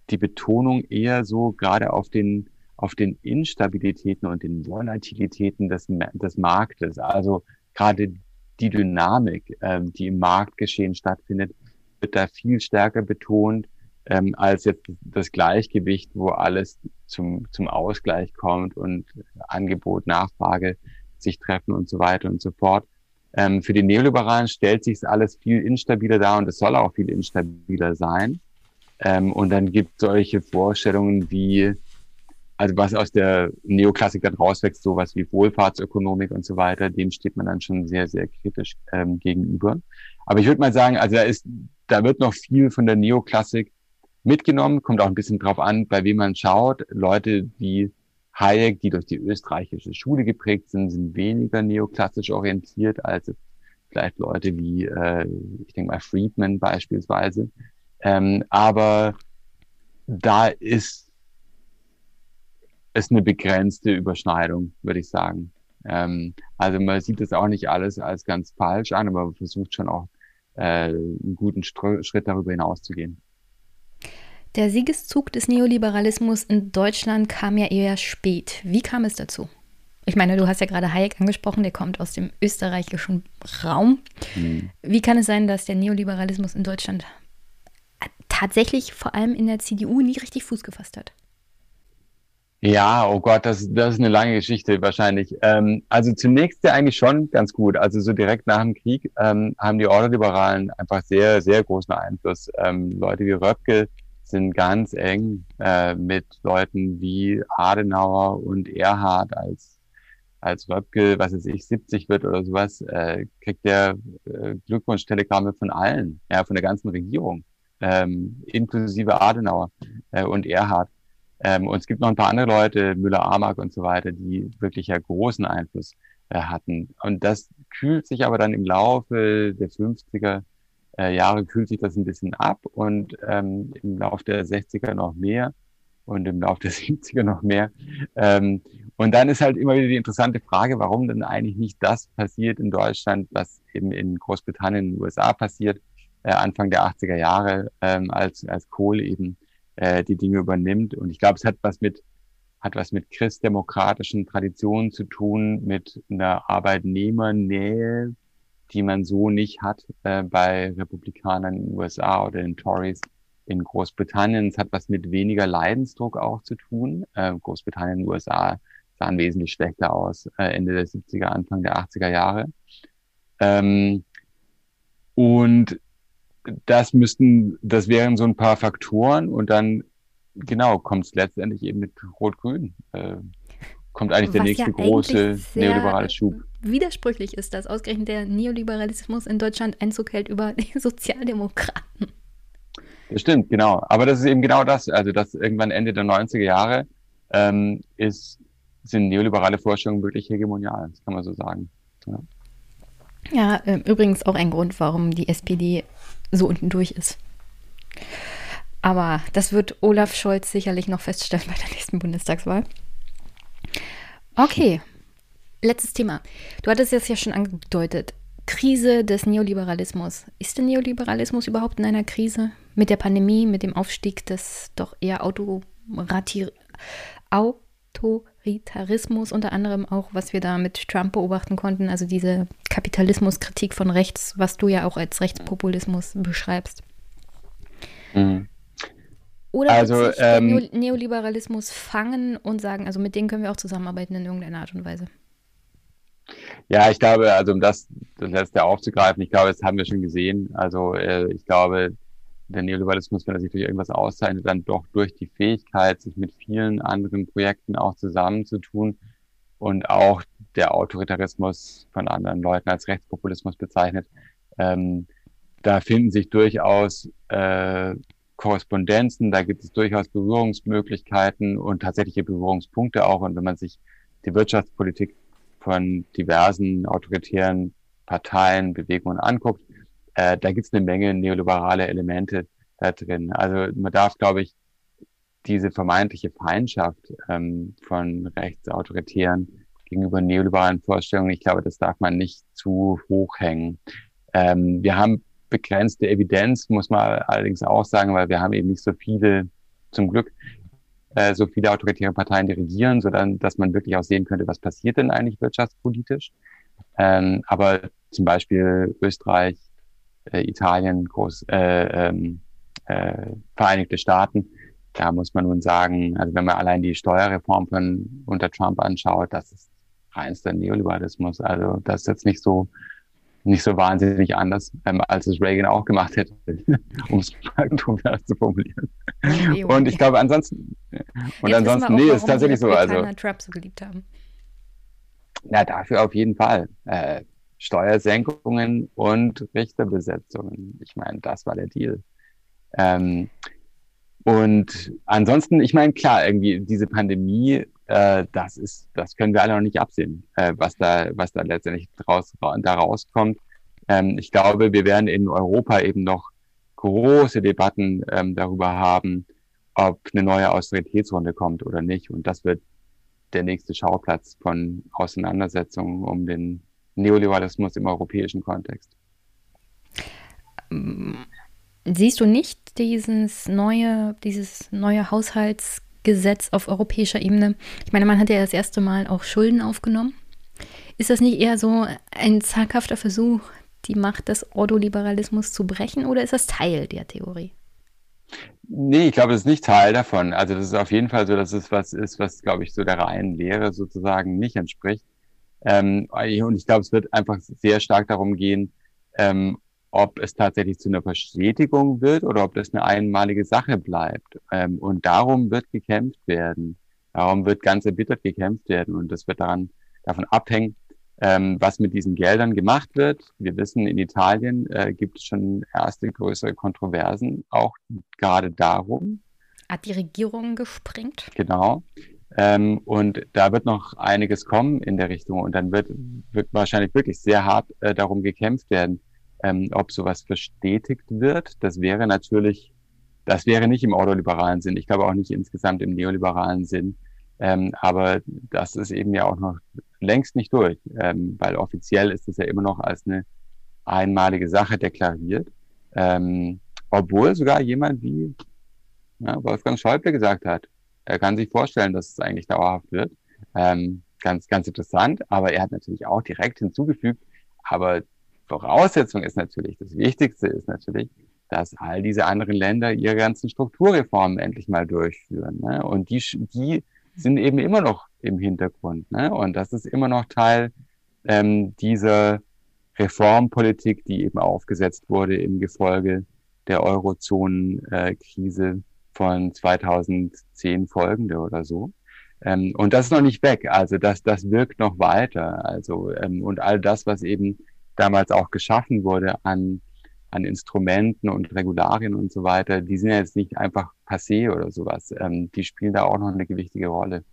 die Betonung eher so gerade auf den auf den Instabilitäten und den Volatilitäten des, des Marktes. Also gerade die Dynamik, ähm, die im Marktgeschehen stattfindet, wird da viel stärker betont ähm, als jetzt das Gleichgewicht, wo alles zum, zum Ausgleich kommt und Angebot, Nachfrage sich treffen und so weiter und so fort. Ähm, für die Neoliberalen stellt sich alles viel instabiler dar und es soll auch viel instabiler sein. Ähm, und dann gibt solche Vorstellungen wie, also was aus der Neoklassik dann rauswächst, sowas wie Wohlfahrtsökonomik und so weiter, dem steht man dann schon sehr, sehr kritisch ähm, gegenüber. Aber ich würde mal sagen, also da ist, da wird noch viel von der Neoklassik mitgenommen, kommt auch ein bisschen drauf an, bei wem man schaut. Leute wie Hayek, die durch die österreichische Schule geprägt sind, sind weniger neoklassisch orientiert als vielleicht Leute wie, äh, ich denke mal, Friedman beispielsweise. Ähm, aber da ist es eine begrenzte Überschneidung, würde ich sagen. Ähm, also man sieht das auch nicht alles als ganz falsch an, aber man versucht schon auch äh, einen guten Schritt darüber hinaus zu gehen. Der Siegeszug des Neoliberalismus in Deutschland kam ja eher spät. Wie kam es dazu? Ich meine, du hast ja gerade Hayek angesprochen, der kommt aus dem österreichischen Raum. Mhm. Wie kann es sein, dass der Neoliberalismus in Deutschland tatsächlich vor allem in der CDU nie richtig Fuß gefasst hat? Ja, oh Gott, das, das ist eine lange Geschichte wahrscheinlich. Ähm, also zunächst ja eigentlich schon ganz gut. Also so direkt nach dem Krieg ähm, haben die Ordoliberalen einfach sehr, sehr großen Einfluss. Ähm, Leute wie Röpke, sind ganz eng äh, mit Leuten wie Adenauer und Erhard als als Röpke, was weiß ich, 70 wird oder sowas, äh, kriegt der äh, Glückwunschtelegramme von allen, ja, von der ganzen Regierung, ähm, inklusive Adenauer äh, und Erhard. Ähm, und es gibt noch ein paar andere Leute, Müller-Amack und so weiter, die wirklich ja großen Einfluss äh, hatten. Und das kühlt sich aber dann im Laufe der 50er äh, Jahre kühlt sich das ein bisschen ab und ähm, im Laufe der 60er noch mehr und im Laufe der 70er noch mehr. Ähm, und dann ist halt immer wieder die interessante Frage, warum denn eigentlich nicht das passiert in Deutschland, was eben in Großbritannien, in den USA passiert, äh, Anfang der 80er Jahre, ähm, als, als Kohl eben äh, die Dinge übernimmt. Und ich glaube, es hat was mit hat was mit christdemokratischen Traditionen zu tun, mit einer Arbeitnehmernähe, die man so nicht hat äh, bei Republikanern in den USA oder den Tories in Großbritannien. Es hat was mit weniger Leidensdruck auch zu tun. Äh, Großbritannien und USA sahen wesentlich schlechter aus äh, Ende der 70er, Anfang der 80er Jahre. Ähm, und das müssten, das wären so ein paar Faktoren und dann genau kommt es letztendlich eben mit Rot-Grün. Äh, kommt eigentlich Was der nächste ja große neoliberale Schub widersprüchlich ist, dass ausgerechnet der Neoliberalismus in Deutschland Einzug hält über die Sozialdemokraten. Das stimmt, genau. Aber das ist eben genau das. Also, dass irgendwann Ende der 90er Jahre ähm, ist, sind neoliberale Forschungen wirklich hegemonial, das kann man so sagen. Ja, ja äh, übrigens auch ein Grund, warum die SPD so unten durch ist. Aber das wird Olaf Scholz sicherlich noch feststellen bei der nächsten Bundestagswahl. Okay, letztes Thema. Du hattest es ja schon angedeutet. Krise des Neoliberalismus. Ist der Neoliberalismus überhaupt in einer Krise? Mit der Pandemie, mit dem Aufstieg des doch eher Autoritarismus, unter anderem auch, was wir da mit Trump beobachten konnten, also diese Kapitalismuskritik von rechts, was du ja auch als Rechtspopulismus beschreibst. Mhm. Oder also, ähm, Neoliberalismus fangen und sagen, also mit denen können wir auch zusammenarbeiten in irgendeiner Art und Weise. Ja, ich glaube, also um das, das letzte aufzugreifen, ich glaube, das haben wir schon gesehen. Also äh, ich glaube, der Neoliberalismus, wenn er sich durch irgendwas auszeichnet, dann doch durch die Fähigkeit, sich mit vielen anderen Projekten auch zusammenzutun und auch der Autoritarismus von anderen Leuten als Rechtspopulismus bezeichnet. Ähm, da finden sich durchaus äh, Korrespondenzen, da gibt es durchaus Berührungsmöglichkeiten und tatsächliche Berührungspunkte auch. Und wenn man sich die Wirtschaftspolitik von diversen autoritären Parteien, Bewegungen anguckt, äh, da gibt es eine Menge neoliberale Elemente da drin. Also man darf, glaube ich, diese vermeintliche Feindschaft ähm, von rechtsautoritären gegenüber neoliberalen Vorstellungen, ich glaube, das darf man nicht zu hoch hängen. Ähm, wir haben begrenzte Evidenz, muss man allerdings auch sagen, weil wir haben eben nicht so viele, zum Glück, äh, so viele autoritäre Parteien, die regieren, sondern dass man wirklich auch sehen könnte, was passiert denn eigentlich wirtschaftspolitisch. Ähm, aber zum Beispiel Österreich, äh, Italien, Groß, äh, ähm, äh, Vereinigte Staaten, da muss man nun sagen, also wenn man allein die Steuerreform von unter Trump anschaut, das ist reinster Neoliberalismus. Also das ist jetzt nicht so nicht so wahnsinnig anders, ähm, als es Reagan auch gemacht hätte, um es mal zu formulieren. Und ich glaube, ansonsten, und Jetzt ansonsten, nee, ist tatsächlich so. Also, Trump so geliebt haben. Na, dafür auf jeden Fall. Äh, Steuersenkungen und Richterbesetzungen. Ich meine, das war der Deal. Ähm, und ansonsten, ich meine, klar, irgendwie diese Pandemie, äh, das ist, das können wir alle noch nicht absehen, äh, was da, was da letztendlich draus, da rauskommt. Ähm, ich glaube, wir werden in Europa eben noch große Debatten ähm, darüber haben, ob eine neue Austeritätsrunde kommt oder nicht. Und das wird der nächste Schauplatz von Auseinandersetzungen um den Neoliberalismus im europäischen Kontext. Siehst du nicht dieses neue, dieses neue Haushaltsgesetz auf europäischer Ebene? Ich meine, man hat ja das erste Mal auch Schulden aufgenommen. Ist das nicht eher so ein zaghafter Versuch, die Macht des Ordoliberalismus zu brechen oder ist das Teil der Theorie? Nee, ich glaube, es ist nicht Teil davon. Also das ist auf jeden Fall so, dass es was ist, was, glaube ich, so der reinen Lehre sozusagen nicht entspricht. Ähm, und ich glaube, es wird einfach sehr stark darum gehen, ähm, ob es tatsächlich zu einer Bestätigung wird oder ob das eine einmalige Sache bleibt. Ähm, und darum wird gekämpft werden. Darum wird ganz erbittert gekämpft werden. Und das wird daran, davon abhängen, ähm, was mit diesen Geldern gemacht wird. Wir wissen, in Italien äh, gibt es schon erste größere Kontroversen, auch gerade darum. Hat die Regierung gesprengt? Genau. Ähm, und da wird noch einiges kommen in der Richtung. Und dann wird, wird wahrscheinlich wirklich sehr hart äh, darum gekämpft werden, ähm, ob sowas bestätigt wird. Das wäre natürlich, das wäre nicht im ordoliberalen Sinn. Ich glaube auch nicht insgesamt im neoliberalen Sinn. Ähm, aber das ist eben ja auch noch längst nicht durch, ähm, weil offiziell ist es ja immer noch als eine einmalige Sache deklariert. Ähm, obwohl sogar jemand wie ja, Wolfgang Schäuble gesagt hat, er kann sich vorstellen, dass es eigentlich dauerhaft wird. Ähm, ganz, ganz interessant. Aber er hat natürlich auch direkt hinzugefügt, aber Voraussetzung ist natürlich, das Wichtigste ist natürlich, dass all diese anderen Länder ihre ganzen Strukturreformen endlich mal durchführen. Ne? Und die, die sind eben immer noch im Hintergrund. Ne? Und das ist immer noch Teil ähm, dieser Reformpolitik, die eben aufgesetzt wurde im Gefolge der Eurozonenkrise von 2010 folgende oder so. Ähm, und das ist noch nicht weg. Also das, das wirkt noch weiter. Also ähm, und all das, was eben damals auch geschaffen wurde an an Instrumenten und Regularien und so weiter, die sind ja jetzt nicht einfach passé oder sowas. Ähm, die spielen da auch noch eine gewichtige Rolle.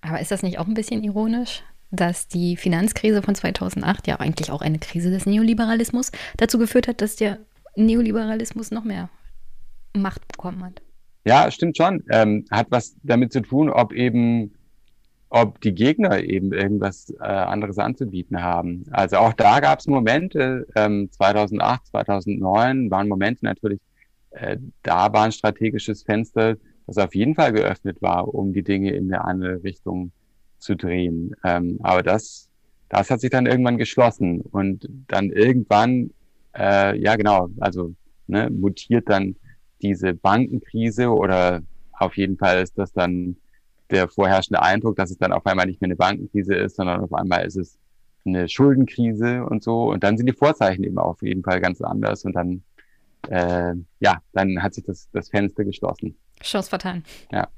Aber ist das nicht auch ein bisschen ironisch, dass die Finanzkrise von 2008 ja eigentlich auch eine Krise des Neoliberalismus dazu geführt hat, dass der Neoliberalismus noch mehr Macht bekommen hat? Ja, stimmt schon. Ähm, hat was damit zu tun, ob eben ob die Gegner eben irgendwas äh, anderes anzubieten haben. Also auch da gab es Momente, ähm, 2008, 2009 waren Momente natürlich, äh, da war ein strategisches Fenster, das auf jeden Fall geöffnet war, um die Dinge in eine andere Richtung zu drehen. Ähm, aber das, das hat sich dann irgendwann geschlossen und dann irgendwann, äh, ja genau, also ne, mutiert dann diese Bankenkrise oder auf jeden Fall ist das dann der vorherrschende Eindruck, dass es dann auf einmal nicht mehr eine Bankenkrise ist, sondern auf einmal ist es eine Schuldenkrise und so. Und dann sind die Vorzeichen eben auf jeden Fall ganz anders. Und dann, äh, ja, dann hat sich das, das Fenster geschlossen. Chance vertan. Ja.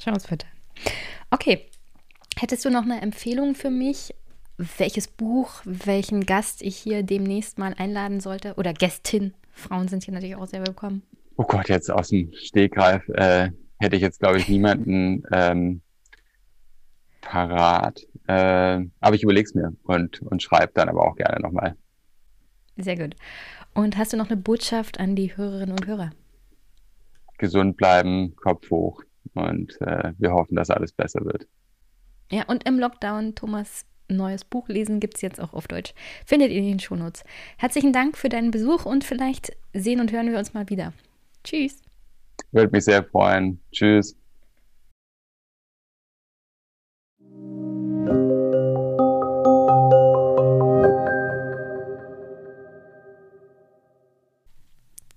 Chance vertan. Okay. Hättest du noch eine Empfehlung für mich, welches Buch, welchen Gast ich hier demnächst mal einladen sollte? Oder Gästin. Frauen sind hier natürlich auch sehr willkommen. Oh Gott, jetzt aus dem Stegreif. Äh, hätte ich jetzt, glaube ich, niemanden ähm, parat. Äh, aber ich überlege es mir und, und schreibe dann aber auch gerne nochmal. Sehr gut. Und hast du noch eine Botschaft an die Hörerinnen und Hörer? Gesund bleiben, Kopf hoch und äh, wir hoffen, dass alles besser wird. Ja, und im Lockdown Thomas neues Buch lesen gibt es jetzt auch auf Deutsch. Findet ihr in den Shownotes. Herzlichen Dank für deinen Besuch und vielleicht sehen und hören wir uns mal wieder. Tschüss. Würde mich sehr freuen. Tschüss.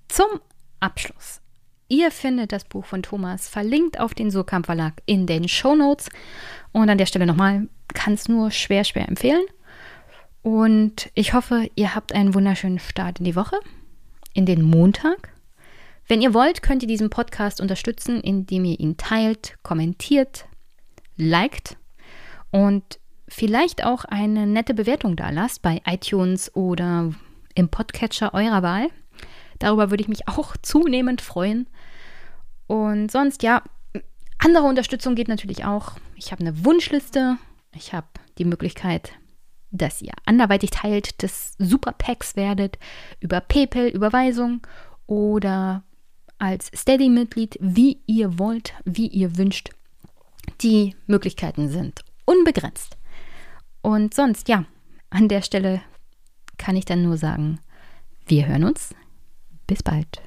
Zum Abschluss. Ihr findet das Buch von Thomas verlinkt auf den Surkamp Verlag in den Show Notes. Und an der Stelle nochmal, kann es nur schwer, schwer empfehlen. Und ich hoffe, ihr habt einen wunderschönen Start in die Woche, in den Montag. Wenn ihr wollt, könnt ihr diesen Podcast unterstützen, indem ihr ihn teilt, kommentiert, liked und vielleicht auch eine nette Bewertung da lasst bei iTunes oder im Podcatcher eurer Wahl. Darüber würde ich mich auch zunehmend freuen. Und sonst, ja, andere Unterstützung geht natürlich auch. Ich habe eine Wunschliste. Ich habe die Möglichkeit, dass ihr anderweitig teilt, des Super Packs werdet, über PayPal, Überweisung oder als Steady-Mitglied, wie ihr wollt, wie ihr wünscht. Die Möglichkeiten sind unbegrenzt. Und sonst, ja, an der Stelle kann ich dann nur sagen, wir hören uns bis bald.